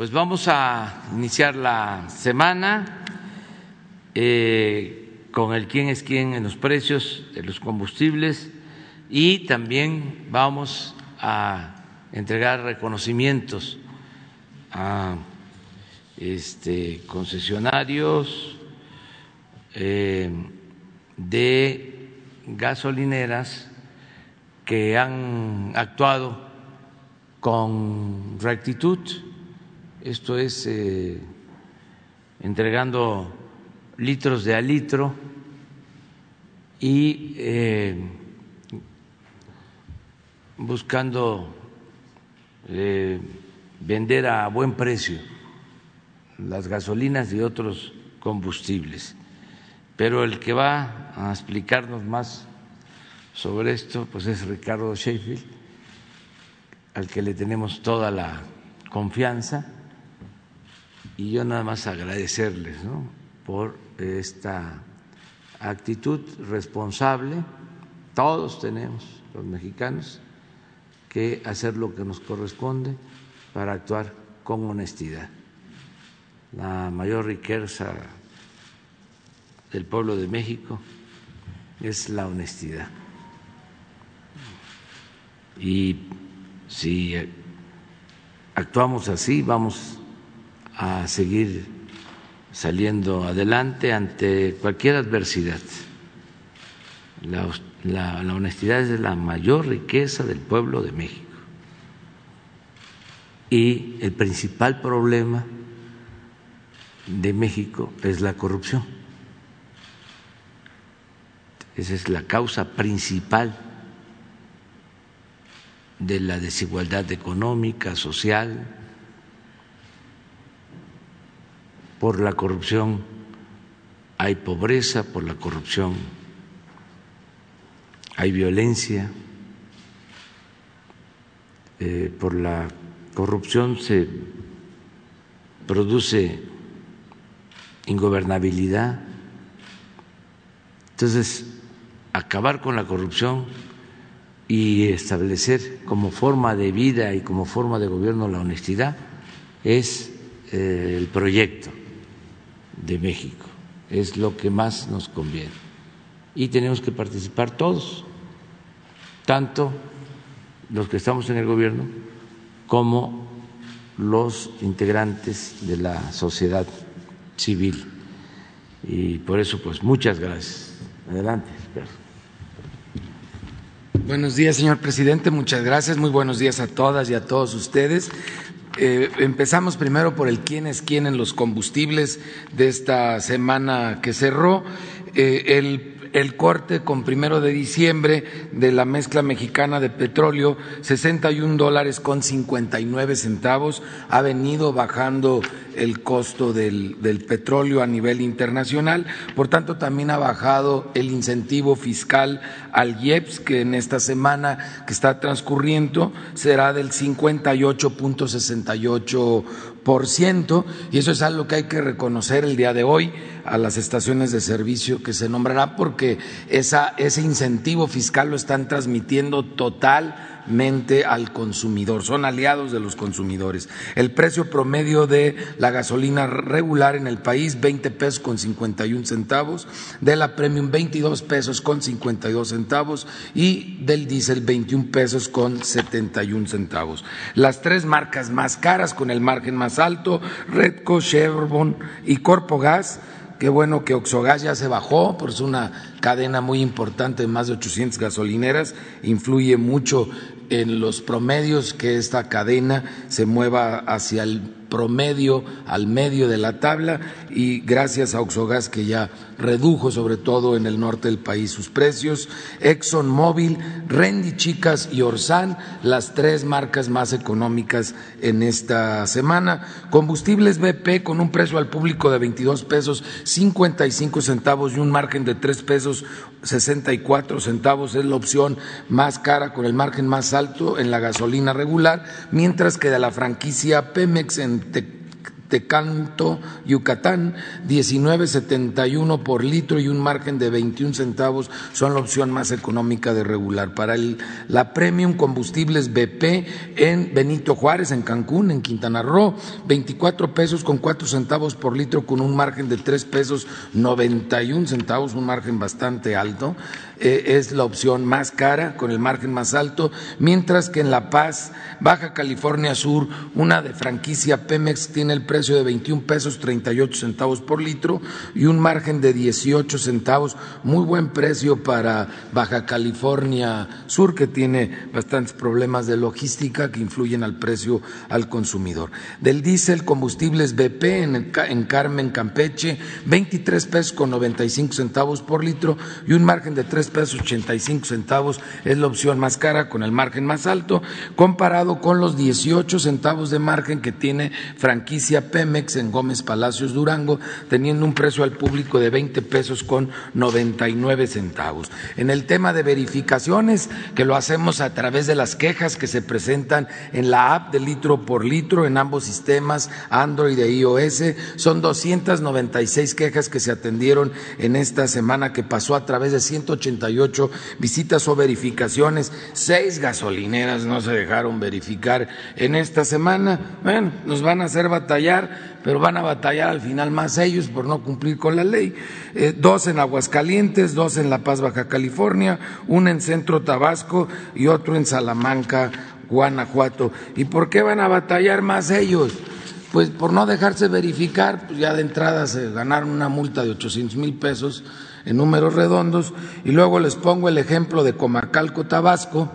pues vamos a iniciar la semana eh, con el quién es quién en los precios de los combustibles y también vamos a entregar reconocimientos a este, concesionarios eh, de gasolineras que han actuado con rectitud esto es eh, entregando litros de a litro y eh, buscando eh, vender a buen precio las gasolinas y otros combustibles. Pero el que va a explicarnos más sobre esto pues es Ricardo Sheffield, al que le tenemos toda la confianza y yo nada más agradecerles por esta actitud responsable. Todos tenemos, los mexicanos, que hacer lo que nos corresponde para actuar con honestidad. La mayor riqueza del pueblo de México es la honestidad. Y si actuamos así, vamos a seguir saliendo adelante ante cualquier adversidad. La, honestidad es la mayor riqueza del pueblo de México. Y el principal problema de México es la corrupción. Esa es la causa principal de la desigualdad económica, social, por la corrupción hay pobreza, por la corrupción hay violencia, eh, por la corrupción se produce ingobernabilidad. Entonces, acabar con la corrupción y establecer como forma de vida y como forma de gobierno la honestidad es eh, el proyecto de México. Es lo que más nos conviene. Y tenemos que participar todos, tanto los que estamos en el gobierno como los integrantes de la sociedad civil. Y por eso, pues, muchas gracias. Adelante, Buenos días, señor presidente. Muchas gracias. Muy buenos días a todas y a todos ustedes. Eh, empezamos primero por el quién es quién en los combustibles de esta semana que cerró. Eh, el el corte con primero de diciembre de la mezcla mexicana de petróleo, 61 dólares con 59 centavos, ha venido bajando el costo del, del, petróleo a nivel internacional, por tanto también ha bajado el incentivo fiscal al IEPS, que en esta semana que está transcurriendo será del 58.68 y eso es algo que hay que reconocer el día de hoy a las estaciones de servicio que se nombrará porque ese incentivo fiscal lo están transmitiendo totalmente al consumidor, son aliados de los consumidores. El precio promedio de la gasolina regular en el país, 20 pesos con 51 centavos, de la premium 22 pesos con 52 centavos y del diésel 21 pesos con 71 centavos. Las tres marcas más caras con el margen más alto, Redco, Chevron y Corpogas, Qué bueno que Oxogas ya se bajó, pues es una cadena muy importante de más de 800 gasolineras, influye mucho en los promedios que esta cadena se mueva hacia el promedio al medio de la tabla y gracias a Oxogas que ya redujo sobre todo en el norte del país sus precios, ExxonMobil, Rendy Chicas y Orsan, las tres marcas más económicas en esta semana, combustibles BP con un precio al público de 22 pesos 55 centavos y un margen de 3 pesos 64 centavos es la opción más cara con el margen más alto en la gasolina regular, mientras que de la franquicia Pemex en Tecanto, Yucatán, 19.71 por litro y un margen de 21 centavos son la opción más económica de regular. Para el, la Premium Combustibles BP en Benito Juárez, en Cancún, en Quintana Roo, 24 pesos con 4 centavos por litro con un margen de 3 pesos 91 centavos, un margen bastante alto. Eh, es la opción más cara, con el margen más alto, mientras que en La Paz, Baja California Sur, una de franquicia Pemex tiene el precio de 21 pesos 38 centavos por litro y un margen de 18 centavos, muy buen precio para Baja California Sur, que tiene bastantes problemas de logística que influyen al precio al consumidor. Del diésel, combustibles BP en, en Carmen, Campeche, 23 pesos con 95 centavos por litro y un margen de 3 pesos 85 centavos es la opción más cara con el margen más alto, comparado con los 18 centavos de margen que tiene franquicia Pemex en Gómez Palacios Durango, teniendo un precio al público de 20 pesos con 99 centavos. En el tema de verificaciones, que lo hacemos a través de las quejas que se presentan en la app de litro por litro en ambos sistemas, Android e iOS, son 296 quejas que se atendieron en esta semana que pasó a través de 180 visitas o verificaciones. Seis gasolineras no se dejaron verificar en esta semana. Bueno, nos van a hacer batallar, pero van a batallar al final más ellos por no cumplir con la ley. Eh, dos en Aguascalientes, dos en La Paz, Baja California, uno en Centro Tabasco y otro en Salamanca, Guanajuato. ¿Y por qué van a batallar más ellos? Pues por no dejarse verificar, pues ya de entrada se ganaron una multa de 800 mil pesos en números redondos, y luego les pongo el ejemplo de Comarcalco, Tabasco,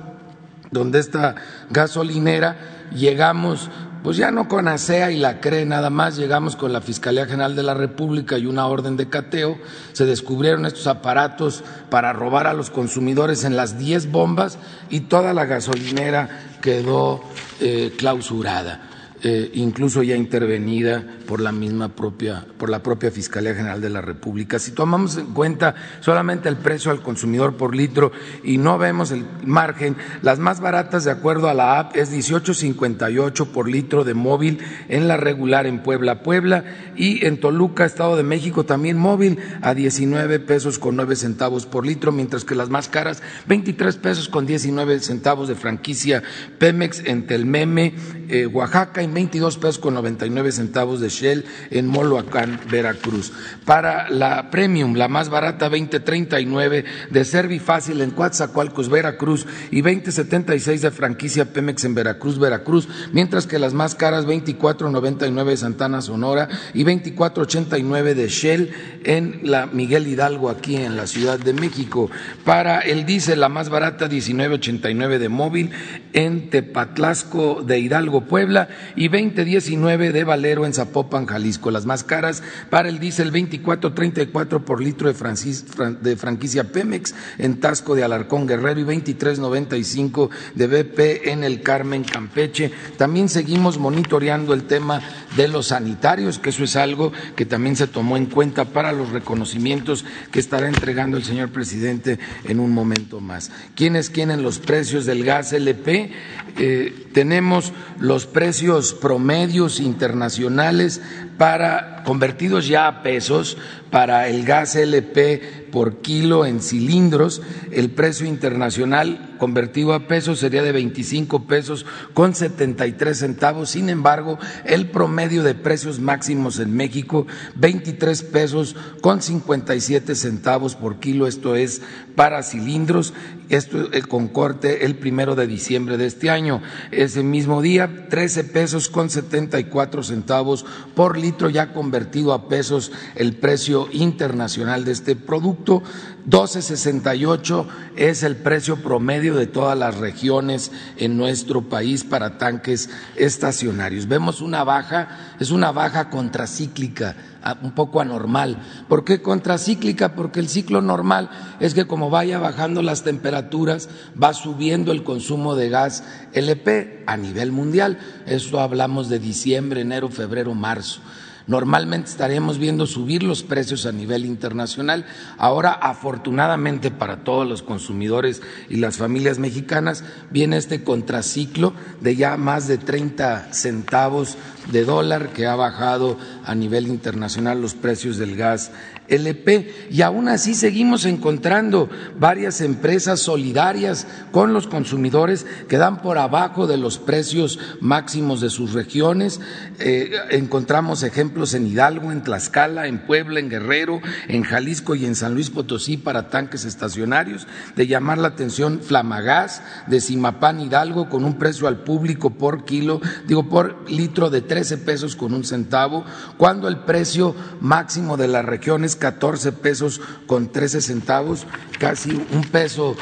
donde esta gasolinera llegamos, pues ya no con ASEA y la CRE nada más, llegamos con la Fiscalía General de la República y una orden de cateo, se descubrieron estos aparatos para robar a los consumidores en las 10 bombas y toda la gasolinera quedó eh, clausurada. Eh, incluso ya intervenida por la misma propia, por la propia Fiscalía General de la República. Si tomamos en cuenta solamente el precio al consumidor por litro y no vemos el margen, las más baratas de acuerdo a la app es 18.58 por litro de móvil en la regular en Puebla, Puebla y en Toluca, Estado de México también móvil a 19 pesos con 9 centavos por litro, mientras que las más caras 23 pesos con 19 centavos de franquicia Pemex en Telmeme, eh, Oaxaca y 22 pesos con 99 centavos de Shell en Moloacán, Veracruz. Para la Premium, la más barata, 20.39 de Servifácil en Coatzacoalcos, Veracruz y 20.76 de franquicia Pemex en Veracruz, Veracruz, mientras que las más caras, 24.99 de Santana, Sonora y 24.89 de Shell en la Miguel Hidalgo, aquí en la Ciudad de México. Para el diésel, la más barata, 19.89 de Móvil en Tepatlasco de Hidalgo, Puebla y y 2019 de Valero en Zapopan, Jalisco. Las más caras para el diésel 24.34 por litro de, de franquicia Pemex en Tasco de Alarcón Guerrero y 23.95 de BP en el Carmen Campeche. También seguimos monitoreando el tema de los sanitarios, que eso es algo que también se tomó en cuenta para los reconocimientos que estará entregando el señor presidente en un momento más. ¿Quiénes quieren los precios del gas LP? Eh, tenemos los precios promedios internacionales para convertidos ya a pesos para el gas LP por kilo en cilindros, el precio internacional convertido a pesos sería de 25 pesos con 73 centavos. Sin embargo, el promedio de precios máximos en México, 23 pesos con 57 centavos por kilo, esto es para cilindros, esto con corte el primero de diciembre de este año. Ese mismo día, 13 pesos con 74 centavos por litro ya convertido a pesos el precio internacional de este producto. 12.68 es el precio promedio de todas las regiones en nuestro país para tanques estacionarios. Vemos una baja, es una baja contracíclica, un poco anormal. ¿Por qué contracíclica? Porque el ciclo normal es que como vaya bajando las temperaturas, va subiendo el consumo de gas LP a nivel mundial. Esto hablamos de diciembre, enero, febrero, marzo. Normalmente estaríamos viendo subir los precios a nivel internacional. Ahora, afortunadamente para todos los consumidores y las familias mexicanas, viene este contraciclo de ya más de 30 centavos de dólar que ha bajado a nivel internacional los precios del gas LP y aún así seguimos encontrando varias empresas solidarias con los consumidores que dan por abajo de los precios máximos de sus regiones. Eh, encontramos ejemplos en Hidalgo, en Tlaxcala, en Puebla, en Guerrero, en Jalisco y en San Luis Potosí para tanques estacionarios, de llamar la atención Flamagás de Simapán Hidalgo con un precio al público por kilo, digo por litro de 13 pesos con un centavo, cuando el precio máximo de las regiones 14 pesos con 13 centavos, casi un peso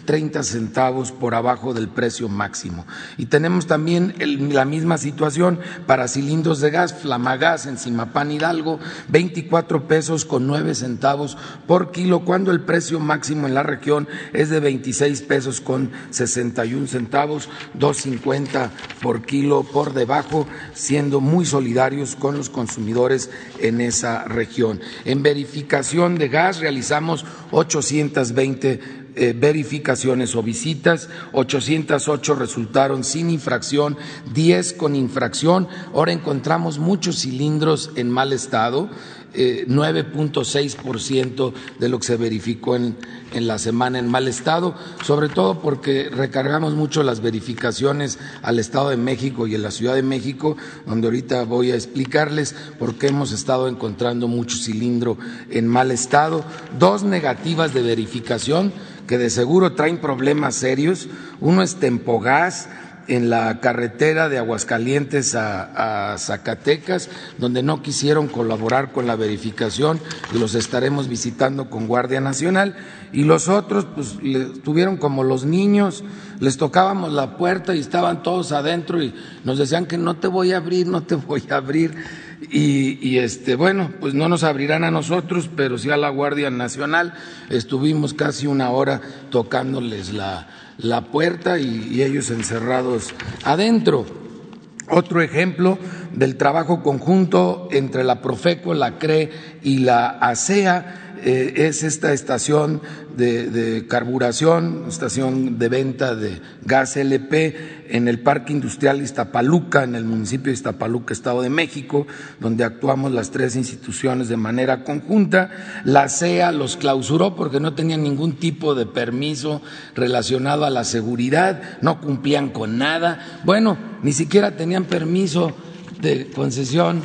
30 centavos por abajo del precio máximo. Y tenemos también la misma situación para cilindros de gas, Flamagas en Simapán Hidalgo, 24 pesos con 9 centavos por kilo, cuando el precio máximo en la región es de 26 pesos con 61 centavos, 2.50 por kilo por debajo, siendo muy solidarios con los consumidores en esa región. En verificación de gas realizamos 820 eh, verificaciones o visitas, 808 resultaron sin infracción, 10 con infracción. Ahora encontramos muchos cilindros en mal estado, 9.6% eh, de lo que se verificó en, en, la semana en mal estado, sobre todo porque recargamos mucho las verificaciones al Estado de México y en la Ciudad de México, donde ahorita voy a explicarles por qué hemos estado encontrando mucho cilindro en mal estado. Dos negativas de verificación que de seguro traen problemas serios. Uno es Tempogás en la carretera de Aguascalientes a, Zacatecas, donde no quisieron colaborar con la verificación y los estaremos visitando con Guardia Nacional. Y los otros, pues, tuvieron como los niños, les tocábamos la puerta y estaban todos adentro y nos decían que no te voy a abrir, no te voy a abrir. Y, este, bueno, pues no nos abrirán a nosotros, pero sí a la Guardia Nacional. Estuvimos casi una hora tocándoles la, puerta y, y ellos encerrados adentro. Otro ejemplo del trabajo conjunto entre la Profeco, la CRE y la ASEA eh, es esta estación de, carburación, estación de venta de gas LP en el Parque Industrial Iztapaluca, en el municipio de Iztapaluca, Estado de México, donde actuamos las tres instituciones de manera conjunta. La CEA los clausuró porque no tenían ningún tipo de permiso relacionado a la seguridad, no cumplían con nada. Bueno, ni siquiera tenían permiso de concesión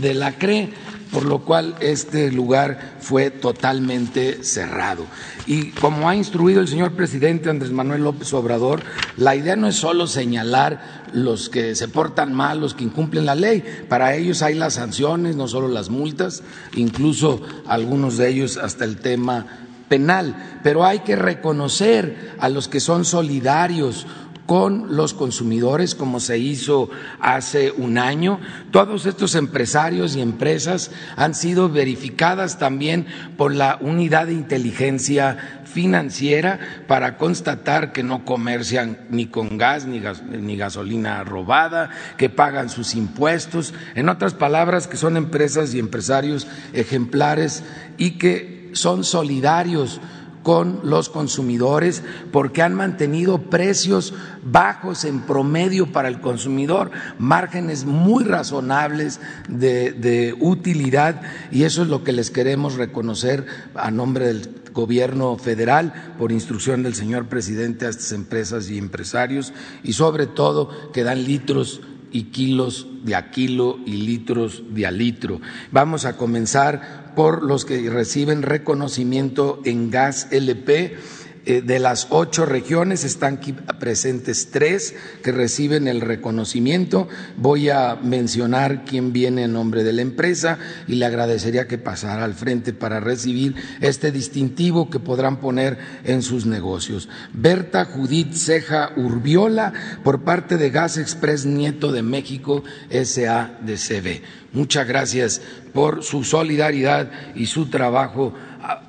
de la CRE por lo cual este lugar fue totalmente cerrado. Y como ha instruido el señor presidente Andrés Manuel López Obrador, la idea no es solo señalar los que se portan mal, los que incumplen la ley, para ellos hay las sanciones, no solo las multas, incluso algunos de ellos hasta el tema penal, pero hay que reconocer a los que son solidarios con los consumidores, como se hizo hace un año. Todos estos empresarios y empresas han sido verificadas también por la unidad de inteligencia financiera para constatar que no comercian ni con gas ni, gasolina robada, que pagan sus impuestos, en otras palabras, que son empresas y empresarios ejemplares y que son solidarios con los consumidores porque han mantenido precios bajos en promedio para el consumidor, márgenes muy razonables de, utilidad y eso es lo que les queremos reconocer a nombre del gobierno federal por instrucción del señor presidente a estas empresas y empresarios y sobre todo que dan litros y kilos de a kilo y litros de a litro. Vamos a comenzar por los que reciben reconocimiento en gas LP de las ocho regiones están aquí presentes tres que reciben el reconocimiento. Voy a mencionar quién viene en nombre de la empresa y le agradecería que pasara al frente para recibir este distintivo que podrán poner en sus negocios. Berta Judith Ceja Urbiola por parte de Gas Express Nieto de México SADCB. Muchas gracias por su solidaridad y su trabajo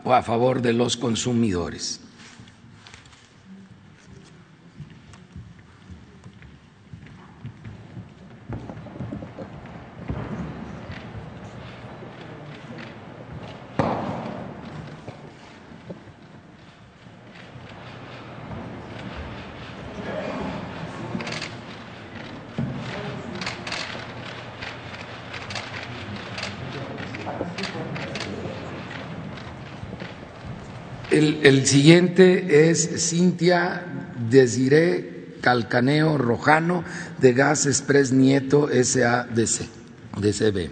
a favor de los consumidores. El, siguiente es Cintia Desiré Calcaneo Rojano de Gas Express Nieto SADC, DCB.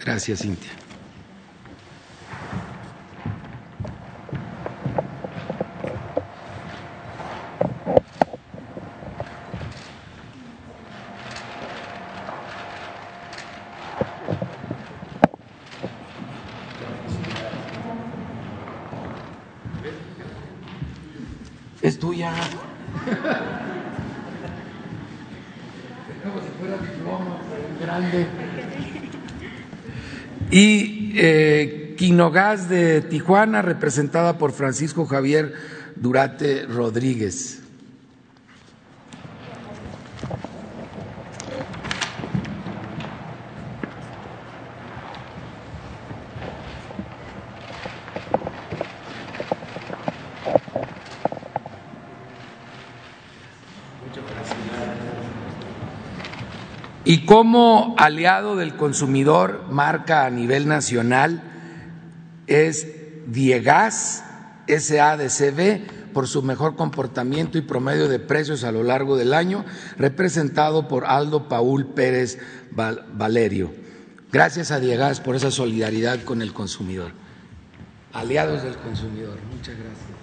Gracias, Cintia. Y eh, Quinogas de Tijuana, representada por Francisco Javier Durate Rodríguez. Y como aliado del consumidor, marca a nivel nacional, es Diegas SADCB por su mejor comportamiento y promedio de precios a lo largo del año, representado por Aldo Paul Pérez Valerio. Gracias a Diegas por esa solidaridad con el consumidor. Aliados del consumidor, muchas gracias.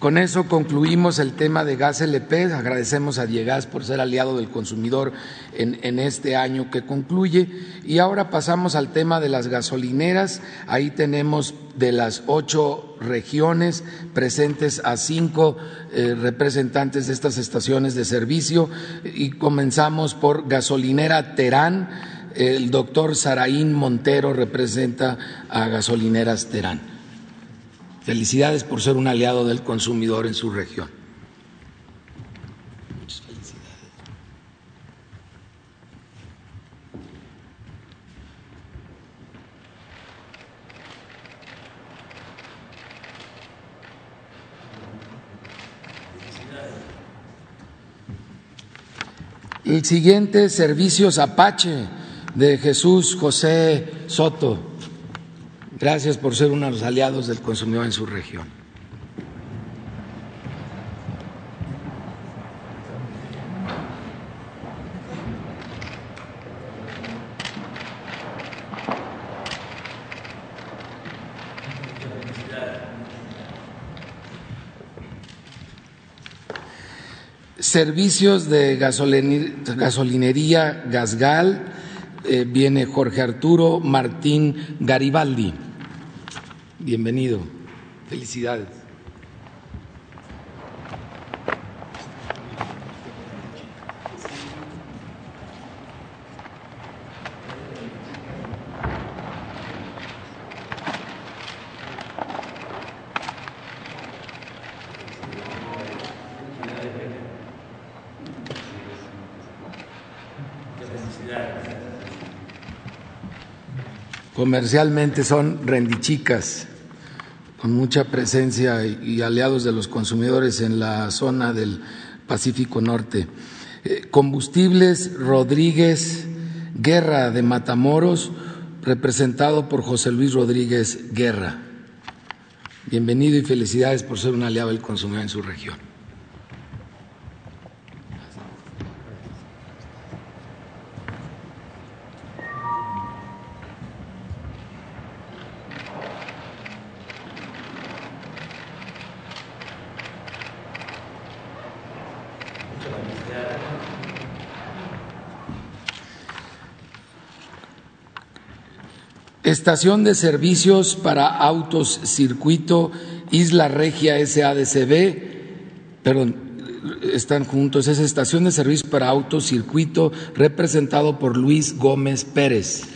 Con eso concluimos el tema de gas LP. Agradecemos a Diegas por ser aliado del consumidor en, este año que concluye. Y ahora pasamos al tema de las gasolineras. Ahí tenemos de las ocho regiones presentes a cinco eh, representantes de estas estaciones de servicio. Y comenzamos por gasolinera Terán. El doctor Saraín Montero representa a gasolineras Terán. Felicidades por ser un aliado del consumidor en su región. Muchas felicidades. El siguiente, Servicios Apache de Jesús José Soto. Gracias por ser uno de los aliados del consumidor en su región. Servicios de gasolinería Gasgal, eh, viene Jorge Arturo Martín Garibaldi. Bienvenido. Felicidades. Comercialmente son rendichicas con mucha presencia y aliados de los consumidores en la zona del Pacífico Norte. Eh, combustibles Rodríguez Guerra de Matamoros, representado por José Luis Rodríguez Guerra. Bienvenido y felicidades por ser un aliado del consumidor en su región. Estación de servicios para autos circuito Isla Regia SADCB, perdón, están juntos, es estación de servicios para autos circuito representado por Luis Gómez Pérez.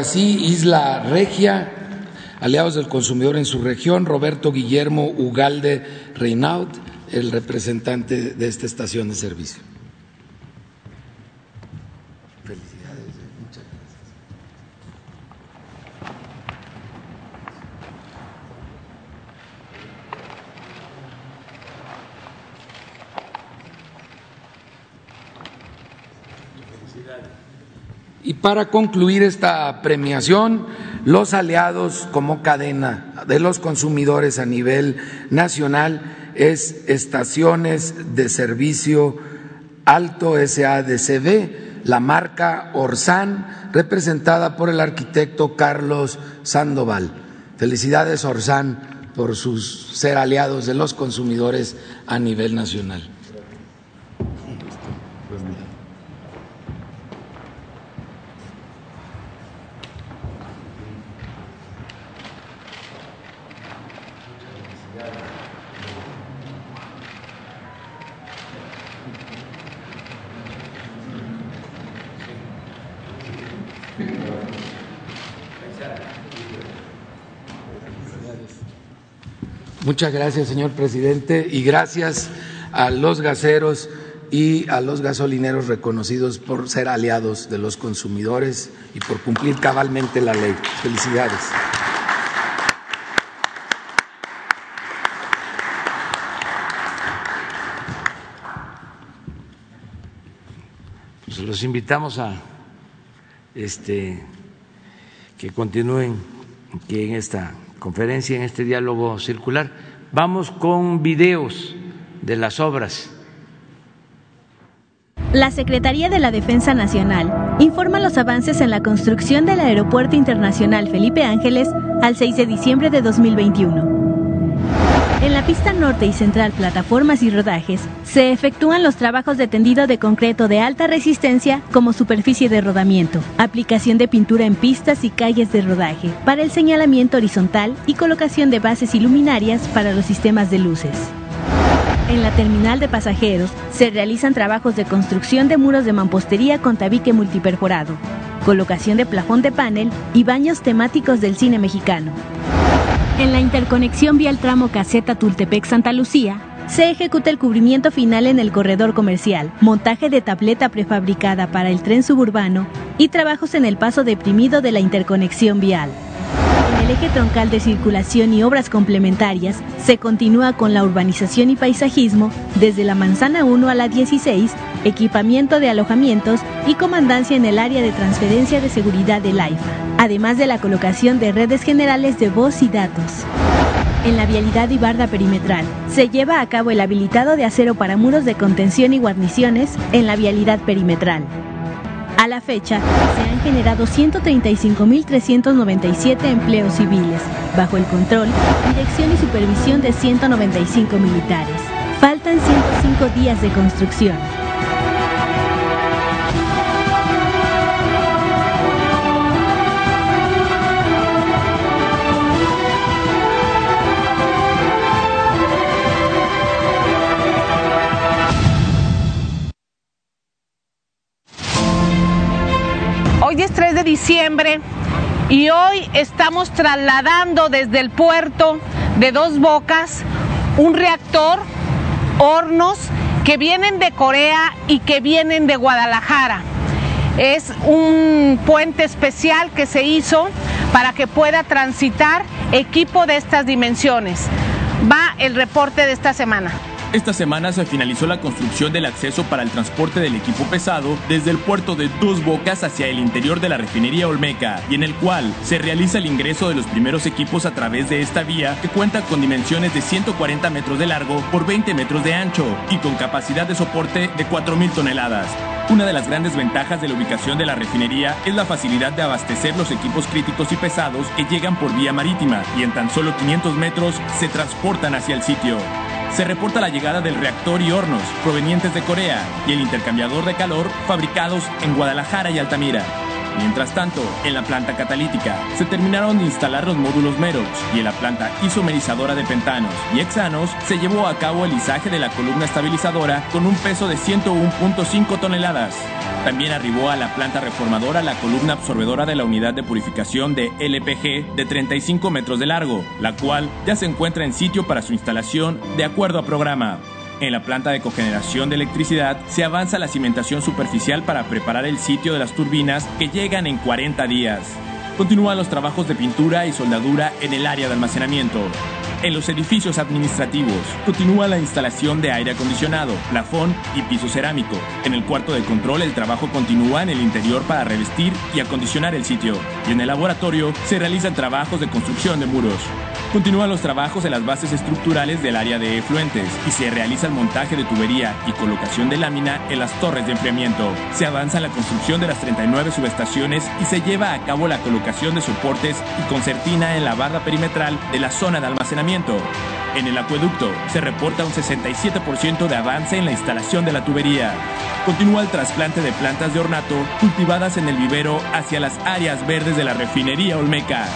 Ahora sí, Isla Regia, aliados del consumidor en su región, Roberto Guillermo Ugalde Reinaud, el representante de esta estación de servicio. Y para concluir esta premiación, los aliados como cadena de los consumidores a nivel nacional es Estaciones de Servicio Alto SADCB, la marca Orsan, representada por el arquitecto Carlos Sandoval. Felicidades, Orsan, por ser aliados de los consumidores a nivel nacional. Muchas gracias, señor presidente, y gracias a los gaseros y a los gasolineros reconocidos por ser aliados de los consumidores y por cumplir cabalmente la ley. Felicidades. Pues los invitamos a este, que continúen aquí en esta conferencia, en este diálogo circular. Vamos con videos de las obras. La Secretaría de la Defensa Nacional informa los avances en la construcción del Aeropuerto Internacional Felipe Ángeles al 6 de diciembre de 2021. En la pista norte y central plataformas y rodajes se efectúan los trabajos de tendido de concreto de alta resistencia como superficie de rodamiento, aplicación de pintura en pistas y calles de rodaje para el señalamiento horizontal y colocación de bases iluminarias para los sistemas de luces. En la terminal de pasajeros se realizan trabajos de construcción de muros de mampostería con tabique multiperforado, colocación de plafón de panel y baños temáticos del cine mexicano. En la interconexión vial tramo Caseta Tultepec-Santa Lucía, se ejecuta el cubrimiento final en el corredor comercial, montaje de tableta prefabricada para el tren suburbano y trabajos en el paso deprimido de la interconexión vial. Eje troncal de circulación y obras complementarias se continúa con la urbanización y paisajismo desde la manzana 1 a la 16, equipamiento de alojamientos y comandancia en el área de transferencia de seguridad del AIFA, además de la colocación de redes generales de voz y datos. En la vialidad y barda perimetral se lleva a cabo el habilitado de acero para muros de contención y guarniciones en la vialidad perimetral. A la fecha, se han generado 135.397 empleos civiles, bajo el control, dirección y supervisión de 195 militares. Faltan 105 días de construcción. Diciembre y hoy estamos trasladando desde el puerto de Dos Bocas un reactor, hornos que vienen de Corea y que vienen de Guadalajara. Es un puente especial que se hizo para que pueda transitar equipo de estas dimensiones. Va el reporte de esta semana. Esta semana se finalizó la construcción del acceso para el transporte del equipo pesado desde el puerto de Dos Bocas hacia el interior de la refinería Olmeca y en el cual se realiza el ingreso de los primeros equipos a través de esta vía que cuenta con dimensiones de 140 metros de largo por 20 metros de ancho y con capacidad de soporte de 4.000 toneladas. Una de las grandes ventajas de la ubicación de la refinería es la facilidad de abastecer los equipos críticos y pesados que llegan por vía marítima y en tan solo 500 metros se transportan hacia el sitio se reporta la llegada del reactor y hornos provenientes de Corea y el intercambiador de calor fabricados en Guadalajara y Altamira. Mientras tanto, en la planta catalítica se terminaron de instalar los módulos Merox y en la planta isomerizadora de pentanos y hexanos se llevó a cabo el izaje de la columna estabilizadora con un peso de 101.5 toneladas. También arribó a la planta reformadora la columna absorbedora de la unidad de purificación de LPG de 35 metros de largo, la cual ya se encuentra en sitio para su instalación de acuerdo a programa. En la planta de cogeneración de electricidad se avanza la cimentación superficial para preparar el sitio de las turbinas que llegan en 40 días. Continúan los trabajos de pintura y soldadura en el área de almacenamiento. En los edificios administrativos continúa la instalación de aire acondicionado, plafón y piso cerámico. En el cuarto de control el trabajo continúa en el interior para revestir y acondicionar el sitio. Y en el laboratorio se realizan trabajos de construcción de muros. Continúan los trabajos en las bases estructurales del área de efluentes y se realiza el montaje de tubería y colocación de lámina en las torres de enfriamiento. Se avanza en la construcción de las 39 subestaciones y se lleva a cabo la colocación de soportes y concertina en la barra perimetral de la zona de almacenamiento. En el acueducto se reporta un 67% de avance en la instalación de la tubería. Continúa el trasplante de plantas de ornato cultivadas en el vivero hacia las áreas verdes de la refinería Olmeca.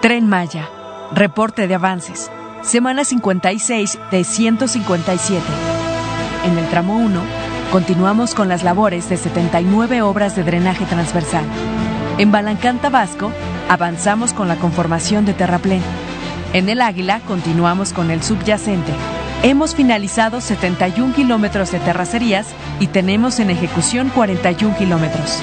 Tren Maya. Reporte de avances. Semana 56 de 157. En el tramo 1, continuamos con las labores de 79 obras de drenaje transversal. En Balancán, Tabasco, avanzamos con la conformación de terraplén. En el Águila, continuamos con el subyacente. Hemos finalizado 71 kilómetros de terracerías y tenemos en ejecución 41 kilómetros.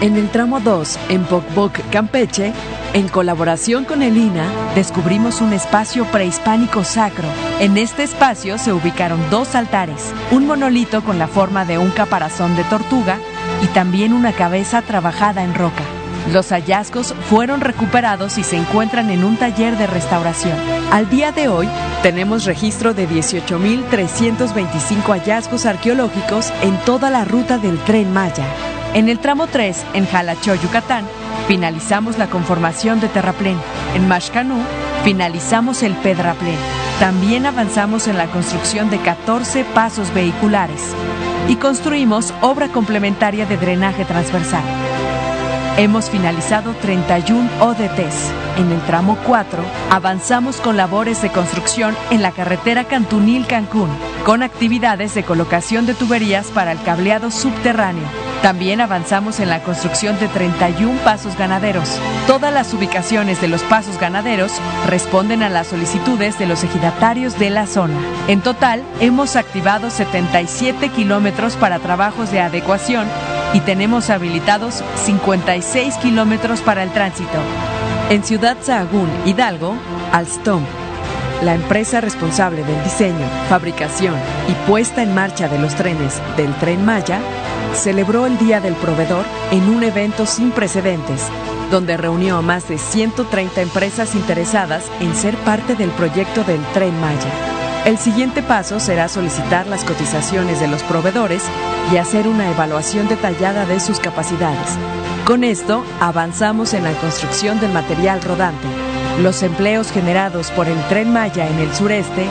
En el tramo 2, en Pocboc, Campeche, en colaboración con el INA, descubrimos un espacio prehispánico sacro. En este espacio se ubicaron dos altares, un monolito con la forma de un caparazón de tortuga y también una cabeza trabajada en roca. Los hallazgos fueron recuperados y se encuentran en un taller de restauración. Al día de hoy, tenemos registro de 18.325 hallazgos arqueológicos en toda la ruta del tren Maya. En el tramo 3, en Jalachó, Yucatán, finalizamos la conformación de terraplén. En Mashcanú, finalizamos el pedraplén. También avanzamos en la construcción de 14 pasos vehiculares y construimos obra complementaria de drenaje transversal. Hemos finalizado 31 ODTs. En el tramo 4, avanzamos con labores de construcción en la carretera Cantunil-Cancún, con actividades de colocación de tuberías para el cableado subterráneo. También avanzamos en la construcción de 31 pasos ganaderos. Todas las ubicaciones de los pasos ganaderos responden a las solicitudes de los ejidatarios de la zona. En total, hemos activado 77 kilómetros para trabajos de adecuación y tenemos habilitados 56 kilómetros para el tránsito. En Ciudad Sahagún, Hidalgo, Alstom, la empresa responsable del diseño, fabricación y puesta en marcha de los trenes del Tren Maya, celebró el Día del Proveedor en un evento sin precedentes, donde reunió a más de 130 empresas interesadas en ser parte del proyecto del Tren Maya. El siguiente paso será solicitar las cotizaciones de los proveedores y hacer una evaluación detallada de sus capacidades. Con esto, avanzamos en la construcción del material rodante. Los empleos generados por el tren Maya en el sureste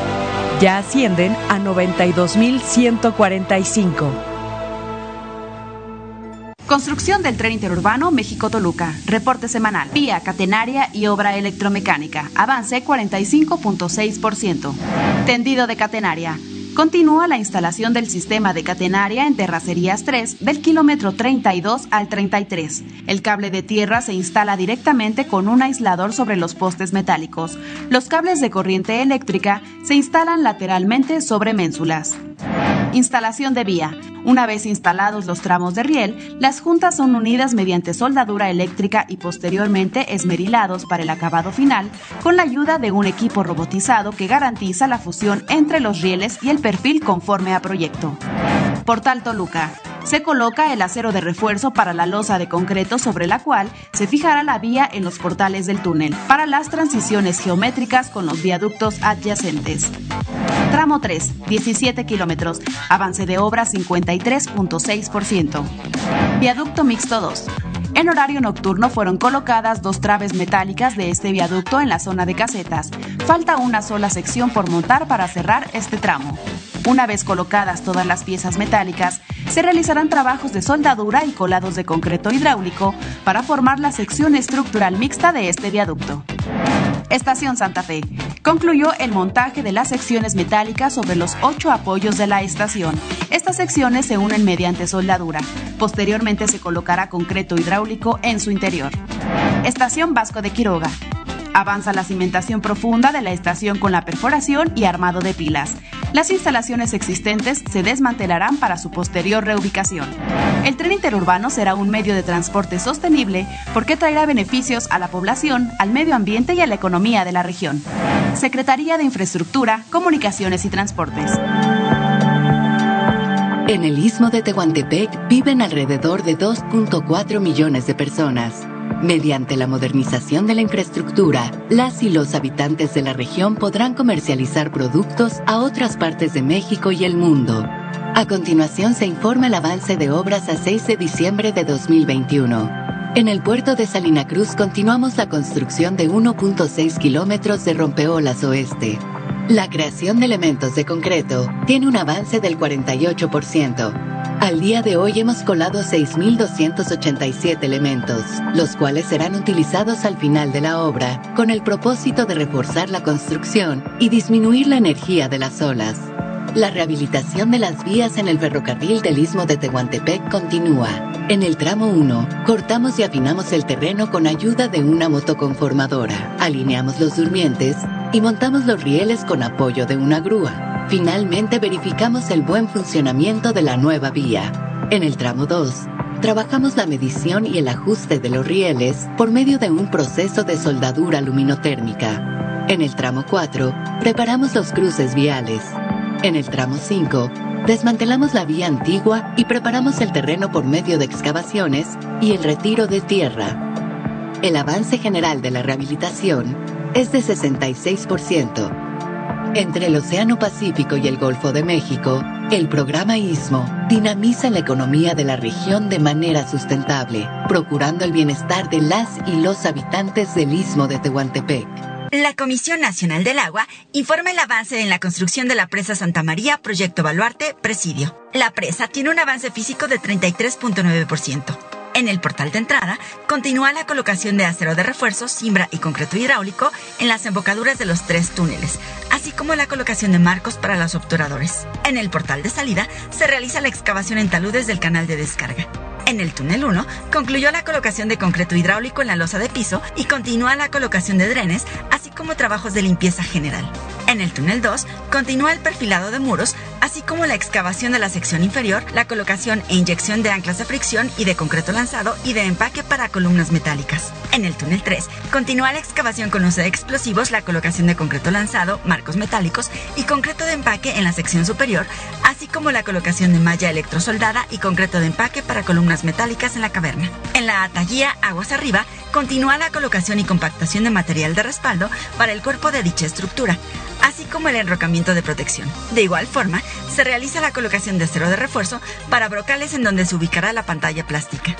ya ascienden a 92.145. Construcción del tren interurbano México-Toluca. Reporte semanal. Vía catenaria y obra electromecánica. Avance 45.6%. Tendido de catenaria. Continúa la instalación del sistema de catenaria en Terracerías 3 del kilómetro 32 al 33. El cable de tierra se instala directamente con un aislador sobre los postes metálicos. Los cables de corriente eléctrica se instalan lateralmente sobre ménsulas. Instalación de vía. Una vez instalados los tramos de riel, las juntas son unidas mediante soldadura eléctrica y posteriormente esmerilados para el acabado final con la ayuda de un equipo robotizado que garantiza la fusión entre los rieles y el perfil conforme a proyecto. Portal Toluca. Se coloca el acero de refuerzo para la losa de concreto sobre la cual se fijará la vía en los portales del túnel para las transiciones geométricas con los viaductos adyacentes. Tramo 3, 17 kilómetros. Avance de obra 53.6%. Viaducto mixto 2. En horario nocturno fueron colocadas dos traves metálicas de este viaducto en la zona de casetas. Falta una sola sección por montar para cerrar este tramo. Una vez colocadas todas las piezas metálicas, se realizarán trabajos de soldadura y colados de concreto hidráulico para formar la sección estructural mixta de este viaducto. Estación Santa Fe. Concluyó el montaje de las secciones metálicas sobre los ocho apoyos de la estación. Estas secciones se unen mediante soldadura. Posteriormente se colocará concreto hidráulico en su interior. Estación Vasco de Quiroga. Avanza la cimentación profunda de la estación con la perforación y armado de pilas. Las instalaciones existentes se desmantelarán para su posterior reubicación. El tren interurbano será un medio de transporte sostenible porque traerá beneficios a la población, al medio ambiente y a la economía de la región. Secretaría de Infraestructura, Comunicaciones y Transportes. En el istmo de Tehuantepec viven alrededor de 2.4 millones de personas. Mediante la modernización de la infraestructura, las y los habitantes de la región podrán comercializar productos a otras partes de México y el mundo. A continuación se informa el avance de obras a 6 de diciembre de 2021. En el puerto de Salina Cruz continuamos la construcción de 1.6 kilómetros de rompeolas oeste. La creación de elementos de concreto tiene un avance del 48%. Al día de hoy hemos colado 6.287 elementos, los cuales serán utilizados al final de la obra con el propósito de reforzar la construcción y disminuir la energía de las olas. La rehabilitación de las vías en el ferrocarril del Istmo de Tehuantepec continúa. En el tramo 1, cortamos y afinamos el terreno con ayuda de una motoconformadora. Alineamos los durmientes y montamos los rieles con apoyo de una grúa. Finalmente verificamos el buen funcionamiento de la nueva vía. En el tramo 2, trabajamos la medición y el ajuste de los rieles por medio de un proceso de soldadura luminotérmica. En el tramo 4, preparamos los cruces viales. En el tramo 5, desmantelamos la vía antigua y preparamos el terreno por medio de excavaciones y el retiro de tierra. El avance general de la rehabilitación es de 66%. Entre el Océano Pacífico y el Golfo de México, el programa ISMO dinamiza la economía de la región de manera sustentable, procurando el bienestar de las y los habitantes del Istmo de Tehuantepec. La Comisión Nacional del Agua informa el avance en la construcción de la presa Santa María, Proyecto Baluarte, Presidio. La presa tiene un avance físico de 33.9%. En el portal de entrada, continúa la colocación de acero de refuerzo, cimbra y concreto hidráulico en las embocaduras de los tres túneles, así como la colocación de marcos para los obturadores. En el portal de salida, se realiza la excavación en taludes del canal de descarga. En el túnel 1 concluyó la colocación de concreto hidráulico en la losa de piso y continúa la colocación de drenes, así como trabajos de limpieza general. En el túnel 2 continúa el perfilado de muros, así como la excavación de la sección inferior, la colocación e inyección de anclas de fricción y de concreto lanzado y de empaque para columnas metálicas. En el túnel 3 continúa la excavación con uso de explosivos, la colocación de concreto lanzado, marcos metálicos y concreto de empaque en la sección superior, así como la colocación de malla electrosoldada y concreto de empaque para columnas metálicas en la caverna. En la atallía Aguas Arriba continúa la colocación y compactación de material de respaldo para el cuerpo de dicha estructura, así como el enrocamiento de protección. De igual forma, se realiza la colocación de acero de refuerzo para brocales en donde se ubicará la pantalla plástica.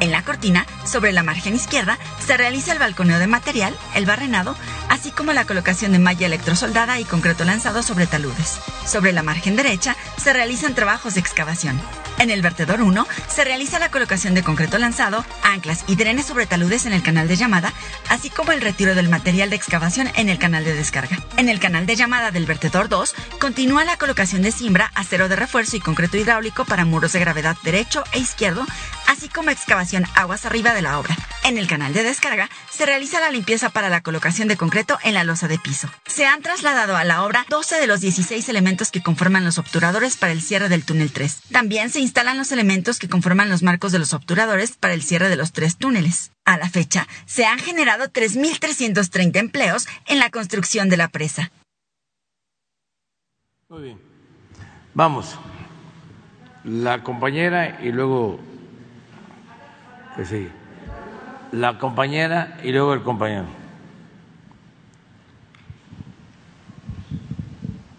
En la cortina, sobre la margen izquierda, se realiza el balconeo de material, el barrenado, así como la colocación de malla electrosoldada y concreto lanzado sobre taludes. Sobre la margen derecha, se realizan trabajos de excavación. En el vertedor 1 se realiza la colocación de concreto lanzado, anclas y drenes sobre taludes en el canal de llamada, así como el retiro del material de excavación en el canal de descarga. En el canal de llamada del vertedor 2 continúa la colocación de cimbra, acero de refuerzo y concreto hidráulico para muros de gravedad derecho e izquierdo, así como excavación aguas arriba de la obra. En el canal de descarga se realiza la limpieza para la colocación de concreto en la losa de piso. Se han trasladado a la obra 12 de los 16 elementos que conforman los obturadores para el cierre del túnel 3. También se instalan los elementos que conforman los marcos de los obturadores para el cierre de los tres túneles. A la fecha, se han generado 3.330 empleos en la construcción de la presa. Muy bien. Vamos. La compañera y luego pues. La compañera y luego el compañero.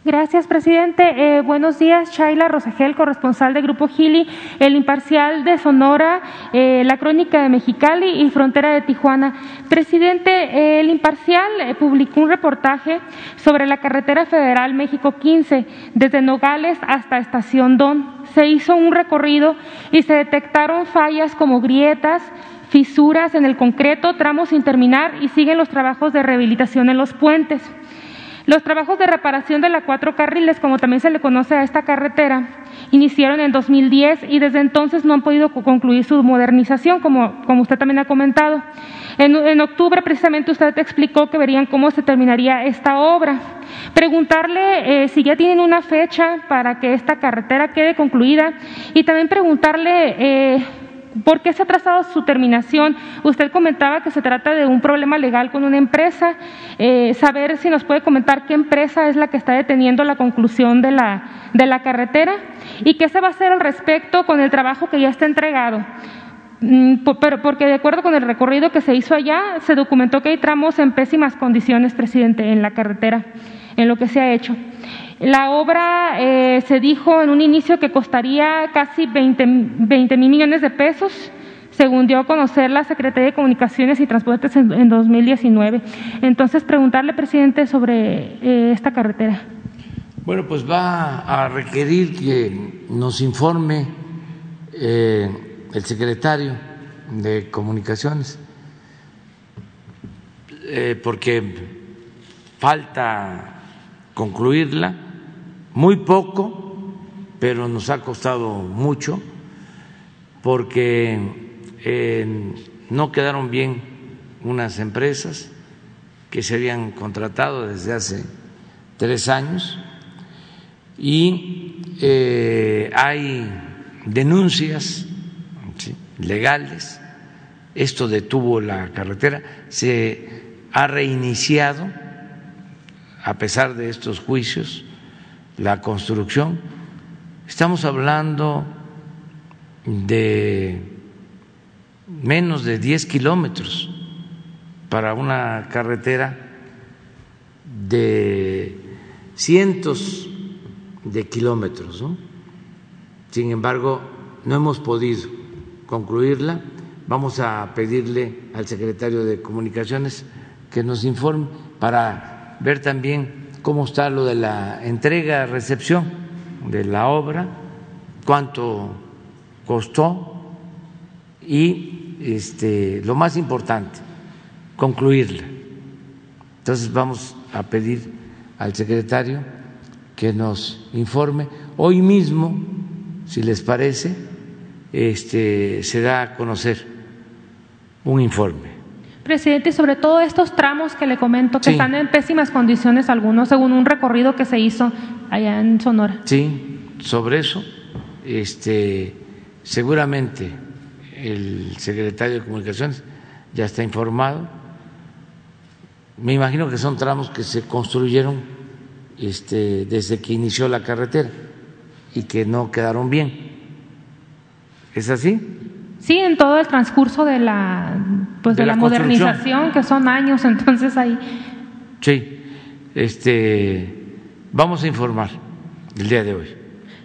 Gracias, presidente. Eh, buenos días, Shaila Rosagel, corresponsal de Grupo Gili, El Imparcial de Sonora, eh, La Crónica de Mexicali y Frontera de Tijuana. Presidente, eh, El Imparcial publicó un reportaje sobre la carretera federal México 15, desde Nogales hasta Estación Don. Se hizo un recorrido y se detectaron fallas como grietas, fisuras en el concreto, tramos sin terminar y siguen los trabajos de rehabilitación en los puentes. Los trabajos de reparación de la cuatro carriles, como también se le conoce a esta carretera, iniciaron en 2010 y desde entonces no han podido concluir su modernización, como, como usted también ha comentado. En, octubre, precisamente, usted explicó que verían cómo se terminaría esta obra. Preguntarle eh, si ya tienen una fecha para que esta carretera quede concluida y también preguntarle. Eh, ¿Por qué se ha trazado su terminación? Usted comentaba que se trata de un problema legal con una empresa. Eh, saber si nos puede comentar qué empresa es la que está deteniendo la conclusión de la, de la carretera y qué se va a hacer al respecto con el trabajo que ya está entregado. Mm, porque de acuerdo con el recorrido que se hizo allá, se documentó que hay tramos en pésimas condiciones, presidente, en la carretera, en lo que se ha hecho. La obra eh, se dijo en un inicio que costaría casi 20 mil millones de pesos, según dio a conocer la Secretaría de Comunicaciones y Transportes en, 2019. Entonces, preguntarle, presidente, sobre eh, esta carretera. Bueno, pues va a requerir que nos informe eh, el secretario de Comunicaciones, porque falta concluirla muy poco, pero nos ha costado mucho porque eh, no quedaron bien unas empresas que se habían contratado desde hace tres años y eh, hay denuncias legales. Esto detuvo la carretera, se ha reiniciado a pesar de estos juicios la construcción. Estamos hablando de menos de 10 kilómetros para una carretera de cientos de kilómetros. Sin embargo, no hemos podido concluirla. Vamos a pedirle al secretario de Comunicaciones que nos informe para ver también cómo está lo de la entrega, recepción de la obra, cuánto costó y este, lo más importante, concluirla. Entonces vamos a pedir al secretario que nos informe. Hoy mismo, si les parece, este, se da a conocer un informe Presidente, sobre todo estos tramos que le comento, que están en pésimas condiciones algunos, según un recorrido que se hizo allá en Sonora. Sí, sobre eso, este, seguramente el secretario de Comunicaciones ya está informado. Me imagino que son tramos que se construyeron este, desde que inició la carretera y que no quedaron bien. ¿Es así? Sí, en todo el transcurso de la, pues de, la, modernización, que son años, entonces ahí. Sí, este, vamos a informar el día de hoy.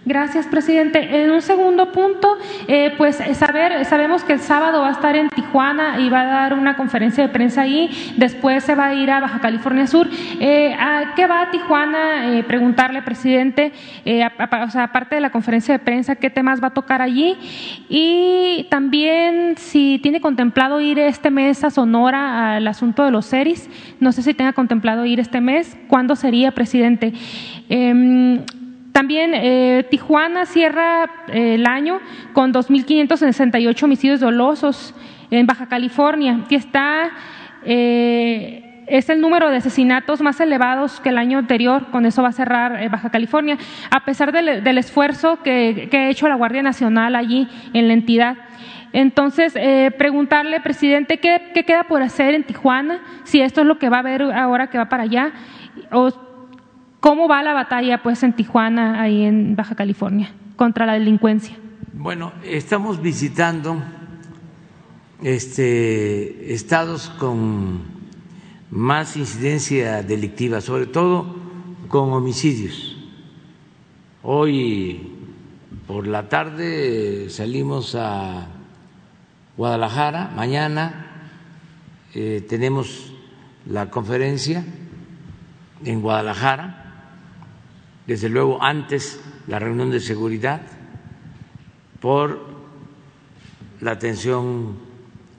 Gracias, presidente. En un segundo punto, eh, pues saber, sabemos que el sábado va a estar en Tijuana y va a dar una conferencia de prensa ahí. Después se va a ir a Baja California Sur. Eh, ¿A qué va a Tijuana? Eh, preguntarle, presidente, o sea, aparte de la conferencia de prensa, ¿qué temas va a tocar allí? Y también si tiene contemplado ir este mes a Sonora al asunto de los series. No sé si tenga contemplado ir este mes. ¿Cuándo sería, presidente? También eh, Tijuana cierra eh, el año con 2.568 homicidios dolosos en Baja California, que está eh, es el número de asesinatos más elevados que el año anterior, con eso va a cerrar Baja California, a pesar del, esfuerzo que, ha hecho la Guardia Nacional allí en la entidad. Entonces, preguntarle, presidente, ¿qué, ¿qué, queda por hacer en Tijuana? Si esto es lo que va a haber ahora que va para allá, o ¿Cómo va la batalla pues en Tijuana, ahí en Baja California, contra la delincuencia? Bueno, estamos visitando este, estados con más incidencia delictiva, sobre todo con homicidios Hoy por la tarde salimos a Guadalajara, mañana eh, tenemos la conferencia en Guadalajara, desde luego antes la reunión de seguridad por la atención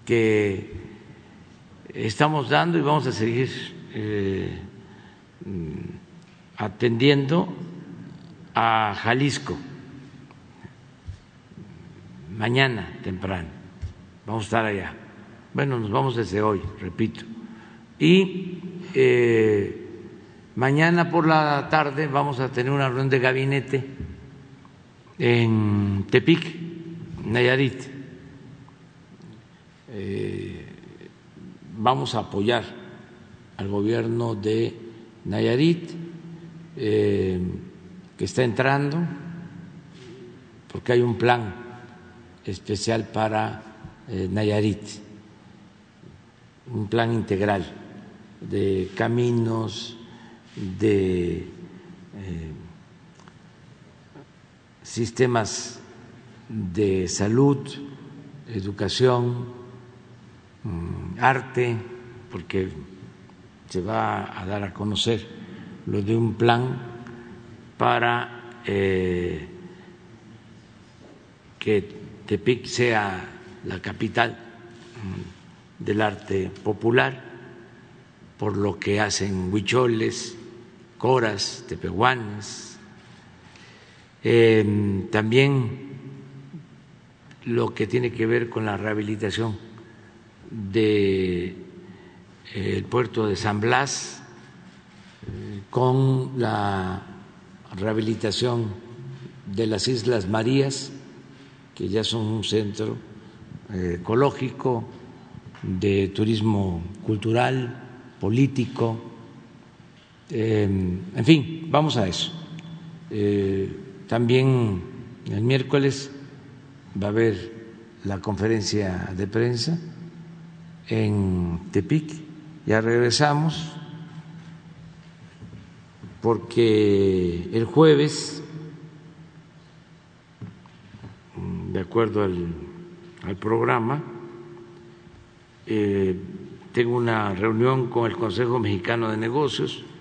que estamos dando y vamos a seguir eh, atendiendo a Jalisco mañana temprano. Vamos a estar allá. Bueno, nos vamos desde hoy, repito. Y eh, mañana por la tarde vamos a tener una reunión de gabinete en Tepic, Nayarit. Eh, vamos a apoyar al gobierno de Nayarit, eh, que está entrando, porque hay un plan especial para eh, Nayarit, un plan integral de caminos, de sistemas de salud, educación, mm, arte, porque se va a dar a conocer lo de un plan para eh, que Tepic sea la capital mm, del arte popular, por lo que hacen huicholes, coras, tepehuanes, Em, también lo que tiene que ver con la rehabilitación del eh, puerto de San Blas, eh, con la rehabilitación de las Islas Marías, que ya son un centro eh, ecológico, de turismo cultural, político, em, en fin, vamos a eso. También el miércoles va a haber la conferencia de prensa en Tepic. Ya regresamos porque el jueves, de acuerdo al, programa, eh, tengo una reunión con el Consejo Mexicano de Negocios eh,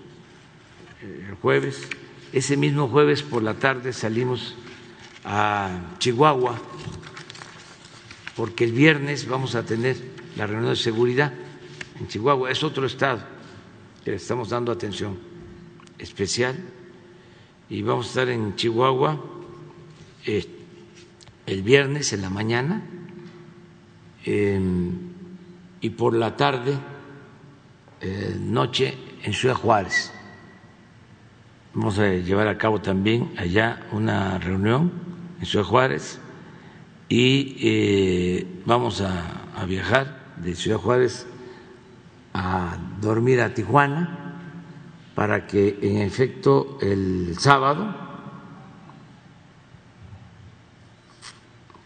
el jueves ese mismo jueves por la tarde salimos a Chihuahua porque el viernes vamos a tener la reunión de seguridad en Chihuahua. Es otro estado que le estamos dando atención especial y vamos a estar en Chihuahua eh, el viernes en la mañana y por la tarde, eh, noche en Ciudad Juárez. Vamos a llevar a cabo también allá una reunión en Ciudad Juárez y eh, vamos a, viajar de Ciudad Juárez a dormir a Tijuana para que en efecto el sábado,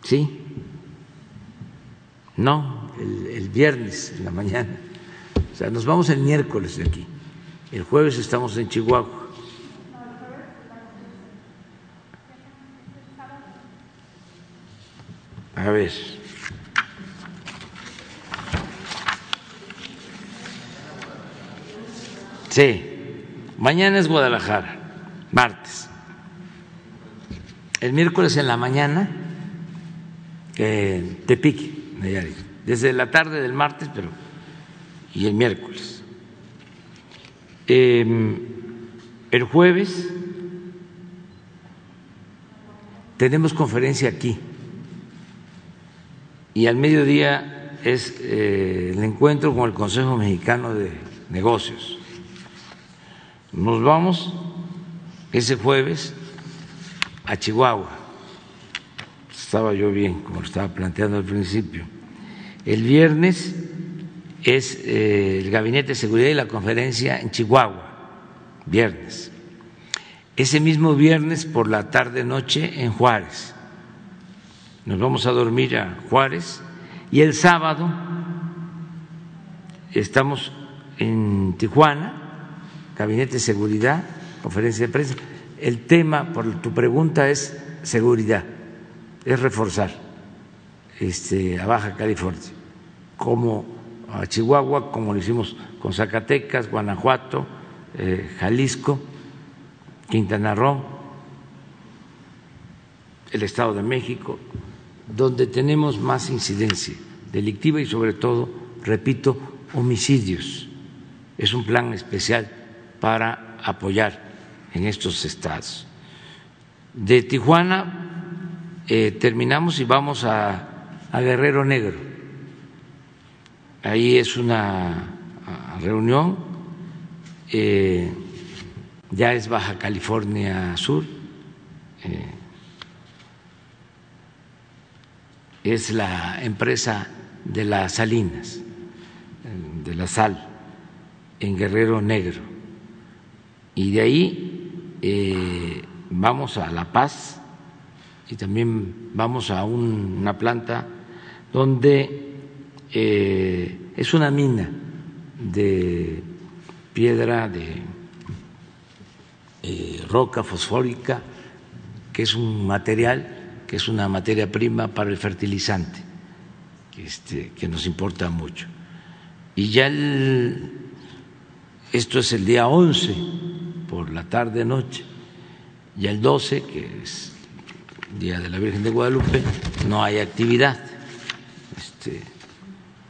sí, no, el, el viernes en la mañana, o sea, nos vamos el miércoles de aquí, el jueves estamos en Chihuahua A ver. Sí, mañana es Guadalajara, martes. El miércoles en la mañana, eh, Tepic, desde la tarde del martes, pero y el miércoles. Em, el jueves tenemos conferencia aquí y al mediodía es eh, el encuentro con el Consejo Mexicano de Negocios. Nos vamos ese jueves a Chihuahua. Estaba yo bien, como lo estaba planteando al principio. El viernes es eh, el Gabinete de Seguridad y la conferencia en Chihuahua, viernes. Ese mismo viernes por la tarde-noche en Juárez nos vamos a dormir a Juárez y el sábado estamos en Tijuana, Gabinete de Seguridad, conferencia de prensa, el tema, por tu pregunta, es seguridad, es reforzar este, a Baja California, como a Chihuahua, como lo hicimos con Zacatecas, Guanajuato, eh, Jalisco, Quintana Roo, el Estado de México, donde tenemos más incidencia delictiva y sobre todo, repito, homicidios. Es un plan especial para apoyar en estos estados. De Tijuana eh, terminamos y vamos a, Guerrero Negro. Ahí es una reunión, eh, ya es Baja California Sur. Eh, es la empresa de las salinas, de la sal, en Guerrero Negro. Y de ahí eh, vamos a La Paz y también vamos a una planta donde eh, es una mina de piedra, de eh, roca fosfórica, que es un material que es una materia prima para el fertilizante, que, este, que nos importa mucho. Y ya el, esto es el día 11 por la tarde noche, y el 12, que es Día de la Virgen de Guadalupe, no hay actividad. Este,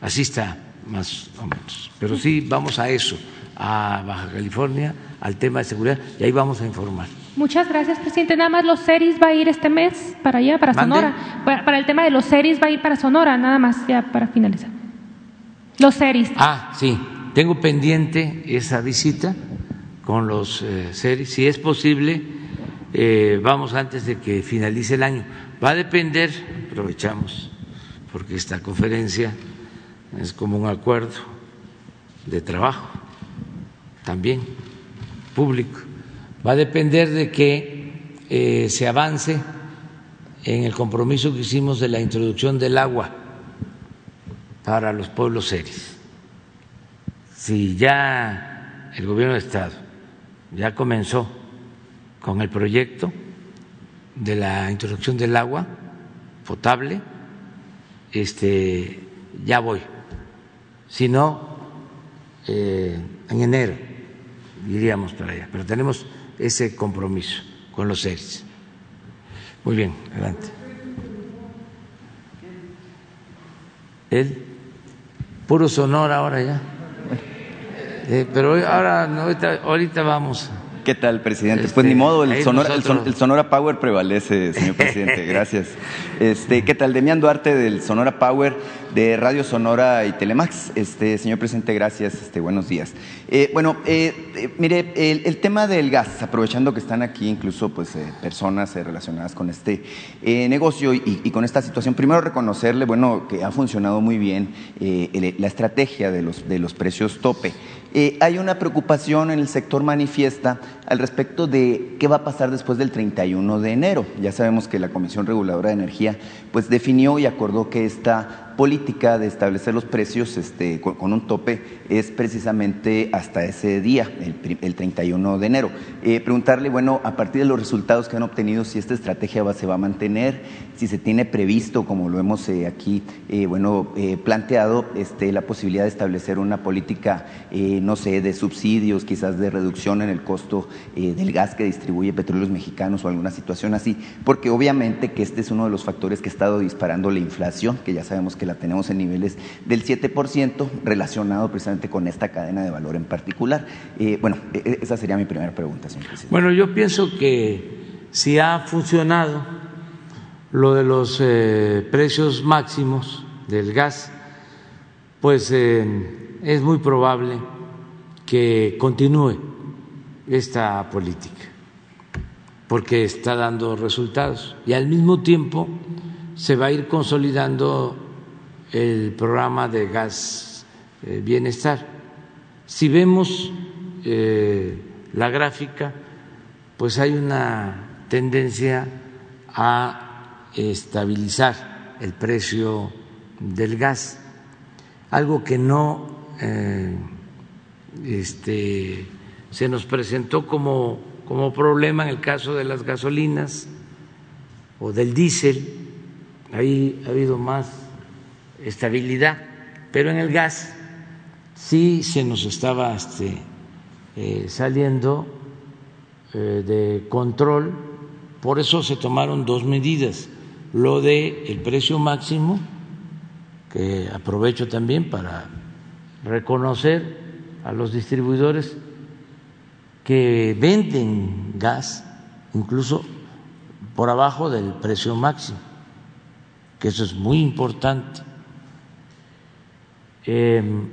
así está, más o menos. Pero sí vamos a eso, a Baja California, al tema de seguridad, y ahí vamos a informar. Muchas gracias, presidente. Nada más los CERIS va a ir este mes para allá, para Sonora. Para, el tema de los CERIS va a ir para Sonora, nada más, ya para finalizar. Los CERIS. Ah, sí. Tengo pendiente esa visita con los eh. Si es posible, eh, vamos antes de que finalice el año. Va a depender, aprovechamos, porque esta conferencia es como un acuerdo de trabajo también público va a depender de que eh, se avance en el compromiso que hicimos de la introducción del agua para los pueblos serios. Si ya el gobierno de Estado ya comenzó con el proyecto de la introducción del agua potable, este, ya voy. Si no, eh, en enero iríamos para allá. Pero tenemos ese compromiso con los seres. Muy bien, adelante. Él, puro sonor ahora ya. Eh, pero ahora, ahorita, ahorita vamos. ¿Qué tal, presidente? pues ni este, modo, el Sonora, el, Sonora, Power prevalece, señor presidente. Gracias. Este, ¿Qué tal? Demian Duarte del Sonora Power de Radio Sonora y Telemax. Este, señor presidente, gracias. Este, buenos días. Eh, bueno, eh, eh, mire, el, tema del gas, aprovechando que están aquí incluso pues, personas relacionadas con este negocio y, con esta situación, primero reconocerle, bueno, que ha funcionado muy bien la estrategia de los, de los precios tope. Hay una preocupación en el sector manifiesta al respecto de qué va a pasar después del 31 de enero. Ya sabemos que la Comisión Reguladora de Energía pues definió y acordó que esta política de establecer los precios este, con, un tope es precisamente hasta ese día, el, 31 de enero. Eh, preguntarle, bueno, a partir de los resultados que han obtenido, si esta estrategia se va a mantener, si se tiene previsto, como lo hemos eh, aquí, eh, bueno, planteado, este, la posibilidad de establecer una política, no sé, de subsidios, quizás de reducción en el costo del gas que distribuye Petróleos Mexicanos o alguna situación así, porque obviamente que este es uno de los factores que ha estado disparando la inflación, que ya sabemos que la tenemos en niveles del 7%, relacionado precisamente con esta cadena de valor en particular. Eh, bueno, e, e, esa sería mi primera pregunta, señor presidente. Bueno, yo pienso que si ha funcionado lo de los eh, precios máximos del gas, pues eh, es muy probable que continúe esta política, porque está dando resultados y al mismo tiempo se va a ir consolidando el programa de gas eh, bienestar. Si vemos eh, la gráfica, pues hay una tendencia a estabilizar el precio del gas, algo que no eh, este, se nos presentó como como problema en el caso de las gasolinas o del diésel, ahí ha habido más estabilidad, pero en el gas sí se nos estaba este, eh, saliendo eh, de control, por eso se tomaron dos medidas, lo de el precio máximo, que aprovecho también para reconocer a los distribuidores que venden gas incluso por abajo del precio máximo, que eso es muy importante. Em,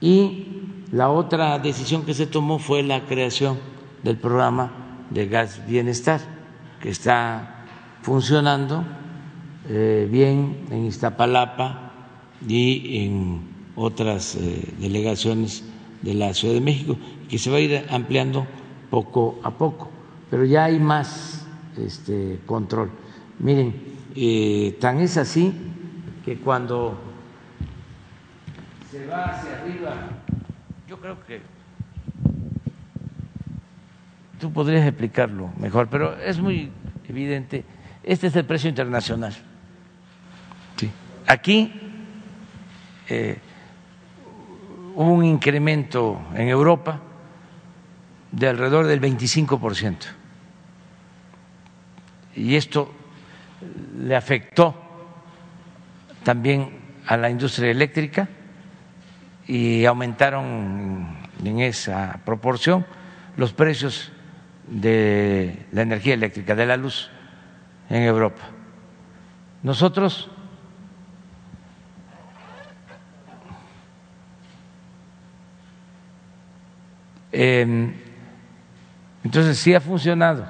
y la otra decisión que se tomó fue la creación del programa de gas bienestar, que está funcionando eh, bien en Iztapalapa y en otras eh, delegaciones de la Ciudad de México, que se va a ir ampliando poco a poco, pero ya hay más este, control. Miren, eh, tan es así que cuando se va hacia arriba, yo creo que tú podrías explicarlo mejor, pero es muy evidente. Este es el precio internacional. Sí. Aquí eh, hubo un incremento en Europa de alrededor del 25%. Y esto le afectó también a la industria eléctrica y aumentaron en esa proporción los precios de la energía eléctrica, de la luz en Europa. Nosotros eh, entonces sí ha funcionado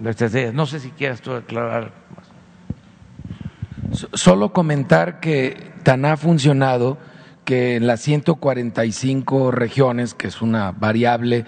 la estrategia. No sé si quieras tú aclarar más. Solo comentar que tan ha funcionado que en las 145 regiones, que es una variable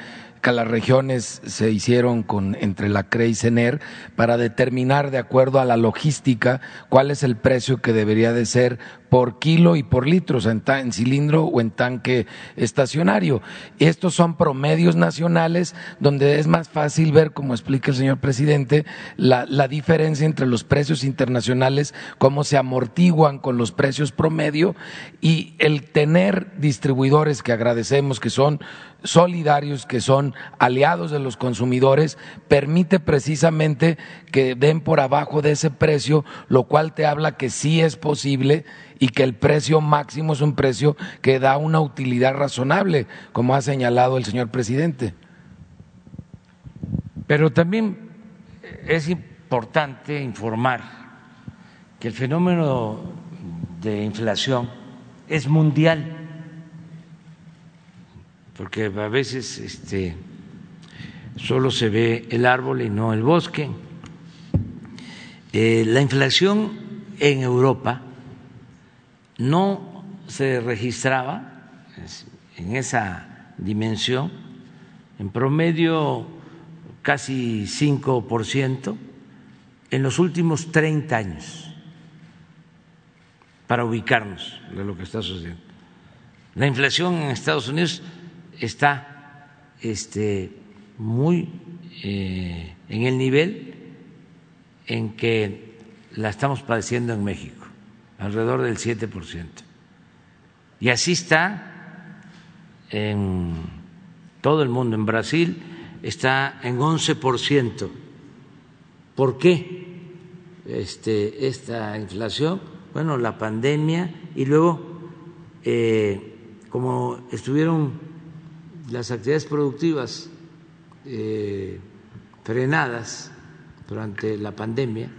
que las regiones se hicieron con, entre la CRE y CENER para determinar de acuerdo a la logística cuál es el precio que debería de ser por kilo y por litro, sea, en, cilindro o en tanque estacionario. Estos son promedios nacionales donde es más fácil ver, como explica el señor presidente, la, la diferencia entre los precios internacionales, cómo se amortiguan con los precios promedio y el tener distribuidores que agradecemos que son solidarios, que son aliados de los consumidores, permite precisamente que den por abajo de ese precio, lo cual te habla que sí es posible y que el precio máximo es un precio que da una utilidad razonable, como ha señalado el señor presidente. Pero también es importante informar que el fenómeno de inflación es mundial, porque a veces este, solo se ve el árbol y no el bosque. Eh, la inflación en Europa no se registraba en esa dimensión, en promedio casi 5% en los últimos 30 años, para ubicarnos de lo que está sucediendo. La inflación en Estados Unidos está este, muy eh, en el nivel en que la estamos padeciendo en México alrededor del 7%. Y así está en todo el mundo. En Brasil está en 11%. ¿Por qué este, esta inflación? Bueno, la pandemia y luego, eh, como estuvieron las actividades productivas eh, frenadas durante la pandemia,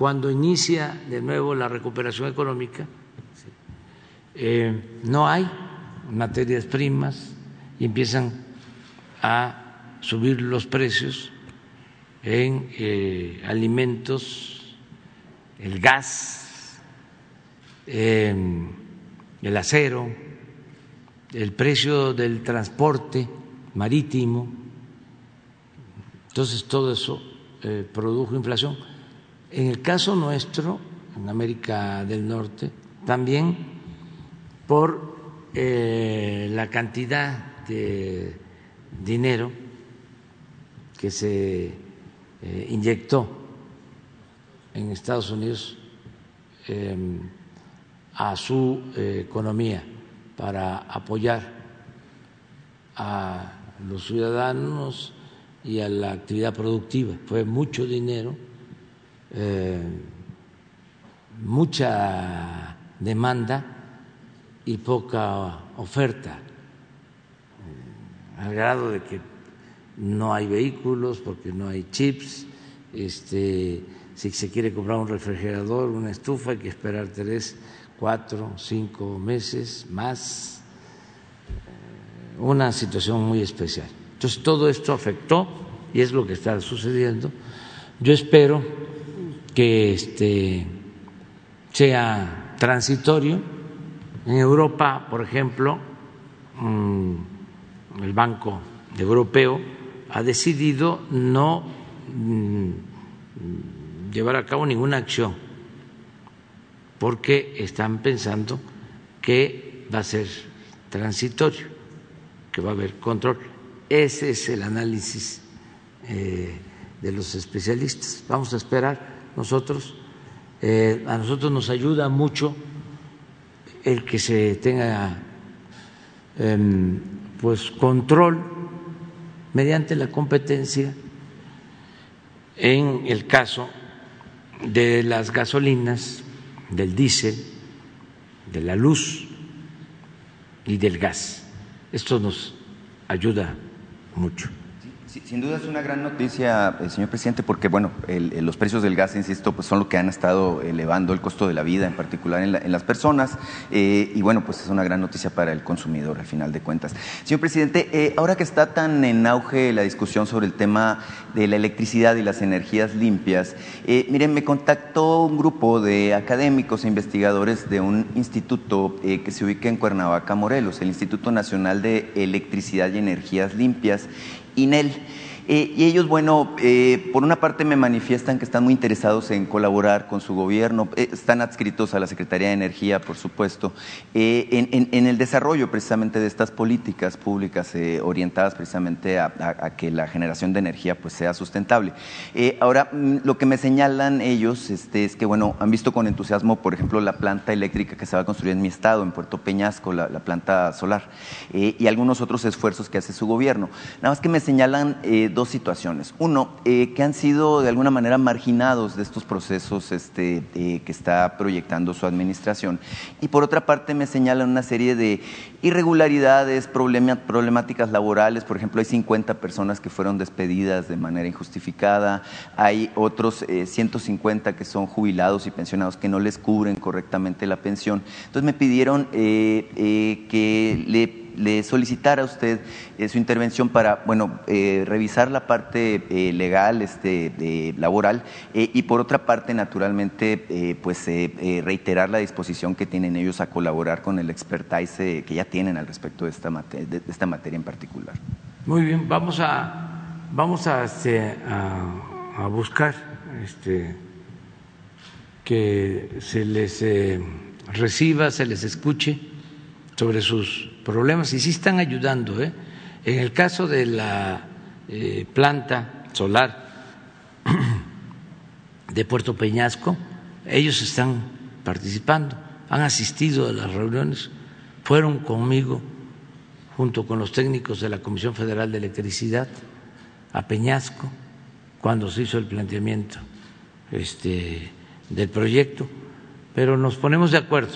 cuando inicia de nuevo la recuperación económica, eh, no hay materias primas y empiezan a subir los precios en eh, alimentos, el gas, em, el acero, el precio del transporte marítimo. Entonces todo eso eh, produjo inflación en el caso nuestro, en América del Norte, también por eh, la cantidad de dinero que se inyectó en Estados Unidos em, a su economía para apoyar a los ciudadanos y a la actividad productiva. Fue mucho dinero, eh, mucha demanda y poca oferta, eh, al grado de que no hay vehículos porque no hay chips. Este, si se quiere comprar un refrigerador, una estufa, hay que esperar tres, cuatro, cinco meses más. Eh, una situación muy especial. Entonces, todo esto afectó y es lo que está sucediendo. Yo espero que este sea transitorio. En Europa, por ejemplo, mm, el Banco Europeo ha decidido no mm, llevar a cabo ninguna acción porque están pensando que va a ser transitorio, que va a haber control. Ese es el análisis eh, de los especialistas. Vamos a esperar nosotros. Eh, a nosotros nos ayuda mucho el que se tenga em, pues control mediante la competencia en el caso de las gasolinas, del diésel, de la luz y del gas. Esto nos ayuda mucho. Sin duda es una gran noticia, eh, señor presidente, porque bueno, los precios del gas, insisto, pues son lo que han estado elevando el costo de la vida, en particular en, las personas, eh, y bueno, pues es una gran noticia para el consumidor, al final de cuentas. Señor presidente, eh, ahora que está tan en auge la discusión sobre el tema de la electricidad y las energías limpias, miren, me contactó un grupo de académicos e investigadores de un instituto que se ubica en Cuernavaca, Morelos, el Instituto Nacional de Electricidad y Energías Limpias, INEL. Eh, y ellos, bueno, eh, por una parte me manifiestan que están muy interesados en colaborar con su gobierno, eh, están adscritos a la Secretaría de Energía, por supuesto, en, el desarrollo precisamente de estas políticas públicas orientadas precisamente a, que la generación de energía pues, sea sustentable. ahora, mm, lo que me señalan ellos este, es que, bueno, han visto con entusiasmo, por ejemplo, la planta eléctrica que se va a construir en mi estado, en Puerto Peñasco, la, la planta solar, y algunos otros esfuerzos que hace su gobierno. Nada más que me señalan dos situaciones. Uno, eh, que han sido de alguna manera marginados de estos procesos este, eh, que está proyectando su administración. Y por otra parte, me señalan una serie de irregularidades, problemáticas laborales. Por ejemplo, hay 50 personas que fueron despedidas de manera injustificada. Hay otros 150 eh, que son jubilados y pensionados que no les cubren correctamente la pensión. Entonces me pidieron que le le solicitara a usted eh, su intervención para, bueno, eh, revisar la parte eh, legal, este, laboral, y por otra parte, naturalmente, pues reiterar la disposición que tienen ellos a colaborar con el expertise que ya tienen al respecto de esta, materia, de esta materia en particular. Muy bien, vamos a, vamos a, este, a, buscar este, que se les reciba, se les escuche sobre sus problemas y sí están ayudando. ¿eh? En el caso de la eh, planta solar de Puerto Peñasco, ellos están participando, han asistido a las reuniones, fueron conmigo junto con los técnicos de la Comisión Federal de Electricidad a Peñasco cuando se hizo el planteamiento este, del proyecto, pero nos ponemos de acuerdo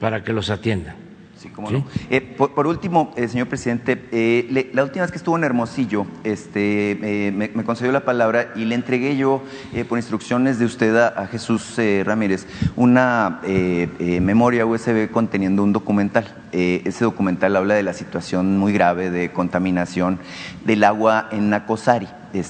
para que los atiendan. Sí, cómo no. Eh, por, último, eh, señor presidente, eh, la última vez que estuvo en Hermosillo, este, me, concedió la palabra y le entregué yo, por instrucciones de usted a, Jesús Ramírez, una memoria USB conteniendo un documental. ese documental habla de la situación muy grave de contaminación del agua en Nacosari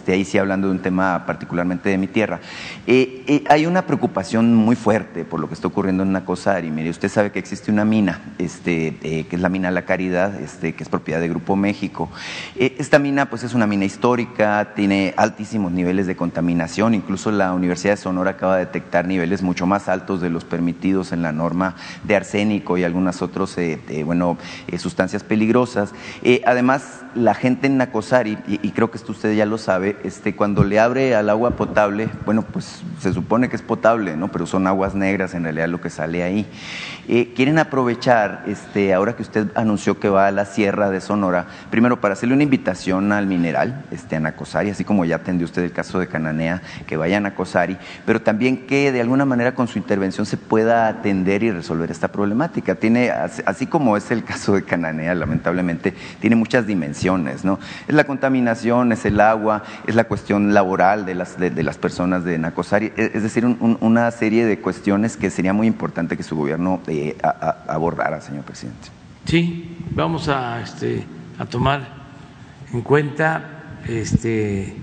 ahí sí hablando de un tema particularmente de mi tierra. Eh, eh, hay una preocupación muy fuerte por lo que está ocurriendo en Nacosari. Mire, usted sabe que existe una mina, este, eh, que es la mina La Caridad, este, que es propiedad de Grupo México. esta mina, pues, es una mina histórica, tiene altísimos niveles de contaminación. Incluso la Universidad de Sonora acaba de detectar niveles mucho más altos de los permitidos en la norma de arsénico y algunas otras, bueno, sustancias peligrosas. además, la gente en Nacosari, y creo que esto usted ya lo sabe, este, cuando le abre al agua potable, bueno, pues se supone que es potable, ¿no? Pero son aguas negras en realidad lo que sale ahí. Eh, quieren aprovechar, este, ahora que usted anunció que va a la Sierra de Sonora, primero para hacerle una invitación al mineral, este, a Nacosari, así como ya atendió usted el caso de Cananea, que vaya a Nacosari, pero también que de alguna manera con su intervención se pueda atender y resolver esta problemática. Tiene, así como es el caso de Cananea, lamentablemente, tiene muchas dimensiones, ¿no? Es la contaminación, es el agua, es la cuestión laboral de las, de, las personas de Nacosari, es, decir, una serie de cuestiones que sería muy importante que su gobierno eh, abordara, señor presidente. Sí, vamos a, este, a tomar en cuenta este,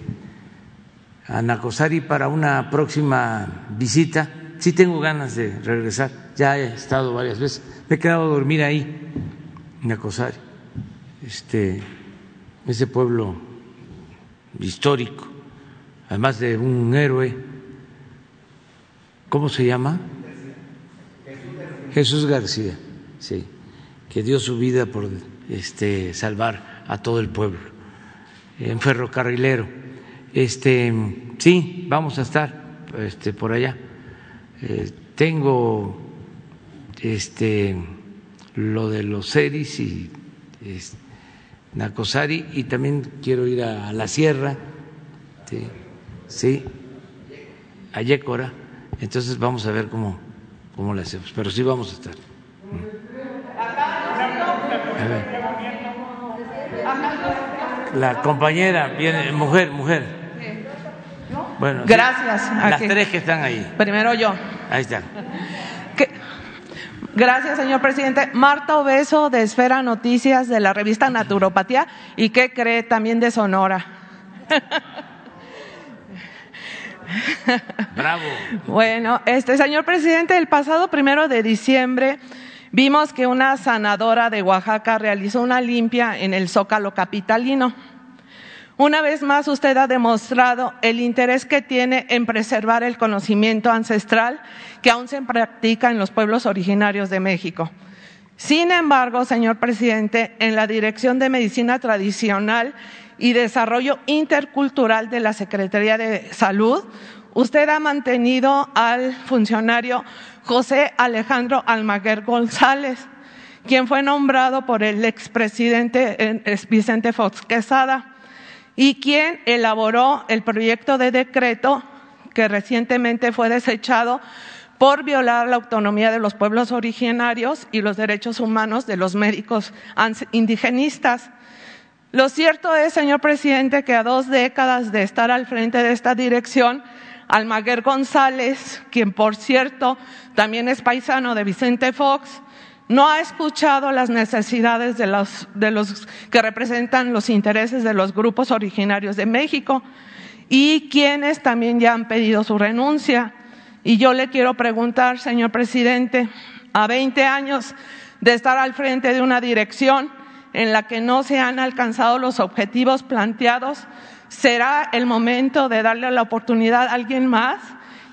a Nacosari para una próxima visita. Sí tengo ganas de regresar, ya he estado varias veces, me he quedado a dormir ahí, en Nacosari, este, ese pueblo histórico, además de un héroe, ¿cómo se llama? Jesús García, sí, que dio su vida por este, salvar a todo el pueblo, en ferrocarrilero. Este, sí, vamos a estar este, por allá. Eh, tengo este, lo de los seris y Nacosari y también quiero ir a, la sierra, sí, sí, a Yécora. Entonces vamos a ver cómo cómo le hacemos, pero sí vamos a estar. La compañera viene, mujer, mujer. Bueno, gracias. las tres que están ahí. Primero yo. Ahí están. Gracias, señor presidente. Marta Obeso, de Esfera Noticias, de la revista Naturopatía, y qué cree también de Sonora. Bravo. Bueno, este señor presidente, el pasado primero de diciembre vimos que una sanadora de Oaxaca realizó una limpia en el Zócalo capitalino. Una vez más, usted ha demostrado el interés que tiene en preservar el conocimiento ancestral que aún se practica en los pueblos originarios de México. Sin embargo, señor presidente, en la Dirección de Medicina Tradicional y Desarrollo Intercultural de la Secretaría de Salud, usted ha mantenido al funcionario José Alejandro Almaguer González, quien fue nombrado por el expresidente eh, Vicente Fox Quesada y quien elaboró el proyecto de decreto que recientemente fue desechado por violar la autonomía de los pueblos originarios y los derechos humanos de los médicos indigenistas. Lo cierto es, señor presidente, que a dos décadas de estar al frente de esta dirección, Almaguer González, quien por cierto también es paisano de Vicente Fox, no ha escuchado las necesidades de los, de los que representan los intereses de los grupos originarios de México y quienes también ya han pedido su renuncia. Y yo le quiero preguntar, señor presidente, a 20 años de estar al frente de una dirección, en la que no se han alcanzado los objetivos planteados, será el momento de darle la oportunidad a alguien más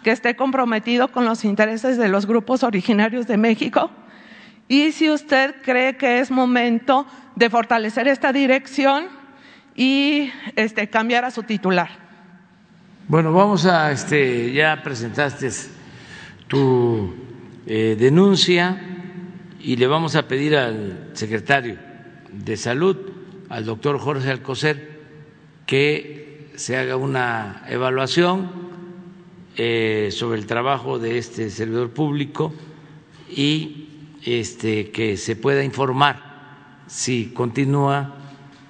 que esté comprometido con los intereses de los grupos originarios de México. Y si usted cree que es momento de fortalecer esta dirección y este, cambiar a su titular. Bueno, vamos a, este, ya presentaste tu eh, denuncia y le vamos a pedir al secretario de Salud, al doctor Jorge Alcocer, que se haga una evaluación eh, sobre el trabajo de este servidor público y este, que se pueda informar si continúa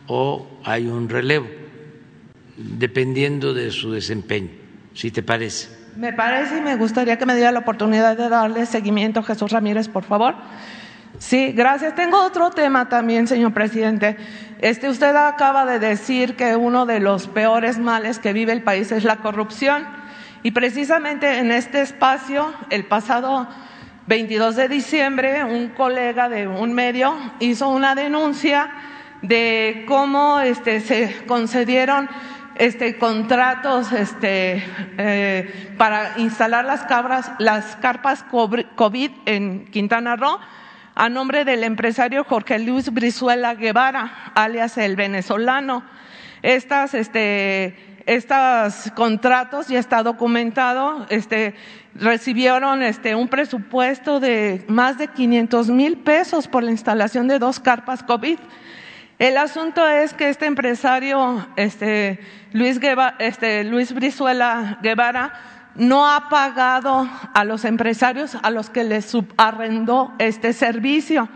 o hay un relevo, dependiendo de su desempeño, si te parece. Me parece y me gustaría que me diera la oportunidad de darle seguimiento, Jesús Ramírez, por favor. Sí, gracias. Tengo otro tema también, señor presidente. Este, usted acaba de decir que uno de los peores males que vive el país es la corrupción. Y precisamente en este espacio, el pasado 22 de diciembre, un colega de un medio hizo una denuncia de cómo este, se concedieron este, contratos este, eh, para instalar las, cabras, las carpas COVID en Quintana Roo a nombre del empresario Jorge Luis Brizuela Guevara, alias el venezolano. Estas este, estos contratos ya está documentado, este, recibieron este, un presupuesto de más de 500 mil pesos por la instalación de dos carpas COVID. El asunto es que este empresario, este, Luis, este, Luis Brizuela Guevara, no ha pagado a los empresarios a los que les subarrendó este servicio.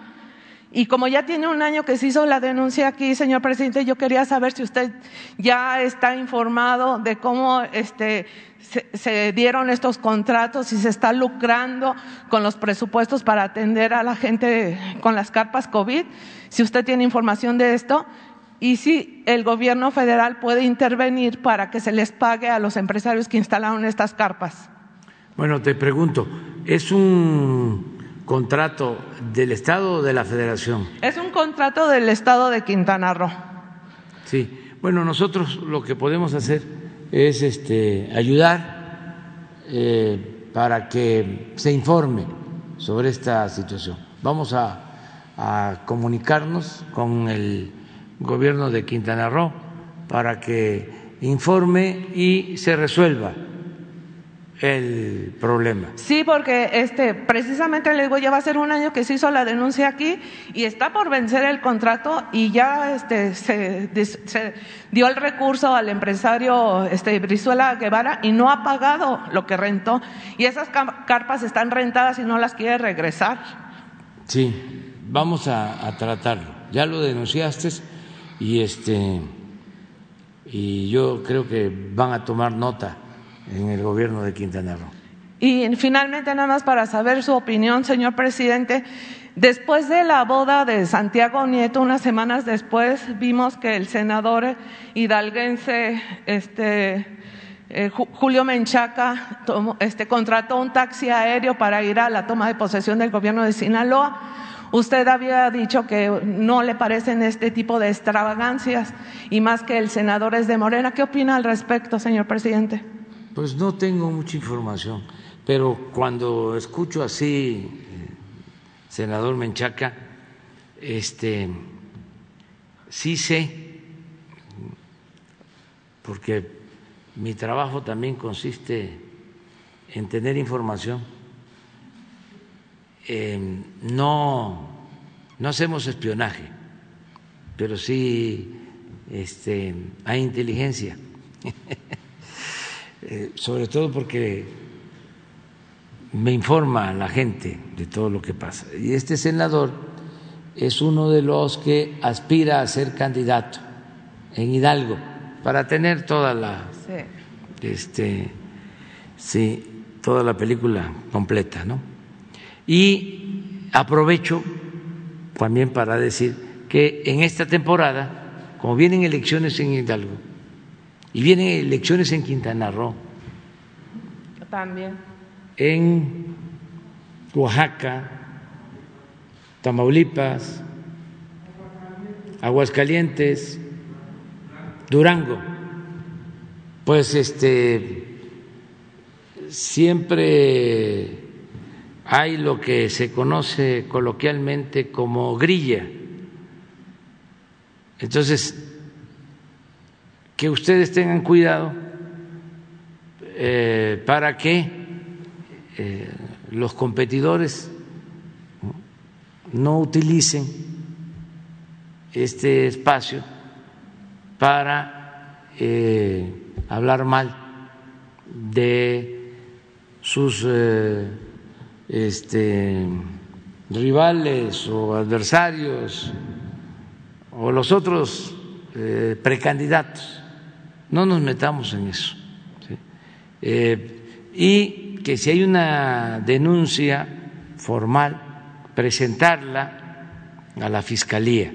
Y como ya tiene un año que se hizo la denuncia aquí, señor presidente, yo quería saber si usted ya está informado de cómo este, se, dieron estos contratos, si se está lucrando con los presupuestos para atender a la gente con las carpas COVID, si usted tiene información de esto y si el gobierno federal puede intervenir para que se les pague a los empresarios que instalaron estas carpas. Bueno, te pregunto, ¿es un contrato del Estado o de la Federación? Es un contrato del Estado de Quintana Roo. Sí, bueno, nosotros lo que podemos hacer es este, ayudar eh, para que se informe sobre esta situación. Vamos a, a comunicarnos con el gobierno de Quintana Roo para que informe y se resuelva el problema. Sí, porque este, precisamente le digo, ya va a ser un año que se hizo la denuncia aquí y está por vencer el contrato y ya este, se, dio el recurso al empresario este, Brizuela Guevara y no ha pagado lo que rentó. Y esas carpas están rentadas y no las quiere regresar. Sí, vamos a, a tratarlo. Ya lo denunciaste y, este, y yo creo que van a tomar nota en el gobierno de Quintana Roo. Y finalmente, nada más para saber su opinión, señor presidente, después de la boda de Santiago Nieto, unas semanas después, vimos que el senador hidalguense, este, eh, Julio Menchaca, este, contrató un taxi aéreo para ir a la toma de posesión del gobierno de Sinaloa. Usted había dicho que no le parecen este tipo de extravagancias y más que el senador es de Morena. ¿Qué opina al respecto, señor presidente? Pues no tengo mucha información, pero cuando escucho así, eh, senador Menchaca, este, sí sé, porque mi trabajo también consiste en tener información. No, no hacemos espionaje, pero sí este, hay inteligencia. Eh, sobre todo porque me informa la gente de todo lo que pasa. Y este senador es uno de los que aspira a ser candidato en Hidalgo para tener toda la este sí, toda la película completa, ¿no? Y aprovecho también para decir que en esta temporada, como vienen elecciones en Hidalgo, y vienen elecciones en Quintana Roo. También. En Oaxaca, Tamaulipas, Aguascalientes, Durango. Pues este siempre hay lo que se conoce coloquialmente como grilla. Entonces, que ustedes tengan cuidado eh, para que eh, los competidores no utilicen este espacio para eh, hablar mal de sus este, rivales o adversarios o los otros precandidatos no nos metamos en eso. Eh, y que si hay una denuncia formal, presentarla a la Fiscalía,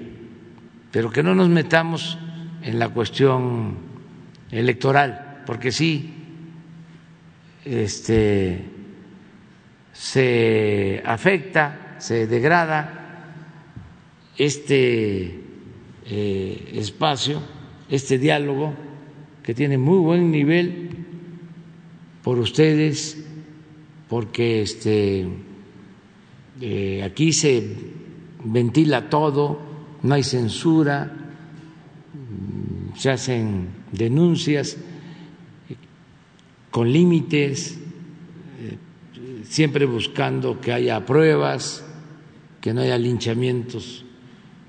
pero que no nos metamos en la cuestión electoral, porque sí este, se afecta, se degrada este eh, espacio, este diálogo que tiene muy buen nivel por ustedes, porque este, eh, aquí se ventila todo, no hay censura, mm, se hacen denuncias con límites, siempre buscando que haya pruebas, que no haya linchamientos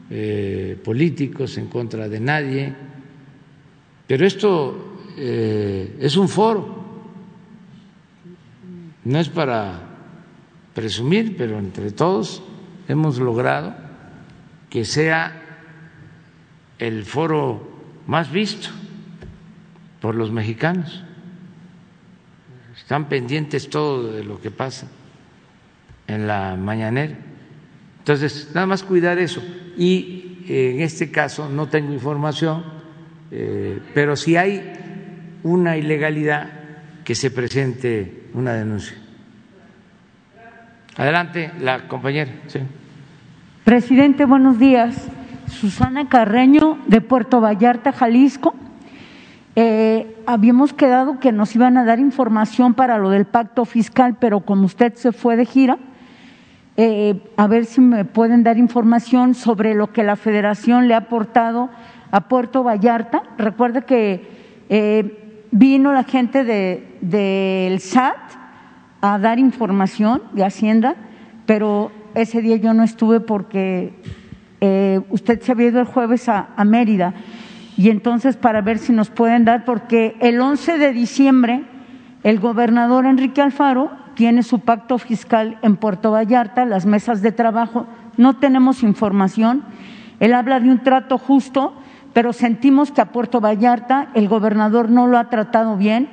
eh, políticos en contra de nadie. Pero esto eh, es un foro, no es para presumir, pero entre todos hemos logrado que sea el foro más visto por los mexicanos. Están pendientes todo de lo que pasa en la mañanera. Entonces, nada más cuidar eso. Y en este caso no tengo información, eh, pero si hay una ilegalidad, que se presente una denuncia. Adelante, la compañera. Presidente, buenos días. Susana Carreño, de Puerto Vallarta, Jalisco. Eh, habíamos quedado que nos iban a dar información para lo del pacto fiscal, pero como usted se fue de gira, eh, a ver si me pueden dar información sobre lo que la federación le ha aportado a Puerto Vallarta. Recuerde que eh, vino la gente del de, SAT a dar información de Hacienda, pero ese día yo no estuve porque usted se había ido el jueves a Mérida y entonces para ver si nos pueden dar, porque el 11 de diciembre el gobernador Enrique Alfaro tiene su pacto fiscal en Puerto Vallarta, las mesas de trabajo, no tenemos información, él habla de un trato justo, pero sentimos que a Puerto Vallarta el gobernador no lo ha tratado bien,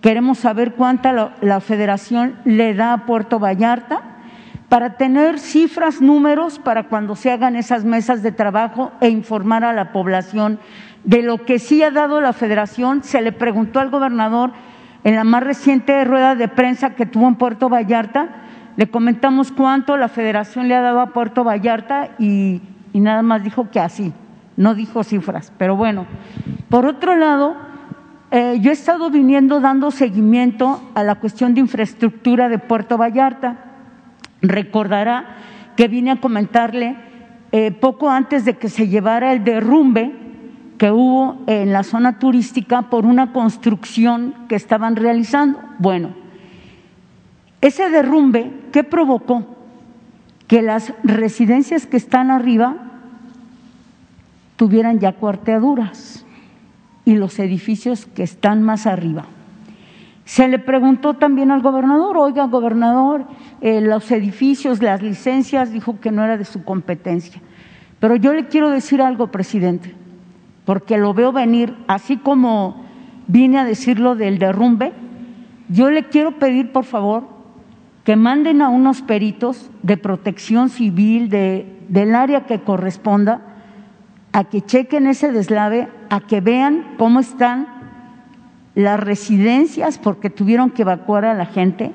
queremos saber cuánta la, la federación le da a Puerto Vallarta para tener cifras, números para cuando se hagan esas mesas de trabajo e informar a la población de lo que sí ha dado la federación. Se le preguntó al gobernador en la más reciente rueda de prensa que tuvo en Puerto Vallarta, le comentamos cuánto la federación le ha dado a Puerto Vallarta y, nada más dijo que así, no dijo cifras. Pero bueno, por otro lado, eh, yo he estado viniendo dando seguimiento a la cuestión de infraestructura de Puerto Vallarta. Recordará que vine a comentarle eh, poco antes de que se llevara el derrumbe que hubo en la zona turística por una construcción que estaban realizando. Bueno, ese derrumbe, ¿qué provocó? Que las residencias que están arriba tuvieran ya cuarteaduras y los edificios que están más arriba. Se le preguntó también al gobernador, oiga, gobernador, eh, los edificios, las licencias, dijo que no era de su competencia. Pero yo le quiero decir algo, presidente porque lo veo venir, así como vine a decirlo del derrumbe, yo le quiero pedir, por favor, que manden a unos peritos de protección civil de, del área que corresponda a que chequen ese deslave, a que vean cómo están las residencias porque tuvieron que evacuar a la gente.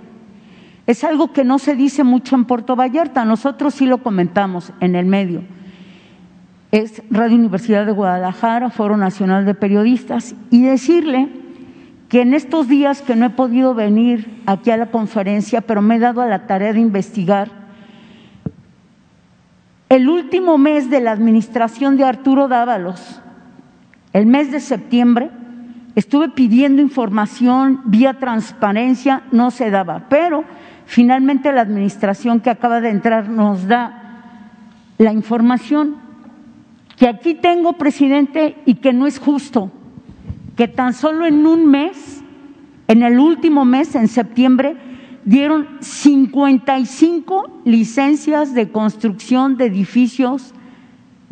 Es algo que no se dice mucho en Puerto Vallarta, nosotros sí lo comentamos en el medio es Radio Universidad de Guadalajara, Foro Nacional de Periodistas, y decirle que en estos días que no he podido venir aquí a la conferencia, pero me he dado a la tarea de investigar, el último mes de la administración de Arturo Dávalos, el mes de septiembre, estuve pidiendo información vía transparencia, no se daba, pero finalmente la administración que acaba de entrar nos da la información que aquí tengo, presidente, y que no es justo, que tan solo en un mes, en el último mes, en septiembre, dieron 55 licencias de construcción de edificios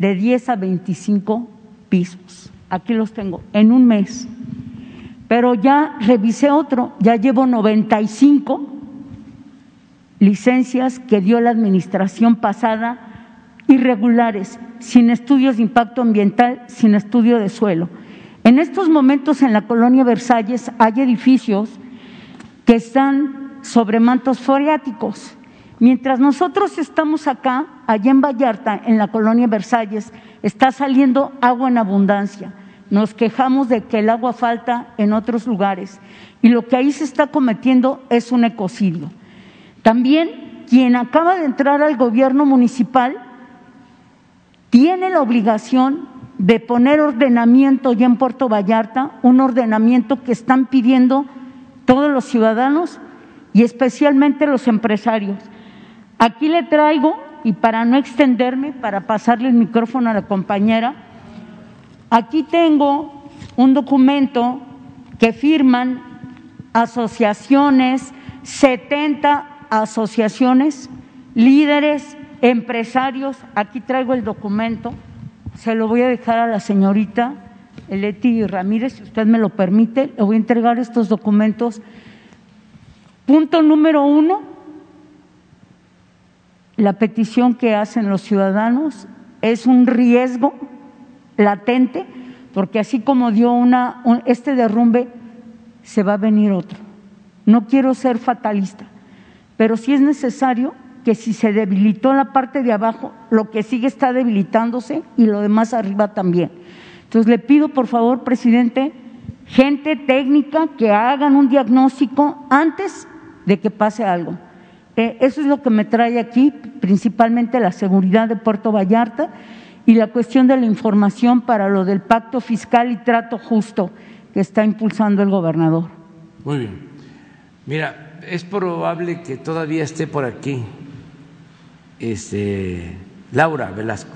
de 10 a 25 pisos. Aquí los tengo, en un mes. Pero ya revisé otro, ya llevo 95 licencias que dio la administración pasada irregulares, sin estudios de impacto ambiental, sin estudio de suelo. En estos momentos en la colonia Versalles hay edificios que están sobre mantos freáticos. Mientras nosotros estamos acá, allá en Vallarta, en la colonia Versalles, está saliendo agua en abundancia. Nos quejamos de que el agua falta en otros lugares y lo que ahí se está cometiendo es un ecocidio. También quien acaba de entrar al gobierno municipal tiene la obligación de poner ordenamiento ya en Puerto Vallarta, un ordenamiento que están pidiendo todos los ciudadanos y especialmente los empresarios. Aquí le traigo, y para no extenderme, para pasarle el micrófono a la compañera, aquí tengo un documento que firman asociaciones, 70 asociaciones, líderes, empresarios. Aquí traigo el documento, se lo voy a dejar a la señorita Leti Ramírez, si usted me lo permite, le voy a entregar estos documentos. Punto número uno, la petición que hacen los ciudadanos es un riesgo latente, porque así como dio una, este derrumbe, se va a venir otro. No quiero ser fatalista, pero sí es necesario que si se debilitó la parte de abajo, lo que sigue está debilitándose y lo demás arriba también. Entonces le pido, por favor, presidente, gente técnica que hagan un diagnóstico antes de que pase algo. Eh, eso es lo que me trae aquí, principalmente la seguridad de Puerto Vallarta y la cuestión de la información para lo del pacto fiscal y trato justo que está impulsando el gobernador. Muy bien. Mira, es probable que todavía esté por aquí este, Laura Velasco,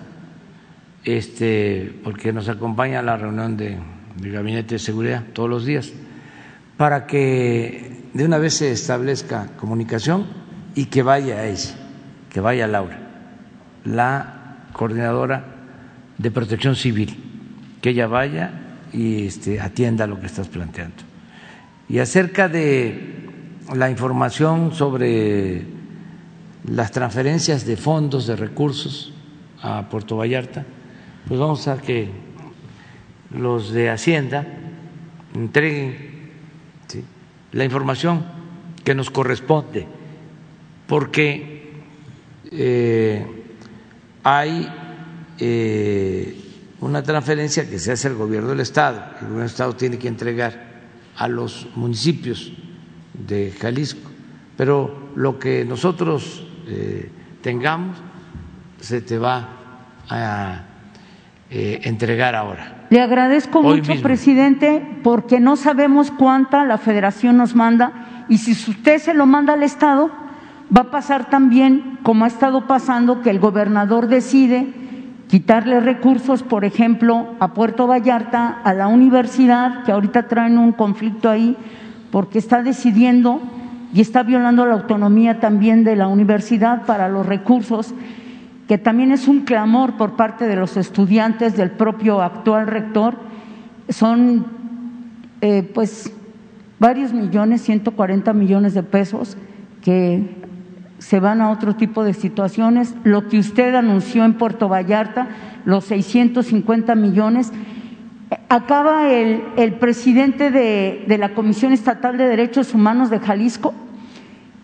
este, porque nos acompaña a la reunión de, del Gabinete de Seguridad todos los días, para que de una vez se establezca comunicación y que vaya ella, que vaya Laura, la coordinadora de protección civil, que ella vaya y este, atienda lo que estás planteando. Y acerca de la información sobre las transferencias de fondos, de recursos a Puerto Vallarta, pues vamos a que los de Hacienda entreguen la información que nos corresponde, porque eh, hay eh, una transferencia que se hace al gobierno del Estado, el gobierno del Estado tiene que entregar a los municipios de Jalisco, pero lo que nosotros eh, tengamos, se te va a eh, entregar ahora. Le agradezco mucho, presidente, porque no sabemos cuánta la federación nos manda y si usted se lo manda al Estado, va a pasar también, como ha estado pasando, que el gobernador decide quitarle recursos, por ejemplo, a Puerto Vallarta, a la universidad, que ahorita traen un conflicto ahí, porque está decidiendo y está violando la autonomía también de la universidad para los recursos, que también es un clamor por parte de los estudiantes del propio actual rector. Son eh, pues varios millones, 140 millones de pesos que se van a otro tipo de situaciones. Lo que usted anunció en Puerto Vallarta, los 650 millones, acaba el, presidente de, la Comisión Estatal de Derechos Humanos de Jalisco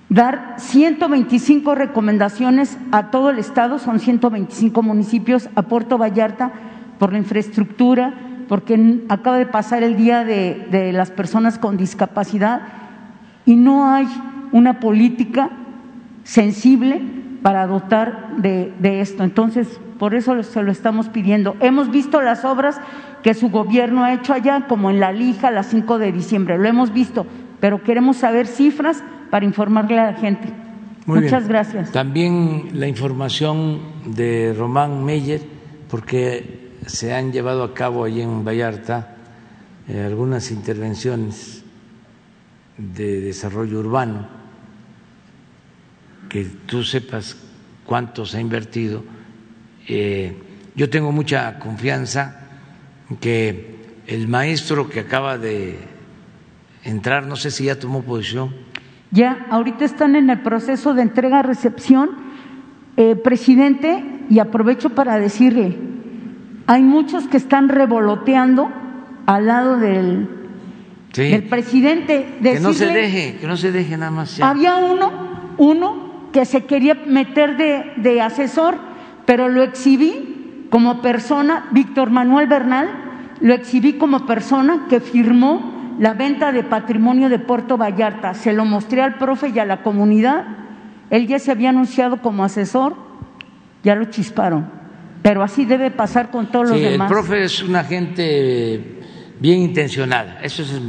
dar 125 recomendaciones a todo el Estado, son 125 municipios, a Puerto Vallarta por la infraestructura, porque acaba de pasar el día de las personas con discapacidad y no hay una política sensible para dotar de, de, esto. Entonces, por eso se lo estamos pidiendo. Hemos visto las obras que su gobierno ha hecho allá, como en La Lija, la 5 de diciembre, lo hemos visto, pero queremos saber cifras para informarle a la gente. Muchas gracias. También la información de Román Meyer, porque se han llevado a cabo allí en Vallarta eh, algunas intervenciones de desarrollo urbano, que tú sepas cuánto se ha invertido. Eh, yo tengo mucha confianza que el maestro que acaba de entrar, no sé si ya tomó posición, ya ahorita están en el proceso de entrega-recepción, eh, presidente, y aprovecho para decirle, hay muchos que están revoloteando al lado del, del presidente. que no se deje, que no se deje nada más. Había uno, uno que se quería meter de, de asesor, pero lo exhibí como persona, Víctor Manuel Bernal, lo exhibí como persona que firmó la venta de patrimonio de Puerto Vallarta. Se lo mostré al profe y a la comunidad. Él ya se había anunciado como asesor, ya lo chisparon. Pero así debe pasar con todos los demás. El profe es una gente bien intencionada, eso es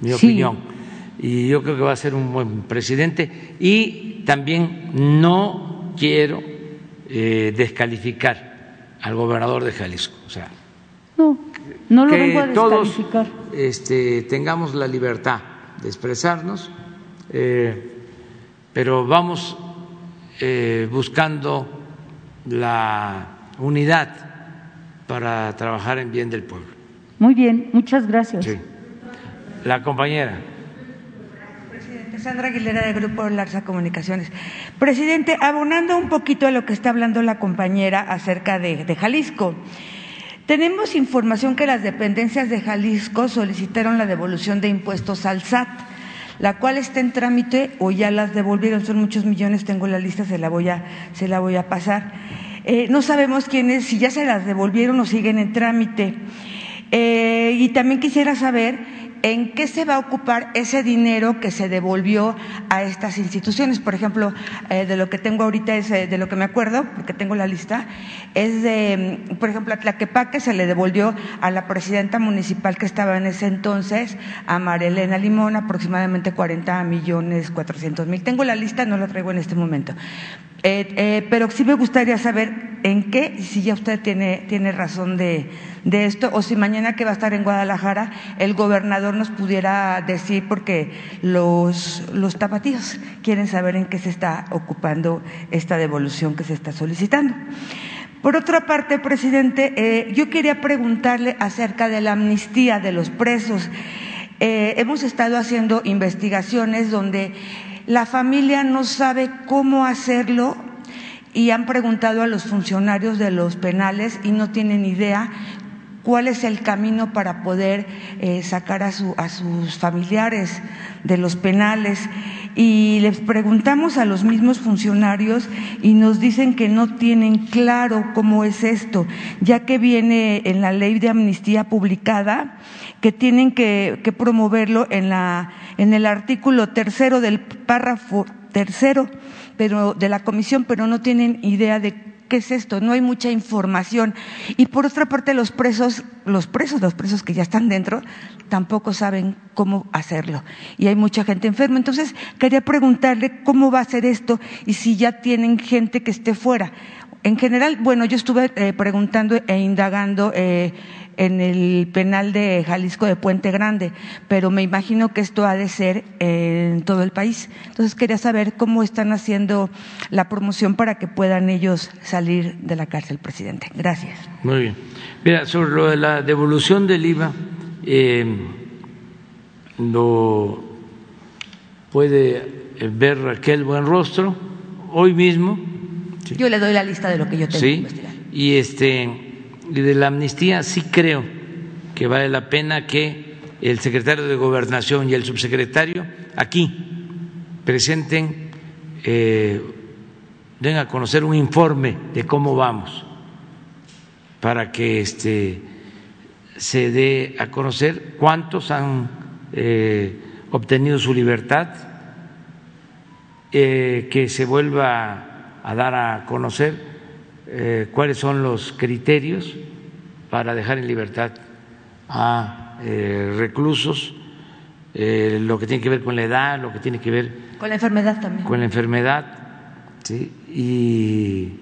mi opinión. Y yo creo que va a ser un buen presidente. Y también no quiero eh, descalificar al gobernador de Jalisco. O sea, no, no lo que vengo a descalificar. Todos este, tengamos la libertad de expresarnos, eh, pero vamos eh, buscando la unidad para trabajar en bien del pueblo. Muy bien, muchas gracias. Sí. La compañera. Sandra Aguilera del Grupo Larsa Comunicaciones. Presidente, abonando un poquito a lo que está hablando la compañera acerca de, de Jalisco. Tenemos información que las dependencias de Jalisco solicitaron la devolución de impuestos al SAT, la cual está en trámite o ya las devolvieron, son muchos millones, tengo la lista, se la voy a, se la voy a pasar. Eh, no sabemos quiénes, si ya se las devolvieron o siguen en trámite. Eh, y también quisiera saber en qué se va a ocupar ese dinero que se devolvió a estas instituciones. Por ejemplo, eh, de lo que tengo ahorita es, eh, de lo que me acuerdo, porque tengo la lista, es de, mm, por ejemplo, a Tlaquepaque se le devolvió a la presidenta municipal que estaba en ese entonces, a Marilena Limón, aproximadamente 40 millones 400 mil. Tengo la lista, no la traigo en este momento. Eh, eh, pero sí me gustaría saber en qué, si ya usted tiene, tiene razón de, de, esto, o si mañana que va a estar en Guadalajara, el gobernador nos pudiera decir, porque los, los tapatíos quieren saber en qué se está ocupando esta devolución que se está solicitando. Por otra parte, presidente, eh, yo quería preguntarle acerca de la amnistía de los presos. Eh, hemos estado haciendo investigaciones donde la familia no sabe cómo hacerlo y han preguntado a los funcionarios de los penales y no tienen idea cuál es el camino para poder eh, sacar a, su, a sus familiares de los penales. Y les preguntamos a los mismos funcionarios y nos dicen que no tienen claro cómo es esto, ya que viene en la ley de amnistía publicada que tienen que, que promoverlo en, la, en el artículo tercero del párrafo tercero pero, de la comisión, pero no tienen idea de ¿qué es esto? No hay mucha información. Y por otra parte, los presos, los presos, los presos que ya están dentro, tampoco saben cómo hacerlo. Y hay mucha gente enferma. Entonces, quería preguntarle cómo va a ser esto y si ya tienen gente que esté fuera. En general, bueno, yo estuve eh, preguntando e indagando eh, en el penal de Jalisco de Puente Grande, pero me imagino que esto ha de ser en todo el país. Entonces quería saber cómo están haciendo la promoción para que puedan ellos salir de la cárcel, presidente. Gracias. Muy bien. Mira, sobre lo de la devolución del IVA, eh, lo puede ver Raquel Buenrostro hoy mismo. Yo le doy la lista de lo que yo tengo sí, Y este y de la amnistía sí creo que vale la pena que el secretario de Gobernación y el subsecretario aquí presenten, eh, den a conocer un informe de cómo vamos para que este, se dé a conocer cuántos han eh, obtenido su libertad, eh, que se vuelva a dar a conocer eh, cuáles son los criterios para dejar en libertad a eh, reclusos, eh, lo que tiene que ver con la edad, lo que tiene que ver con la enfermedad también. Con la enfermedad, ¿sí? y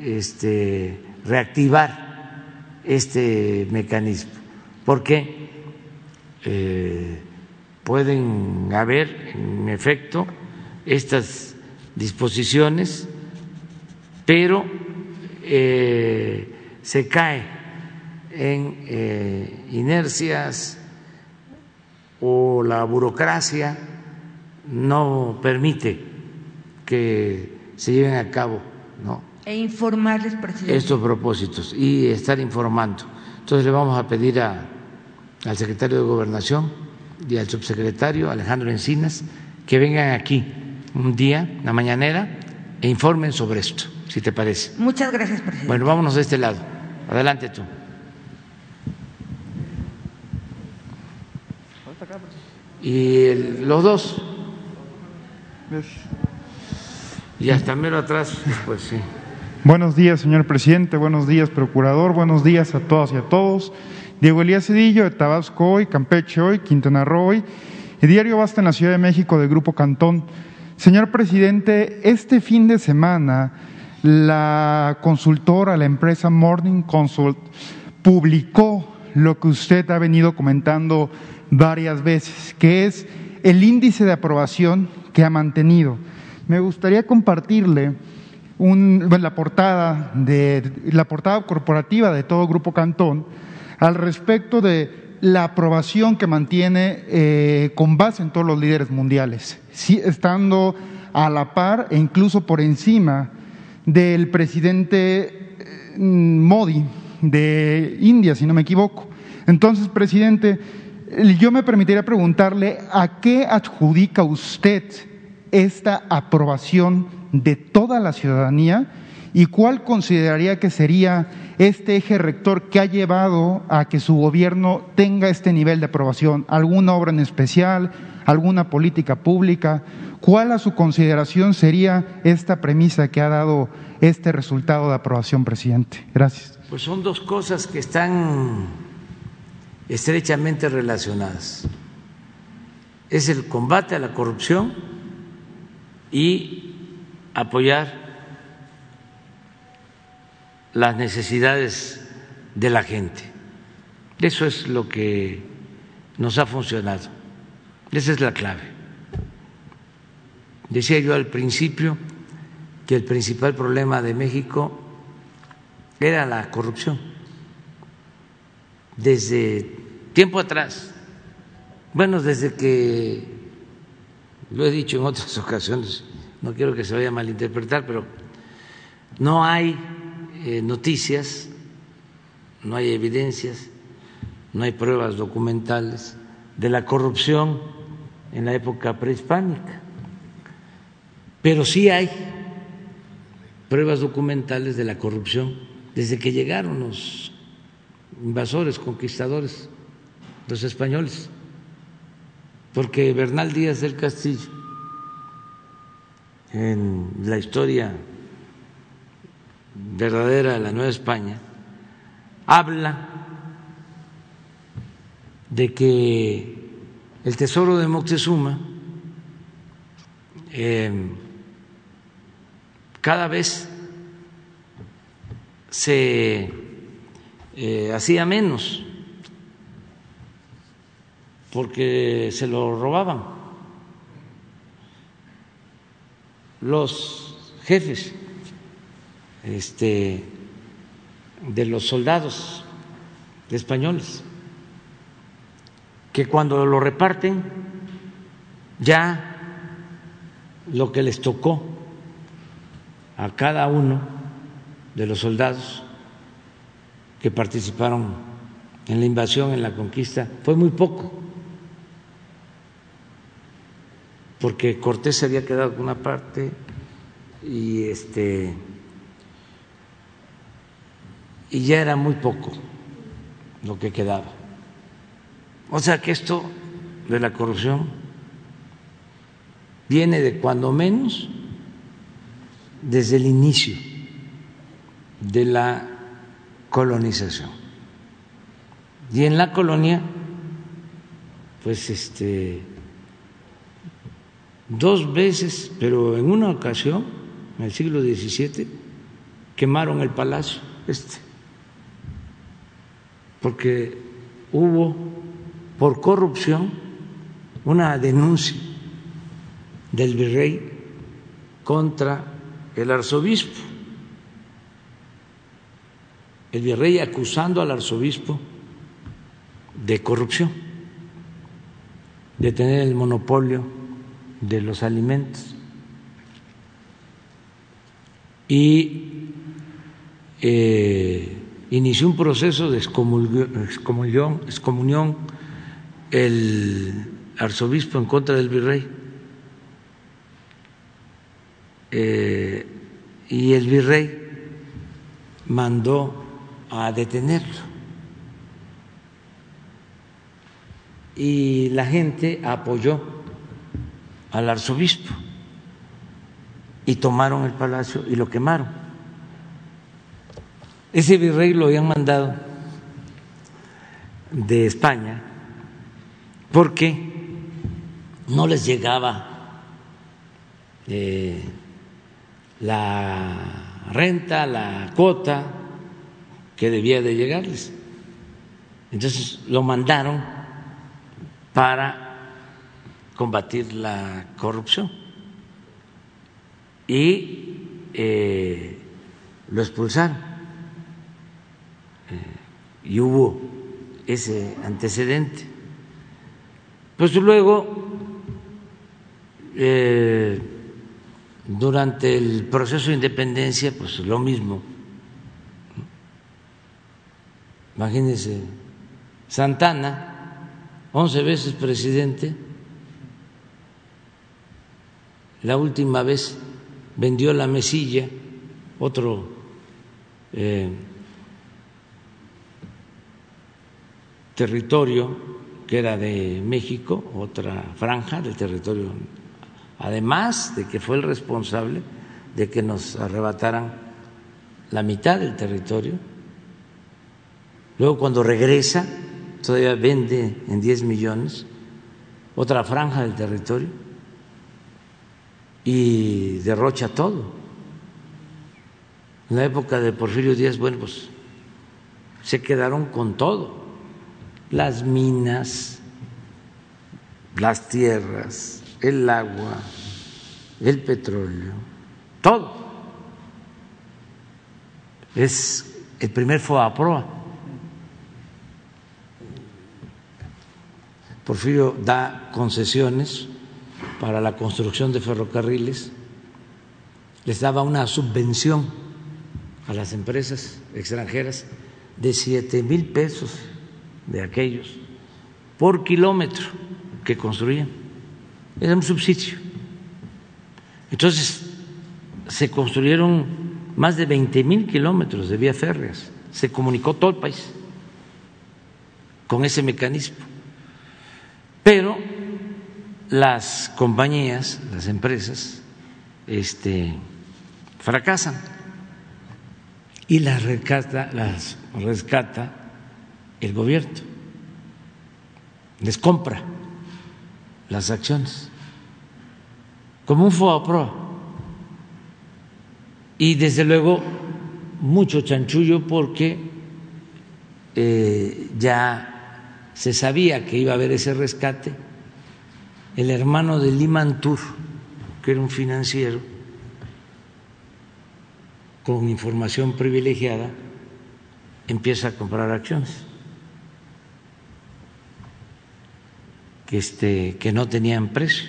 este, reactivar este mecanismo, porque pueden haber, en efecto, estas disposiciones, pero eh, se cae en eh, inercias o la burocracia no permite que se lleven a cabo ¿no? e informarles presidente. estos propósitos y estar informando. Entonces le vamos a pedir a, al secretario de Gobernación y al subsecretario Alejandro Encinas que vengan aquí un día, la mañanera, e informen sobre esto si te parece. Muchas gracias, presidente. Bueno, vámonos de este lado. Adelante tú. Y los dos. Y hasta mero atrás, pues sí. Buenos días, señor presidente. Buenos días, procurador. Buenos días a todas y a todos. Diego Elías Cedillo, de Tabasco hoy, Campeche hoy, Quintana Roo hoy. El diario Basta en la Ciudad de México del Grupo Cantón. Señor presidente, este fin de semana la consultora, la empresa Morning Consult, publicó lo que usted ha venido comentando varias veces, que es el índice de aprobación que ha mantenido. Me gustaría compartirle la portada de la portada corporativa de todo Grupo Cantón al respecto de la aprobación que mantiene eh, con base en todos los líderes mundiales, estando a la par e incluso por encima del presidente eh, Modi de India, si no me equivoco. Entonces, presidente, yo me permitiría preguntarle a qué adjudica usted esta aprobación de toda la ciudadanía y cuál consideraría que sería este eje rector que ha llevado a que su gobierno tenga este nivel de aprobación. ¿Alguna obra en especial? ¿Alguna política pública? ¿Cuál a su consideración sería esta premisa que ha dado este resultado de aprobación, presidente? Gracias. Pues son dos cosas que están estrechamente relacionadas. Es el combate a la corrupción y apoyar las necesidades de la gente. Eso es lo que nos ha funcionado. Esa es la clave. Decía yo al principio que el principal problema de México era la corrupción. Desde tiempo atrás, bueno, desde que, lo he dicho en otras ocasiones, no quiero que se vaya a malinterpretar, pero no hay eh, noticias, no hay evidencias, no hay pruebas documentales de la corrupción en la época prehispánica, pero sí hay pruebas documentales de la corrupción desde que llegaron los invasores, conquistadores, los españoles, porque Bernal Díaz del Castillo, en la historia verdadera de la Nueva España, habla de que el tesoro de Moctezuma eh, cada vez se eh, hacía menos porque se lo robaban los jefes este, de los soldados españoles, que cuando lo reparten ya lo que les tocó a cada uno de los soldados que participaron en la invasión, en la conquista, fue muy poco, porque Cortés se había quedado con una parte y este y ya era muy poco lo que quedaba. O sea que esto de la corrupción viene de cuando menos desde el inicio de la colonización. Y en la colonia, pues este, dos veces, pero en una ocasión, en el siglo XVII, quemaron el palacio este porque hubo por corrupción una denuncia del virrey contra el arzobispo. El virrey acusando al arzobispo de corrupción, de tener el monopolio de los alimentos. Y eh, inició un proceso de excomunión, el arzobispo en contra del virrey. Eh, y el virrey mandó a detenerlo. Y la gente apoyó al arzobispo y tomaron el palacio y lo quemaron. Ese virrey lo habían mandado de España porque no les llegaba eh, la renta, la cuota que debía de llegarles. Entonces lo mandaron para combatir la corrupción y eh, lo expulsaron. Y hubo ese antecedente. Pues luego, eh, durante el proceso de independencia, pues lo mismo. Imagínense, Santana, once veces presidente, la última vez vendió la mesilla, otro eh, territorio que era de México, otra franja del territorio, además de que fue el responsable de que nos arrebataran la mitad del territorio. Luego cuando regresa, todavía vende en 10 millones otra franja del territorio y derrocha todo. En la época de Porfirio Díaz, bueno, pues se quedaron con todo, las minas, las tierras, el agua, el petróleo, todo. Es el primer FOAPROA. Porfirio da concesiones para la construcción de ferrocarriles, les daba una subvención a las empresas extranjeras de siete mil pesos de aquellos por kilómetro que construían. Era un subsidio. Entonces, se construyeron más de 20 mil kilómetros de vías férreas. Se comunicó todo el país con ese mecanismo. Pero las compañías, las empresas, este, fracasan y las rescata, las rescata el gobierno, les compra las acciones. Como un FOAPRO. Y desde luego mucho chanchullo porque eh, ya se sabía que iba a haber ese rescate. El hermano de Limantur, que era un financiero con información privilegiada, empieza a comprar acciones este, que no tenían precio.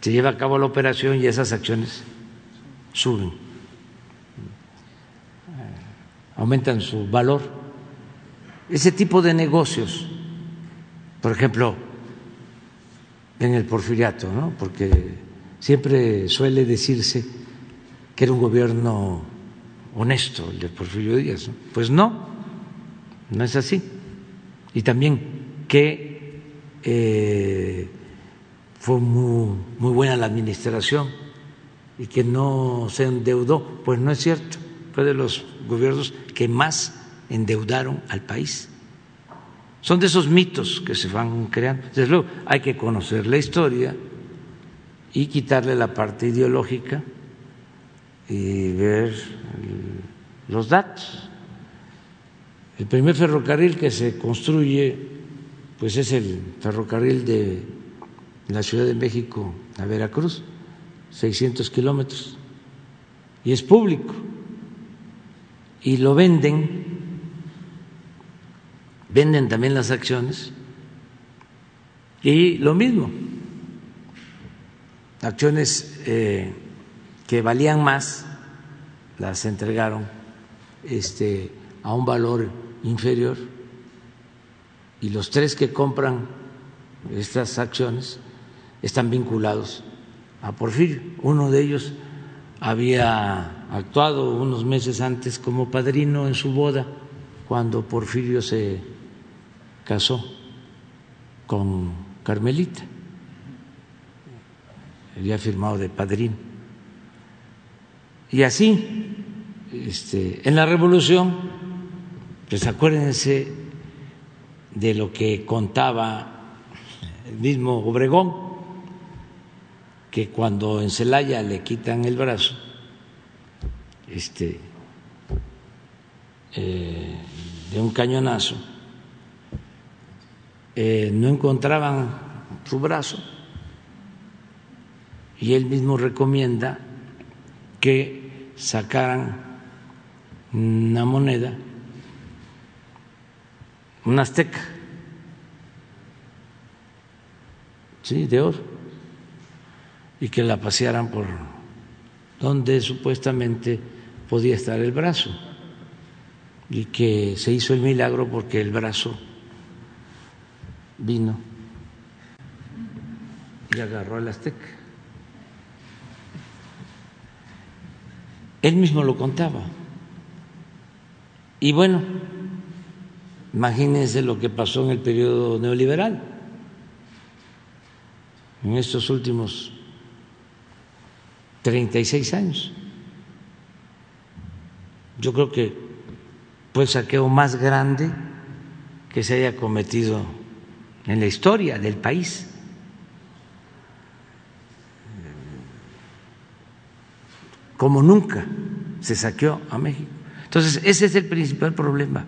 Se lleva a cabo la operación y esas acciones suben, aumentan su valor. Ese tipo de negocios, por ejemplo, en el porfiriato, ¿no? porque siempre suele decirse que era un gobierno honesto el de Porfirio Díaz. Pues no, no es así. Y también que eh, fue muy, muy buena la administración y que no se endeudó. Pues no es cierto, fue de los gobiernos que más endeudaron al país. Son de esos mitos que se van creando. Desde luego, hay que conocer la historia y quitarle la parte ideológica y ver los datos. El primer ferrocarril que se construye, pues es el ferrocarril de la Ciudad de México a Veracruz, 600 kilómetros, y es público, y lo venden venden también las acciones y lo mismo, acciones eh, que valían más las entregaron este, a un valor inferior y los tres que compran estas acciones están vinculados a Porfirio. Uno de ellos había actuado unos meses antes como padrino en su boda cuando Porfirio se casó con Carmelita, había firmado de padrino. Y así, este, en la revolución, pues acuérdense de lo que contaba el mismo Obregón, que cuando en Celaya le quitan el brazo, este, eh, de un cañonazo, eh, no encontraban su brazo y él mismo recomienda que sacaran una moneda, una azteca, sí, de oro, y que la pasearan por donde supuestamente podía estar el brazo, y que se hizo el milagro porque el brazo vino y agarró al azteca. Él mismo lo contaba. Y bueno, imagínense lo que pasó en el periodo neoliberal, en estos últimos 36 años. Yo creo que fue el saqueo más grande que se haya cometido en la historia del país. como nunca se saqueó a México. Entonces, ese es el principal problema,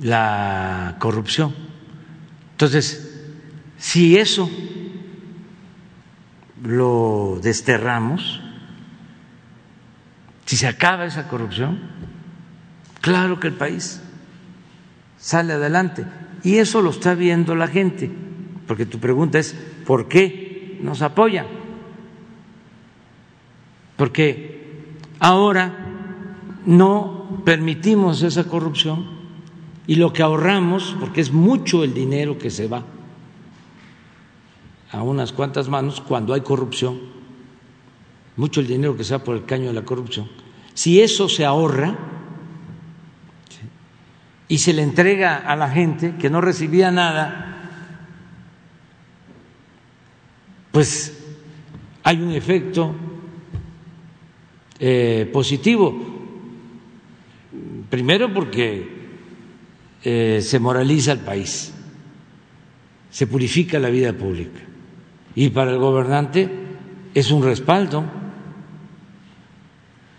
la corrupción. Entonces, si eso lo desterramos, si se acaba esa corrupción, claro que el país sale adelante. Y eso lo está viendo la gente, porque tu pregunta es, ¿por qué nos apoyan? porque ahora no permitimos esa corrupción y lo que ahorramos, porque es mucho el dinero que se va a unas cuantas manos cuando hay corrupción, mucho el dinero que se va por el caño de la corrupción, si eso se ahorra y se le entrega a la gente que no recibía nada, pues hay un efecto eh, positivo. Primero porque eh, se moraliza el país, se purifica la vida pública y para el gobernante es un respaldo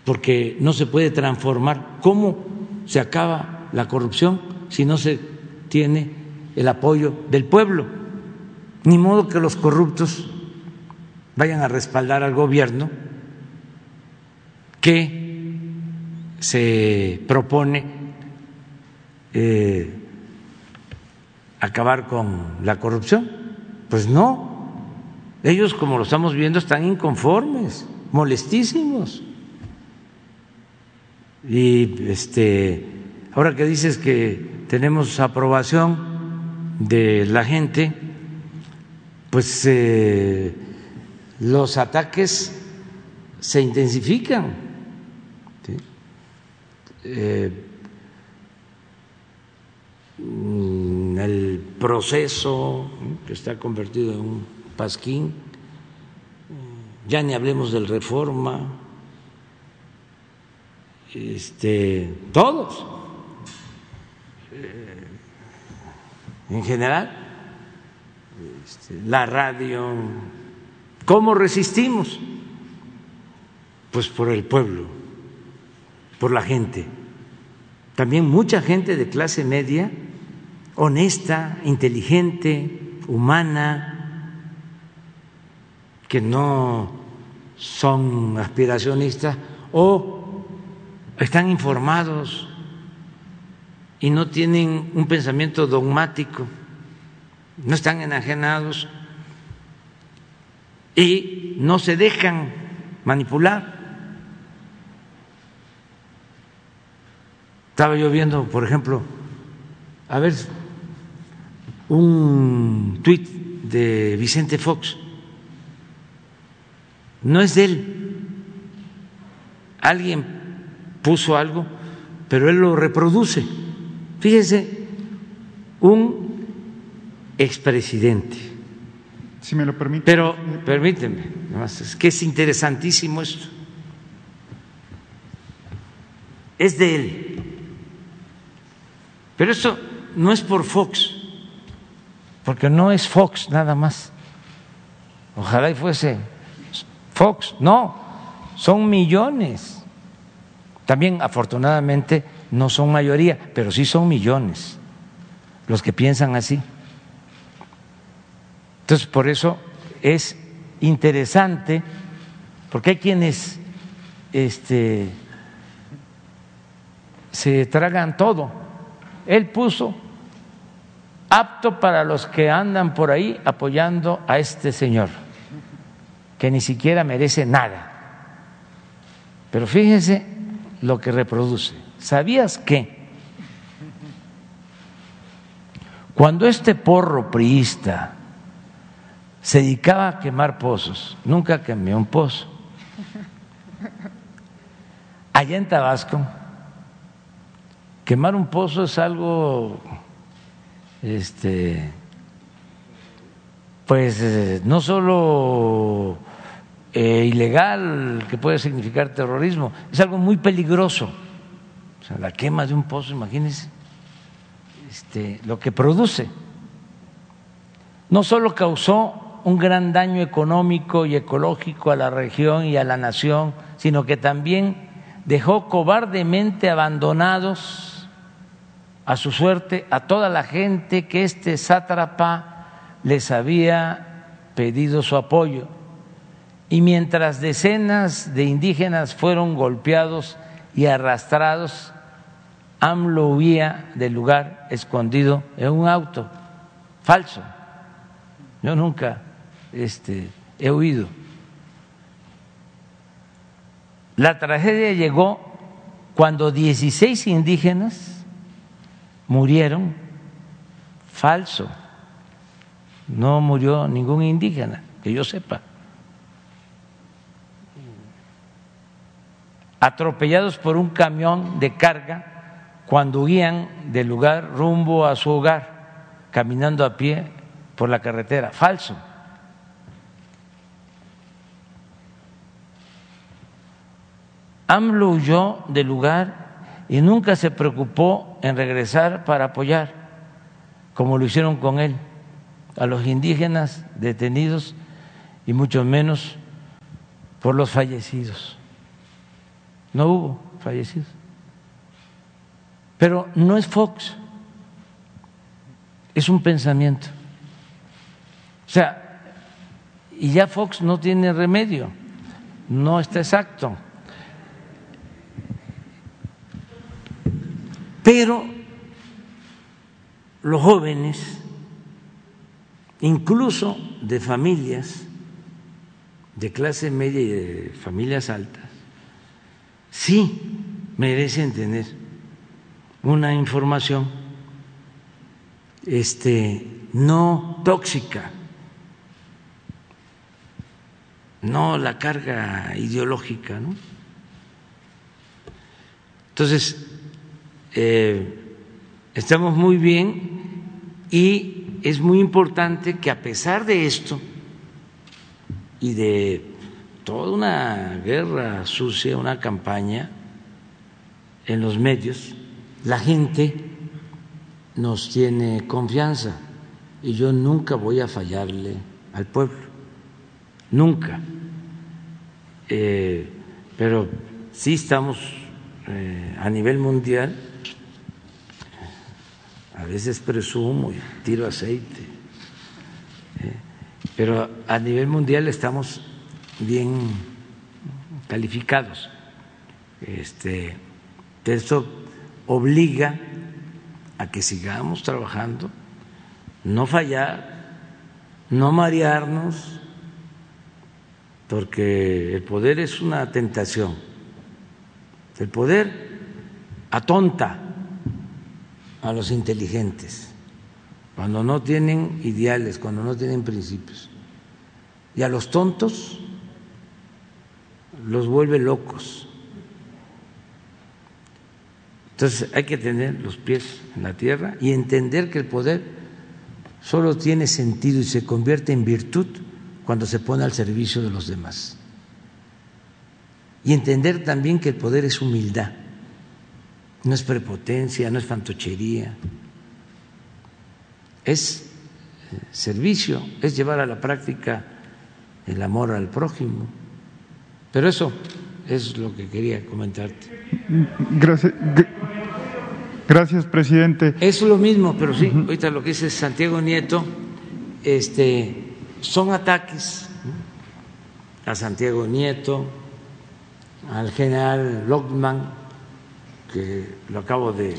porque no se puede transformar. ¿Cómo se acaba la corrupción si no se tiene el apoyo del pueblo? Ni modo que los corruptos vayan a respaldar al gobierno que se propone eh, acabar con la corrupción. Pues no, ellos como lo estamos viendo están inconformes, molestísimos. Y este, ahora que dices que tenemos aprobación de la gente, pues eh, los ataques se intensifican eh, el proceso que está convertido en un pasquín, ya ni hablemos del reforma, este, todos, eh, en general, este, la radio, ¿cómo resistimos? Pues por el pueblo por la gente. También mucha gente de clase media, honesta, inteligente, humana, que no son aspiracionistas o están informados y no tienen un pensamiento dogmático, no están enajenados y no se dejan manipular. Estaba yo viendo, por ejemplo, a ver, un tuit de Vicente Fox. No es de él. Alguien puso algo, pero él lo reproduce. Fíjese, un expresidente. Si me lo permite. Pero permíteme, es que es interesantísimo esto. Es de él. Pero eso no es por Fox, porque no es Fox nada más. Ojalá y fuese Fox, no, son millones. También afortunadamente no son mayoría, pero sí son millones los que piensan así. Entonces, por eso es interesante, porque hay quienes este, se tragan todo. Él puso apto para los que andan por ahí apoyando a este señor, que ni siquiera merece nada. Pero fíjense lo que reproduce. ¿Sabías que cuando este porro priista se dedicaba a quemar pozos, nunca quemé un pozo? Allá en Tabasco, quemar un pozo es algo este pues eh, no solo eh, ilegal que puede significar terrorismo, es algo muy peligroso. O sea, la quema de un pozo, imagínense este, lo que produce. No solo causó un gran daño económico y ecológico a la región y a la nación, sino que también dejó cobardemente abandonados a su suerte a toda la gente que este sátrapa les había pedido su apoyo. Y mientras decenas de indígenas fueron golpeados y arrastrados, AMLO huía del lugar escondido en un auto falso. Yo nunca este, he oído. La tragedia llegó cuando 16 indígenas murieron falso. No murió ningún indígena, que yo sepa. Atropellados por un camión de carga cuando huían del lugar rumbo a su hogar, caminando a pie por la carretera. Falso. AMLO huyó del lugar y nunca se preocupó en regresar para apoyar, como lo hicieron con él, a los indígenas detenidos y mucho menos por los fallecidos. No hubo fallecidos. Pero no es Fox, es un pensamiento. O sea, y ya Fox no tiene remedio, no está exacto. Pero los jóvenes, incluso de familias de clase media y de familias altas, sí merecen tener una información este, no tóxica, no la carga ideológica. ¿no? Entonces, eh, estamos muy bien y es muy importante que a pesar de esto y de toda una guerra sucia, una campaña en los medios, la gente nos tiene confianza y yo nunca voy a fallarle al pueblo, nunca. Eh, pero sí estamos eh, a nivel mundial a veces presumo y tiro aceite, ¿eh? pero a nivel mundial estamos bien calificados. Este, esto obliga a que sigamos trabajando, no fallar, no marearnos, porque el poder es una tentación. El poder atonta a los inteligentes, cuando no tienen ideales, cuando no tienen principios. Y a los tontos los vuelve locos. Entonces hay que tener los pies en la tierra y entender que el poder solo tiene sentido y se convierte en virtud cuando se pone al servicio de los demás. Y entender también que el poder es humildad no es prepotencia, no es fantochería, es servicio, es llevar a la práctica el amor al prójimo. Pero eso es lo que quería comentarte. Gracias, gracias presidente. Es lo mismo, pero sí, ahorita lo que dice Santiago Nieto, este, son ataques a Santiago Nieto, al general Lockman, lo acabo de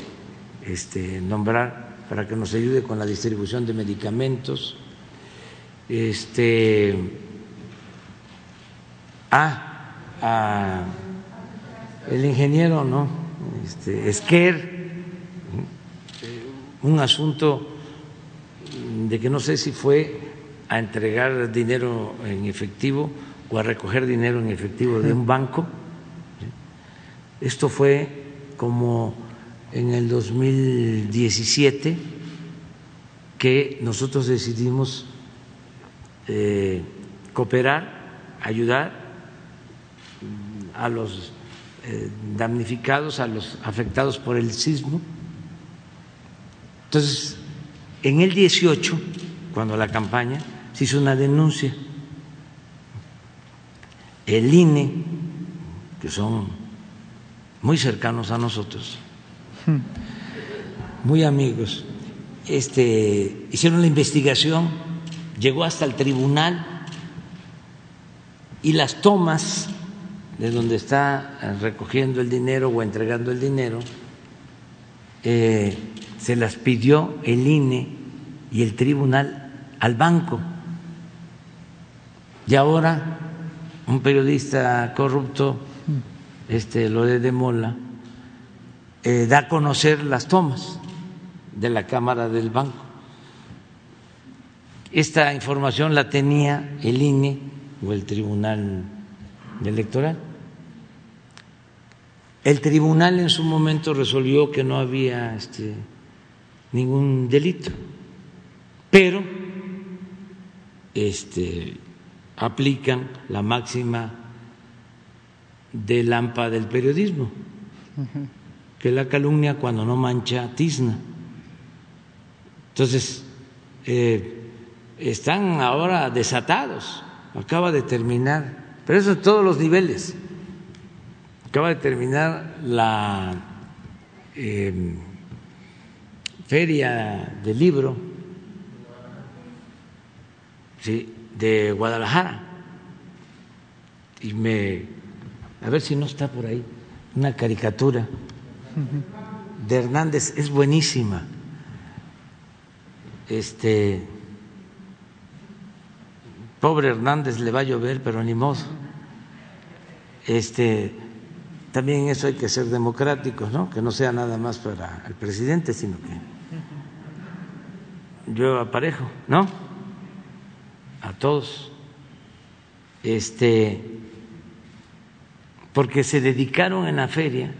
este, nombrar para que nos ayude con la distribución de medicamentos. Este, ah, el ingeniero, ¿no? Este, Esquer, un asunto de que no sé si fue a entregar dinero en efectivo o a recoger dinero en efectivo de un banco. Esto fue como en el 2017 que nosotros decidimos eh, cooperar, ayudar a los eh, damnificados, a los afectados por el sismo. Entonces, en el 18, cuando la campaña, se hizo una denuncia. El INE, que son muy cercanos a nosotros, muy amigos, este, hicieron la investigación, llegó hasta el tribunal y las tomas de donde está recogiendo el dinero o entregando el dinero, eh, se las pidió el INE y el tribunal al banco. Y ahora un periodista corrupto, este Lore de Mola, eh, da a conocer las tomas de la Cámara del Banco. Esta información la tenía el INE o el Tribunal Electoral. El tribunal en su momento resolvió que no había este, ningún delito, pero este, aplican la máxima del AMPA del periodismo que la calumnia cuando no mancha tizna. Entonces, eh, están ahora desatados, acaba de terminar, pero eso en todos los niveles, acaba de terminar la eh, feria del libro ¿sí? de Guadalajara y me, a ver si no está por ahí, una caricatura de Hernández es buenísima. Este pobre Hernández le va a llover, pero ni modo. Este también eso hay que ser democráticos, ¿no? Que no sea nada más para el presidente, sino que yo aparejo, ¿no? A todos. Este porque se dedicaron en la feria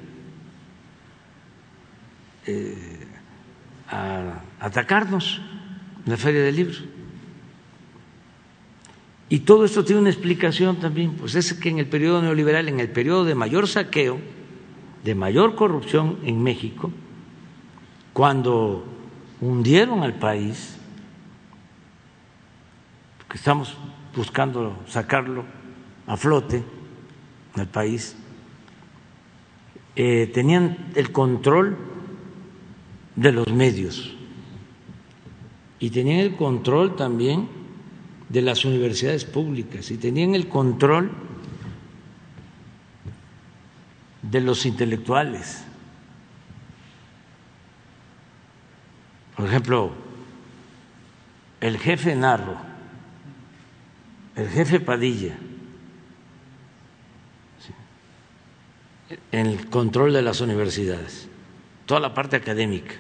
eh, a atacarnos en la Feria del Libro. Y todo esto tiene una explicación también, pues es que en el periodo neoliberal, en el periodo de mayor saqueo, de mayor corrupción en México, cuando hundieron al país, que estamos buscando sacarlo a flote al país, eh, tenían el control de los medios y tenían el control también de las universidades públicas y tenían el control de los intelectuales. Por ejemplo, el jefe Narro, el jefe Padilla, el control de las universidades, toda la parte académica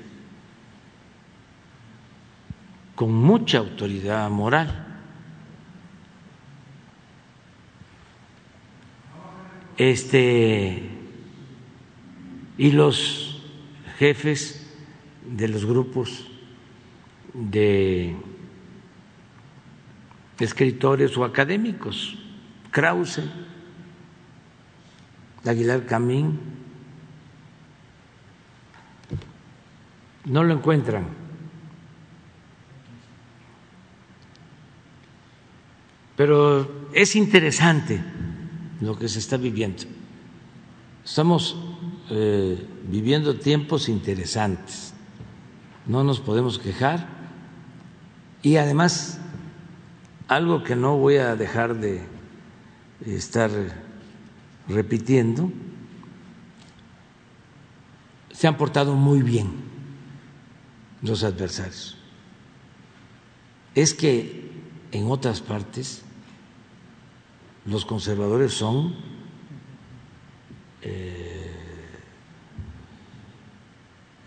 con mucha autoridad moral. Este y los jefes de los grupos de escritores o académicos, Krause, Aguilar Camín, no lo encuentran. Pero es interesante lo que se está viviendo. Estamos eh, viviendo tiempos interesantes, no nos podemos quejar. Y además algo que no voy a dejar de estar repitiendo, se han portado muy bien los adversarios. Es que en otras partes los conservadores son eh,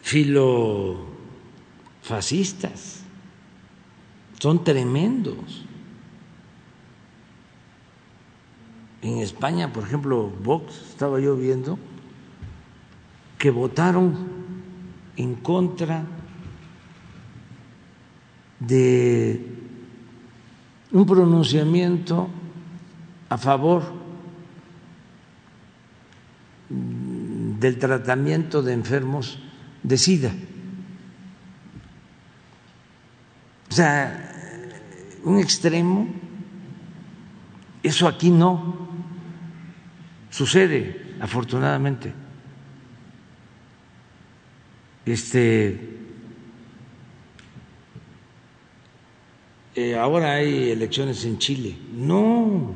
filofascistas, son tremendos. En España, por ejemplo, Vox, estaba yo viendo, que votaron en contra de un pronunciamiento a favor del tratamiento de enfermos de SIDA. O sea, un extremo, eso aquí no sucede, afortunadamente. Este eh, ahora hay elecciones en Chile. No,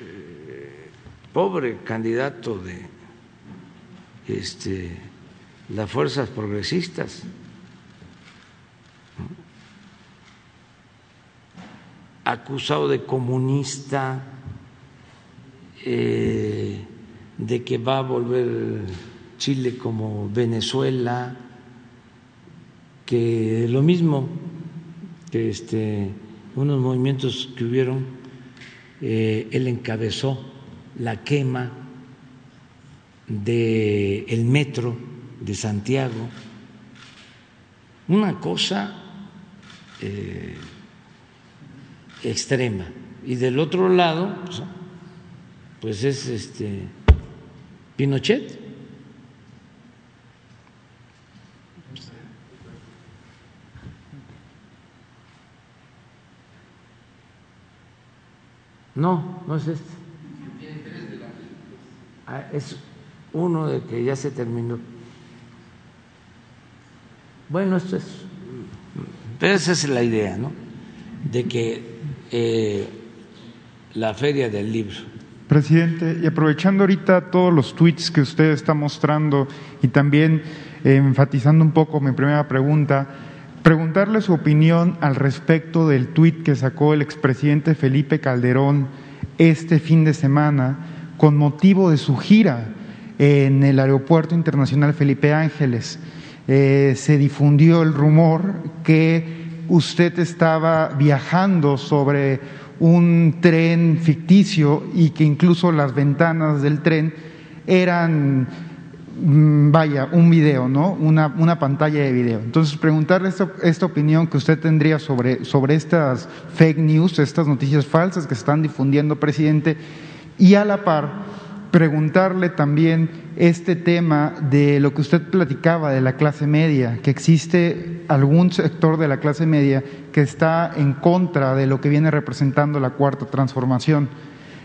eh, pobre candidato de este, las fuerzas progresistas. acusado de comunista, eh, de que va a volver Chile como Venezuela, que lo mismo que este, unos movimientos que hubieron, eh, él encabezó la quema del el metro de Santiago, una cosa eh, extrema. Y del otro lado, pues, pues es este Pinochet. No, no es este. Ah, es uno de que ya se terminó. Bueno, esto es. Pero esa es la idea, ¿no? De que eh, la feria del libro. Presidente, y aprovechando ahorita todos los tweets que usted está mostrando y también eh, enfatizando un poco mi primera pregunta, preguntarle su opinión al respecto del tuit que sacó el expresidente Felipe Calderón este fin de semana con motivo de su gira en el Aeropuerto Internacional Felipe Ángeles. Eh, se difundió el rumor que usted estaba viajando sobre un tren ficticio y que incluso las ventanas del tren eran, mm, vaya, un video, ¿no? Una, una pantalla de video. Entonces, preguntarle esta, esta, opinión que usted tendría sobre, sobre estas fake news, estas noticias falsas que se están difundiendo, presidente, y a la par preguntarle también este tema de lo que usted platicaba de la clase media, que existe algún sector de la clase media que está en contra de lo que viene representando la cuarta transformación.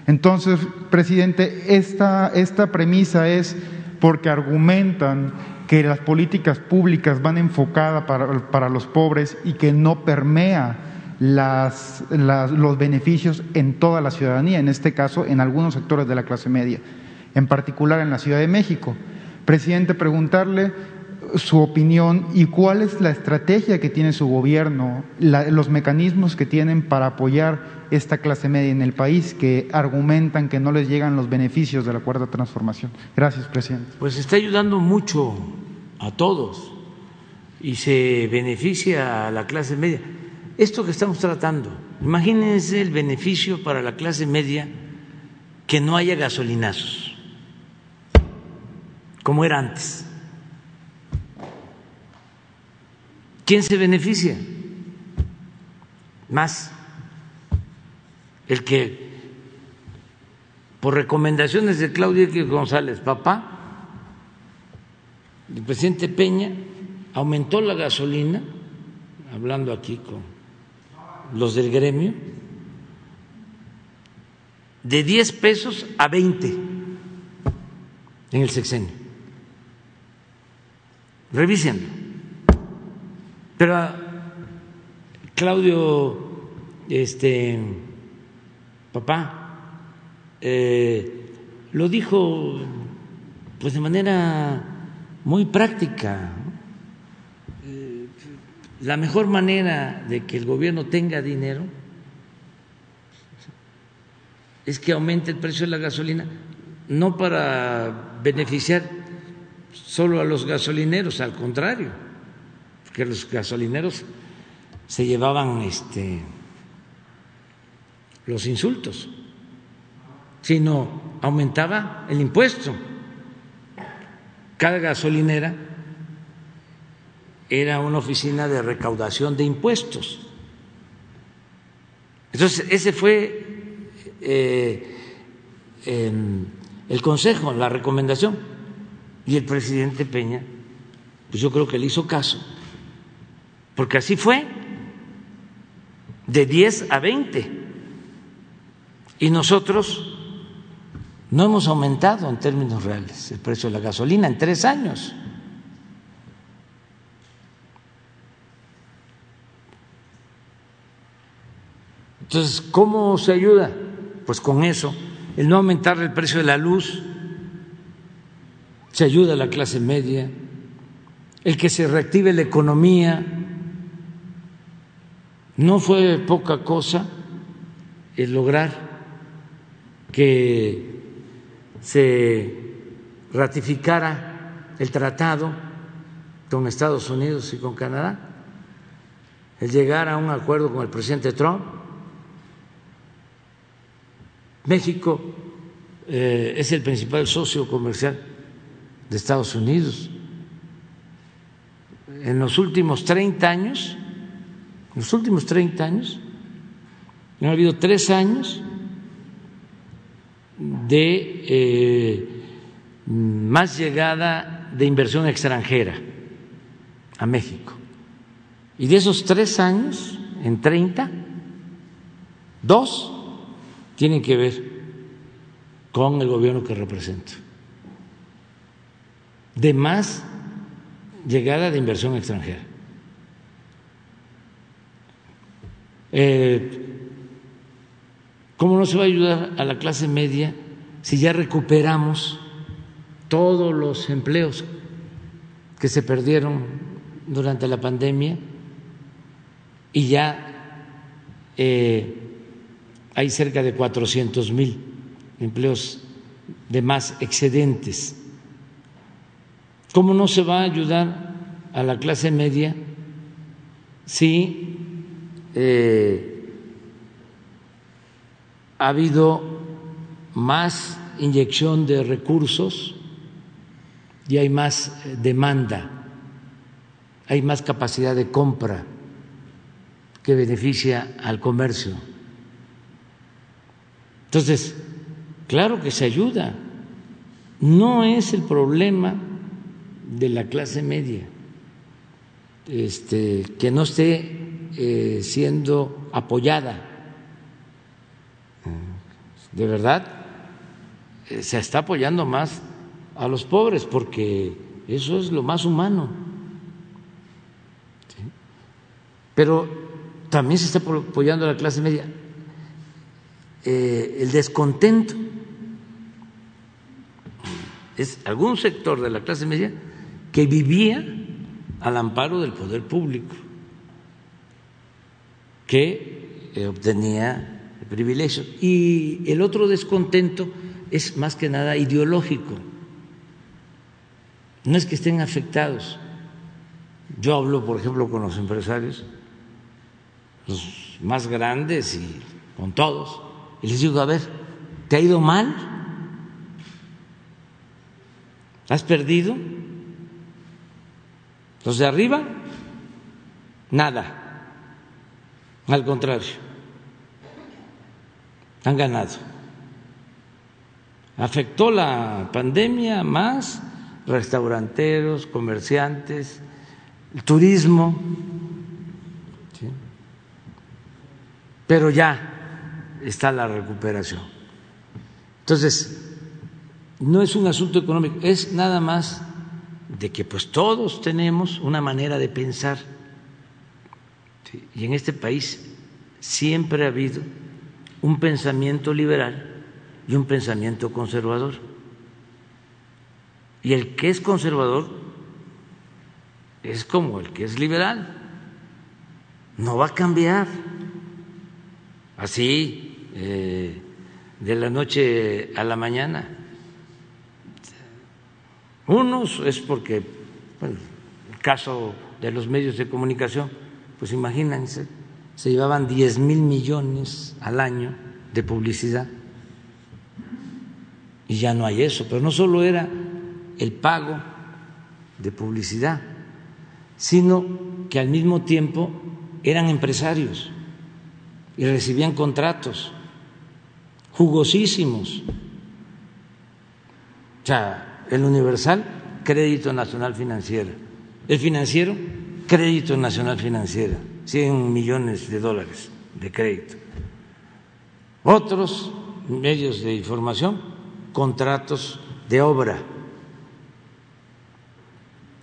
Entonces, presidente, esta, esta premisa es porque argumentan que las políticas públicas van enfocadas para, para los pobres y que no permea las, los beneficios en toda la ciudadanía, en este caso en algunos sectores de la clase media en particular en la Ciudad de México. Presidente, preguntarle su opinión y cuál es la estrategia que tiene su gobierno, los mecanismos que tienen para apoyar esta clase media en el país que argumentan que no les llegan los beneficios de la cuarta transformación. Gracias, presidente. Pues está ayudando mucho a todos y se beneficia a la clase media. Esto que estamos tratando, imagínense el beneficio para la clase media que no haya gasolinazos como era antes. ¿Quién se beneficia? Más el que por recomendaciones de Claudia X González, papá, el presidente Peña aumentó la gasolina, hablando aquí con los del gremio de 10 pesos a 20 en el sexenio. Revísenlo. Pero Claudio, este, papá, eh, lo dijo pues de manera muy práctica. La mejor manera de que el gobierno tenga dinero es que aumente el precio de la gasolina, no para beneficiar solo a los gasolineros, al contrario, porque los gasolineros se llevaban este, los insultos, sino aumentaba el impuesto. Cada gasolinera era una oficina de recaudación de impuestos. Entonces, ese fue eh, el consejo, la recomendación. Y el presidente Peña, pues yo creo que le hizo caso, porque así fue, de 10 a 20. Y nosotros no hemos aumentado en términos reales el precio de la gasolina en tres años. Entonces, ¿cómo se ayuda? pues con eso, el no aumentar el precio de la luz, se ayuda a la clase media, el que se reactive la economía, no fue poca cosa el lograr que se ratificara el tratado con Estados Unidos y con Canadá, el llegar a un acuerdo con el presidente Trump. México eh, es el principal socio comercial de Estados Unidos. En los últimos 30 años, en los últimos 30 años, ha habido tres años de eh, más llegada de inversión extranjera a México. Y de esos tres años, en 30, dos tienen que ver con el gobierno que represento. De más llegada de inversión extranjera. Eh, ¿Cómo no se va a ayudar a la clase media si ya recuperamos todos los empleos que se perdieron durante la pandemia y ya eh, hay cerca de 400 mil empleos de más excedentes. ¿Cómo no se va a ayudar a la clase media si eh, ha habido más inyección de recursos y hay más eh, demanda, hay más capacidad de compra que beneficia al comercio? Entonces, claro que se ayuda. No es el problema de la clase media este, que no esté eh, siendo apoyada. De verdad, eh, se está apoyando más a los pobres porque eso es lo más humano. Pero también se está apoyando a la clase media. Eh, el descontento es algún sector de la clase media que vivía al amparo del poder público, que eh, obtenía privilegios. Y el otro descontento es más que nada ideológico. No es que estén afectados. Yo hablo, por ejemplo, con los empresarios, los más grandes y con todos, y les digo, a ver, ¿te ha ido mal? ¿Has perdido? Los de arriba, nada. Al contrario, han ganado. Afectó la pandemia más restauranteros, comerciantes, el turismo. pero ya está la recuperación. Entonces, no es un asunto económico, es nada más de que pues todos tenemos una manera de pensar. Y en este país siempre ha habido un pensamiento liberal y un pensamiento conservador. Y el que es conservador es como el que es liberal. No va a cambiar así eh, de la noche a la mañana. Unos es porque, bueno, el caso de los medios de comunicación, pues imagínense, se llevaban 10 mil millones al año de publicidad y ya no hay eso. Pero no solo era el pago de publicidad, sino que al mismo tiempo eran empresarios y recibían contratos jugosísimos. O sea, el Universal, Crédito Nacional Financiera. El financiero, Crédito Nacional Financiera. 100 millones de dólares de crédito. Otros medios de información, contratos de obra,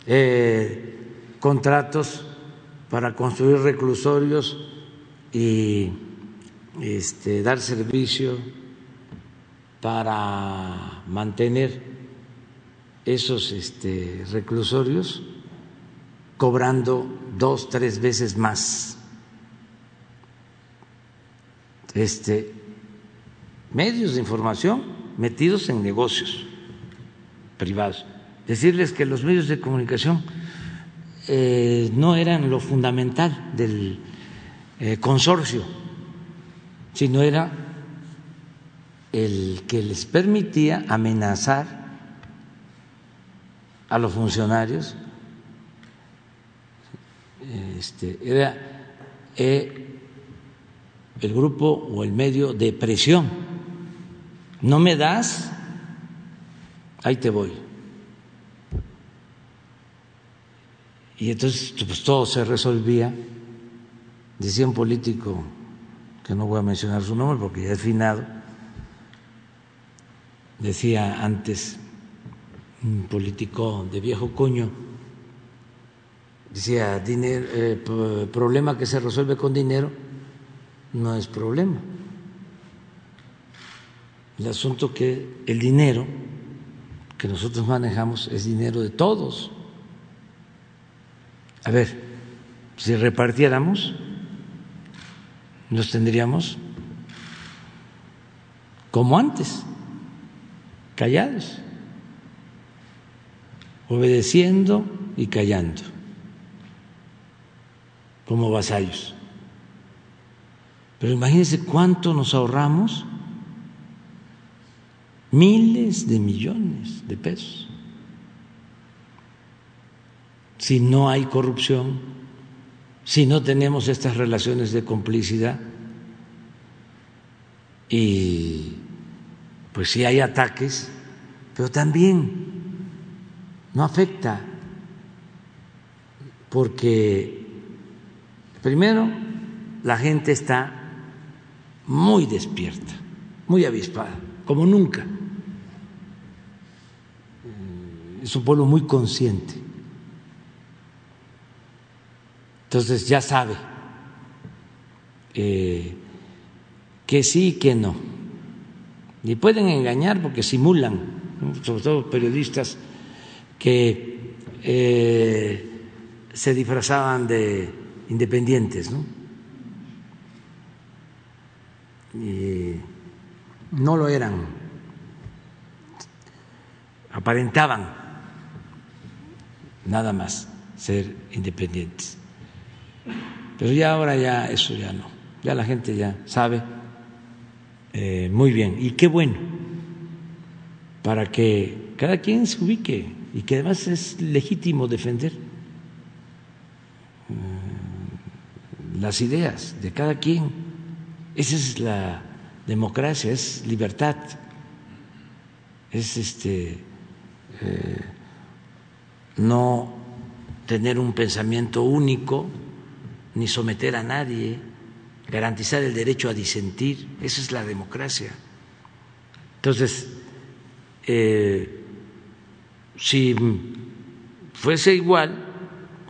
eh, contratos para construir reclusorios y este, dar servicio para mantener esos este, reclusorios cobrando dos, tres veces más. Este, medios de información metidos en negocios privados. Decirles que los medios de comunicación eh, no eran lo fundamental del eh, consorcio, sino era el que les permitía amenazar a los funcionarios, este, era eh, el grupo o el medio de presión. No me das, ahí te voy. Y entonces pues, todo se resolvía. Decía un político, que no voy a mencionar su nombre porque ya es finado, decía antes un político de viejo coño, decía, dinero, eh, problema que se resuelve con dinero no es problema. El asunto que el dinero que nosotros manejamos es dinero de todos. A ver, si repartiéramos, nos tendríamos como antes, callados, obedeciendo y callando, como vasallos. Pero imagínense cuánto nos ahorramos, miles de millones de pesos si no hay corrupción, si no tenemos estas relaciones de complicidad y pues si hay ataques, pero también no afecta porque primero la gente está muy despierta, muy avispada, como nunca. Es un pueblo muy consciente entonces ya sabe eh, que sí y que no. Y pueden engañar porque simulan, sobre todo periodistas que eh, se disfrazaban de independientes, ¿no? Y no lo eran, aparentaban nada más ser independientes. Pero ya ahora ya eso ya no, ya la gente ya sabe eh, muy bien. Y qué bueno, para que cada quien se ubique y que además es legítimo defender mm, las ideas de cada quien. Esa es la democracia, es libertad, es este eh, no tener un pensamiento único ni someter a nadie, garantizar el derecho a disentir, esa es la democracia. Entonces, eh, si fuese igual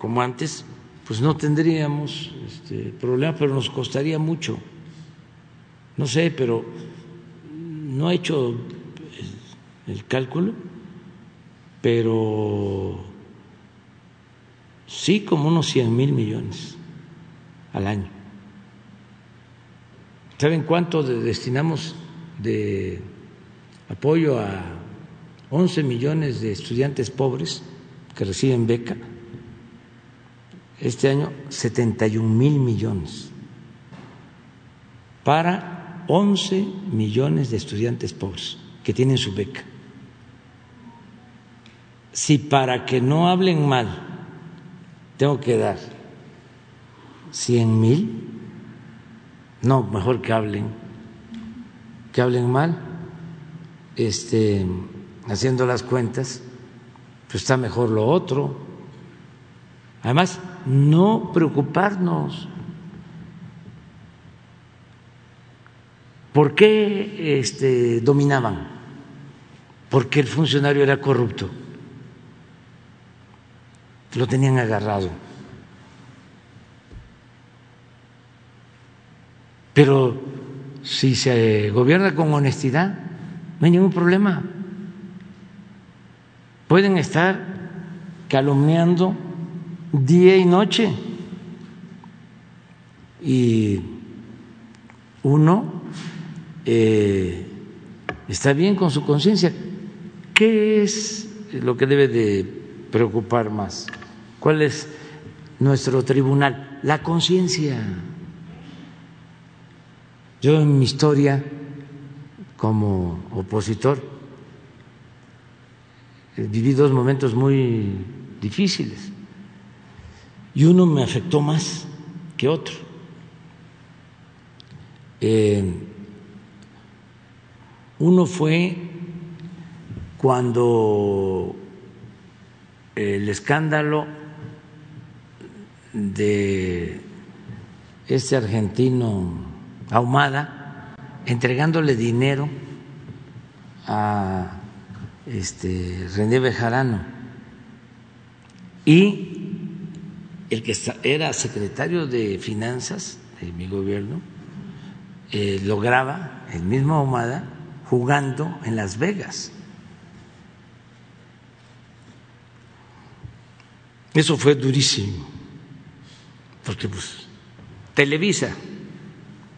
como antes, pues no tendríamos este problema, pero nos costaría mucho. No sé, pero no he hecho el cálculo, pero sí como unos 100 mil millones al año. ¿Saben cuánto destinamos de apoyo a 11 millones de estudiantes pobres que reciben beca? Este año 71 mil millones para 11 millones de estudiantes pobres que tienen su beca. Si para que no hablen mal tengo que dar 100 mil, no, mejor que hablen, que hablen mal, este, haciendo las cuentas, pues está mejor lo otro. Además, no preocuparnos. ¿Por qué este, dominaban? Porque el funcionario era corrupto. Lo tenían agarrado. Pero si se gobierna con honestidad, no hay ningún problema. Pueden estar calumniando día y noche. Y uno eh, está bien con su conciencia. ¿Qué es lo que debe de preocupar más? ¿Cuál es nuestro tribunal? La conciencia. Yo en mi historia como opositor viví dos momentos muy difíciles y uno me afectó más que otro. Eh, uno fue cuando el escándalo de este argentino Ahumada entregándole dinero a este René Bejarano y el que era secretario de finanzas de mi gobierno eh, lograba el mismo Ahumada jugando en Las Vegas. Eso fue durísimo, porque pues Televisa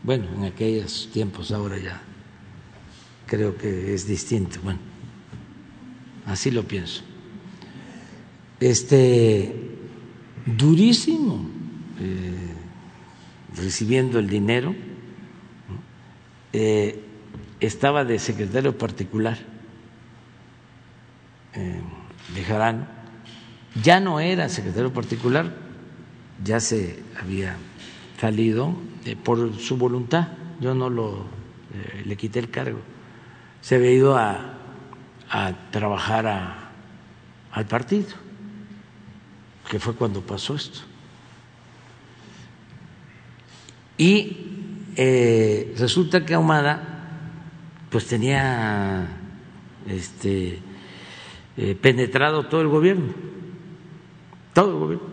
bueno, en aquellos tiempos ahora ya creo que es distinto. Bueno, así lo pienso. Este, durísimo, eh, recibiendo el dinero, eh, estaba de secretario particular eh, de ya no era secretario particular, ya se había salido eh, por su voluntad, yo no lo le quité el cargo. Se había ido a, trabajar al partido, que fue cuando pasó esto. Y eh, resulta que Ahumada pues tenía este, penetrado todo el gobierno, todo el gobierno,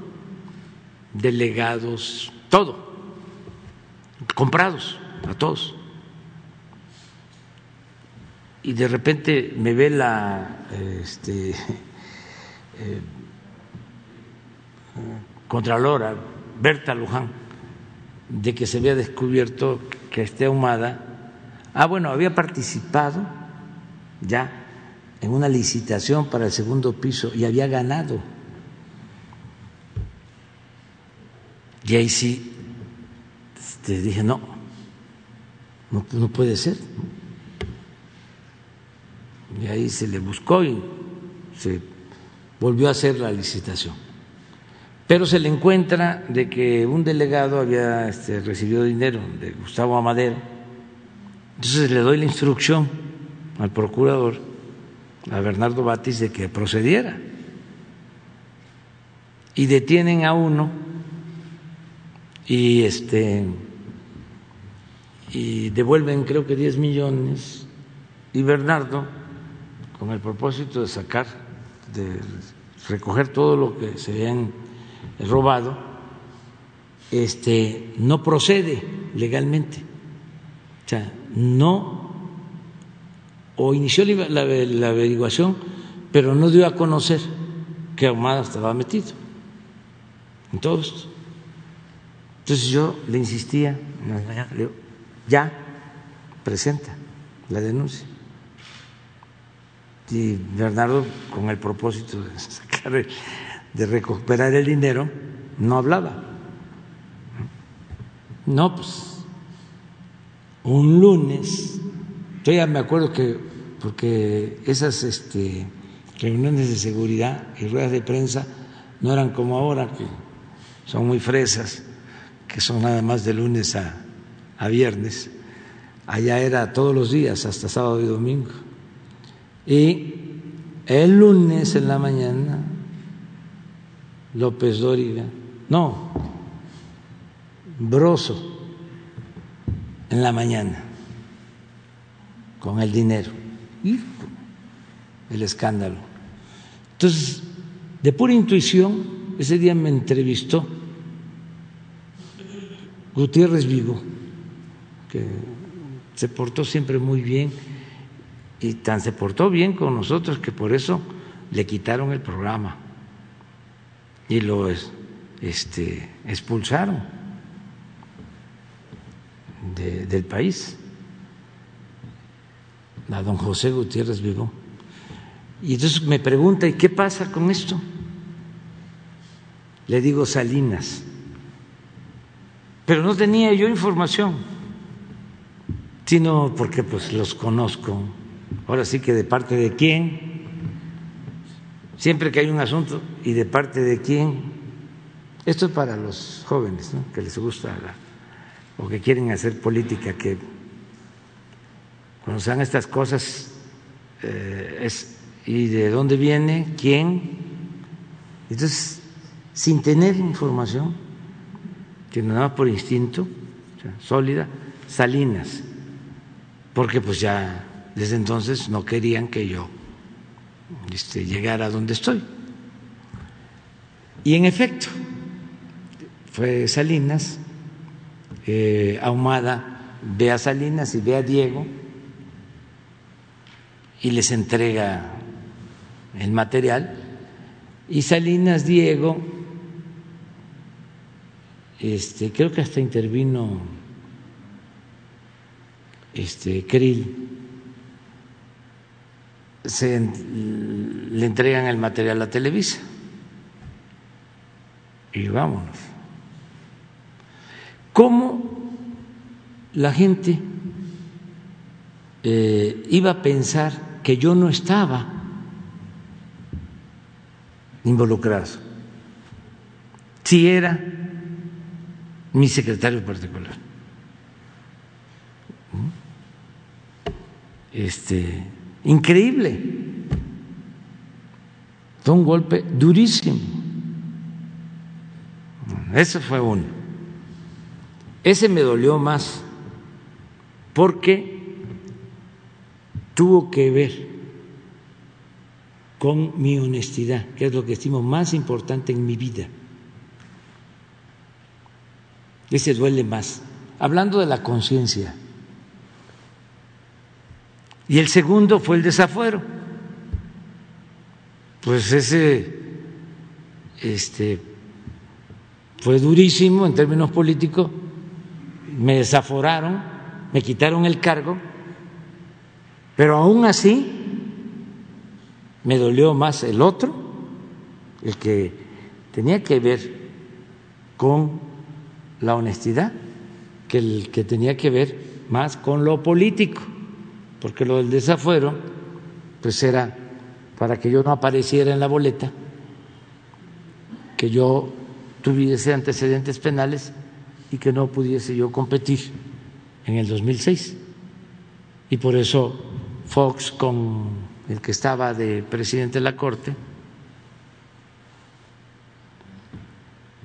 delegados, todo comprados a todos. Y de repente me ve la este, eh, Contralora Berta Luján de que se había descubierto que esté ahumada. Ah, bueno, había participado ya en una licitación para el segundo piso y había ganado. Y ahí sí este, dije, no, no, puede ser. Y ahí se le buscó y se volvió a hacer la licitación. Pero se le encuentra de que un delegado había este, recibido dinero de Gustavo Amadero. Entonces le doy la instrucción al procurador, a Bernardo Batis, de que procediera. Y detienen a uno y este y devuelven creo que 10 millones y Bernardo, con el propósito de sacar, de recoger todo lo que se habían robado, este, no procede legalmente. O sea, no, o inició la, la averiguación, pero no dio a conocer que Ahumada estaba metido en todo esto. Entonces yo le insistía, ya presenta la denuncia. Y Bernardo, con el propósito de sacar, de recuperar el dinero, no hablaba. No, pues un lunes, todavía me acuerdo que, porque esas este, reuniones de seguridad y ruedas de prensa no eran como ahora, que son muy fresas, que son nada más de lunes a viernes. Allá era todos los días, hasta sábado y domingo. Y el lunes en la mañana, López Dóriga, no, Broso, en la mañana, con el dinero, y el escándalo. Entonces, de pura intuición, ese día me entrevistó Gutiérrez Vigo, que se portó siempre muy bien y tan se portó bien con nosotros que por eso le quitaron el programa y lo este, expulsaron del país a don José Gutiérrez Vigo. Y entonces me pregunta, ¿y qué pasa con esto? Le digo Salinas, pero no tenía yo información, sino porque pues los conozco. Ahora sí que de parte de quién, siempre que hay un asunto y de parte de quién, esto es para los jóvenes que les gusta o que quieren hacer política, que cuando sean estas cosas eh, es y de dónde viene, quién. Entonces, sin tener información, que nada por instinto, sólida, Salinas, porque pues ya desde entonces no querían que yo este, llegara a donde estoy. Y en efecto, fue Salinas, eh, Ahumada ve a Salinas y ve a Diego y les entrega el material, y Salinas, Diego, este, creo que hasta intervino este, Krill, se, le entregan el material a Televisa y vámonos. ¿Cómo la gente eh, iba a pensar que yo no estaba involucrado? Si era mi secretario particular. Este, increíble. Fue un golpe durísimo. Ese fue uno. Ese me dolió más porque tuvo que ver con mi honestidad, que es lo que estimo más importante en mi vida. Ese duele más. Hablando de la conciencia. Y el segundo fue el desafuero. Pues ese este, fue durísimo en términos políticos. Me desaforaron, me quitaron el cargo, pero aún así me dolió más el otro, el que tenía que ver con la honestidad que el que tenía que ver más con lo político, porque lo del desafuero pues era para que yo no apareciera en la boleta, que yo tuviese antecedentes penales y que no pudiese yo competir en el 2006. Y por eso Fox, con el que estaba de presidente de la Corte,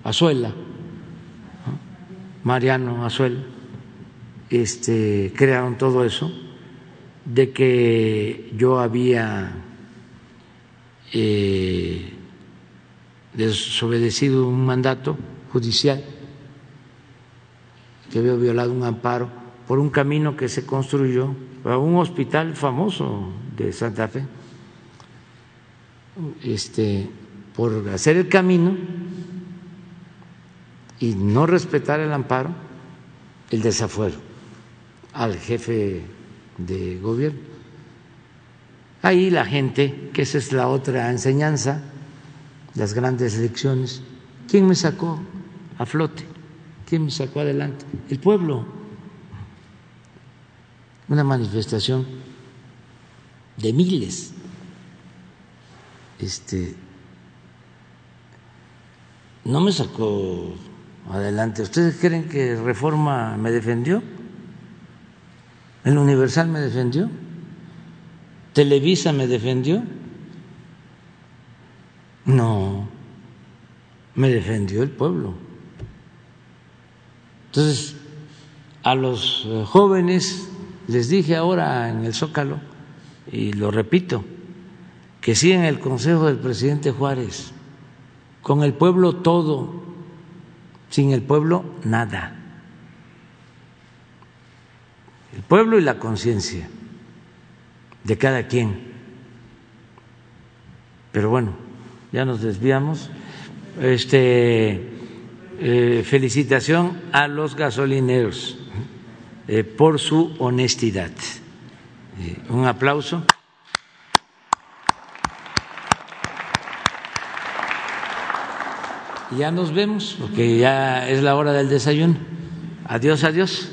Azuela, Mariano Azuel, este, crearon todo eso, de que yo había eh, desobedecido un mandato judicial, que había violado un amparo por un camino que se construyó a un hospital famoso de Santa Fe, este, por hacer el camino y no respetar el amparo, el desafuero al jefe de gobierno. Ahí la gente, que esa es la otra enseñanza, las grandes elecciones, ¿quién me sacó a flote? ¿Quién me sacó adelante? El pueblo. Una manifestación de miles. Este no me sacó adelante. ¿Ustedes creen que Reforma me defendió? ¿El Universal me defendió? ¿Televisa me defendió? No, me defendió el pueblo. Entonces, a los eh, jóvenes les dije ahora en el Zócalo, y lo repito, que en el consejo del presidente Juárez, con el pueblo todo, sin el pueblo nada. El pueblo y la conciencia de cada quien. Pero bueno, ya nos desviamos. Este, eh, felicitación a los gasolineros eh, por su honestidad. Eh, un aplauso. ya nos vemos, porque ya es la hora del desayuno. Adiós, adiós.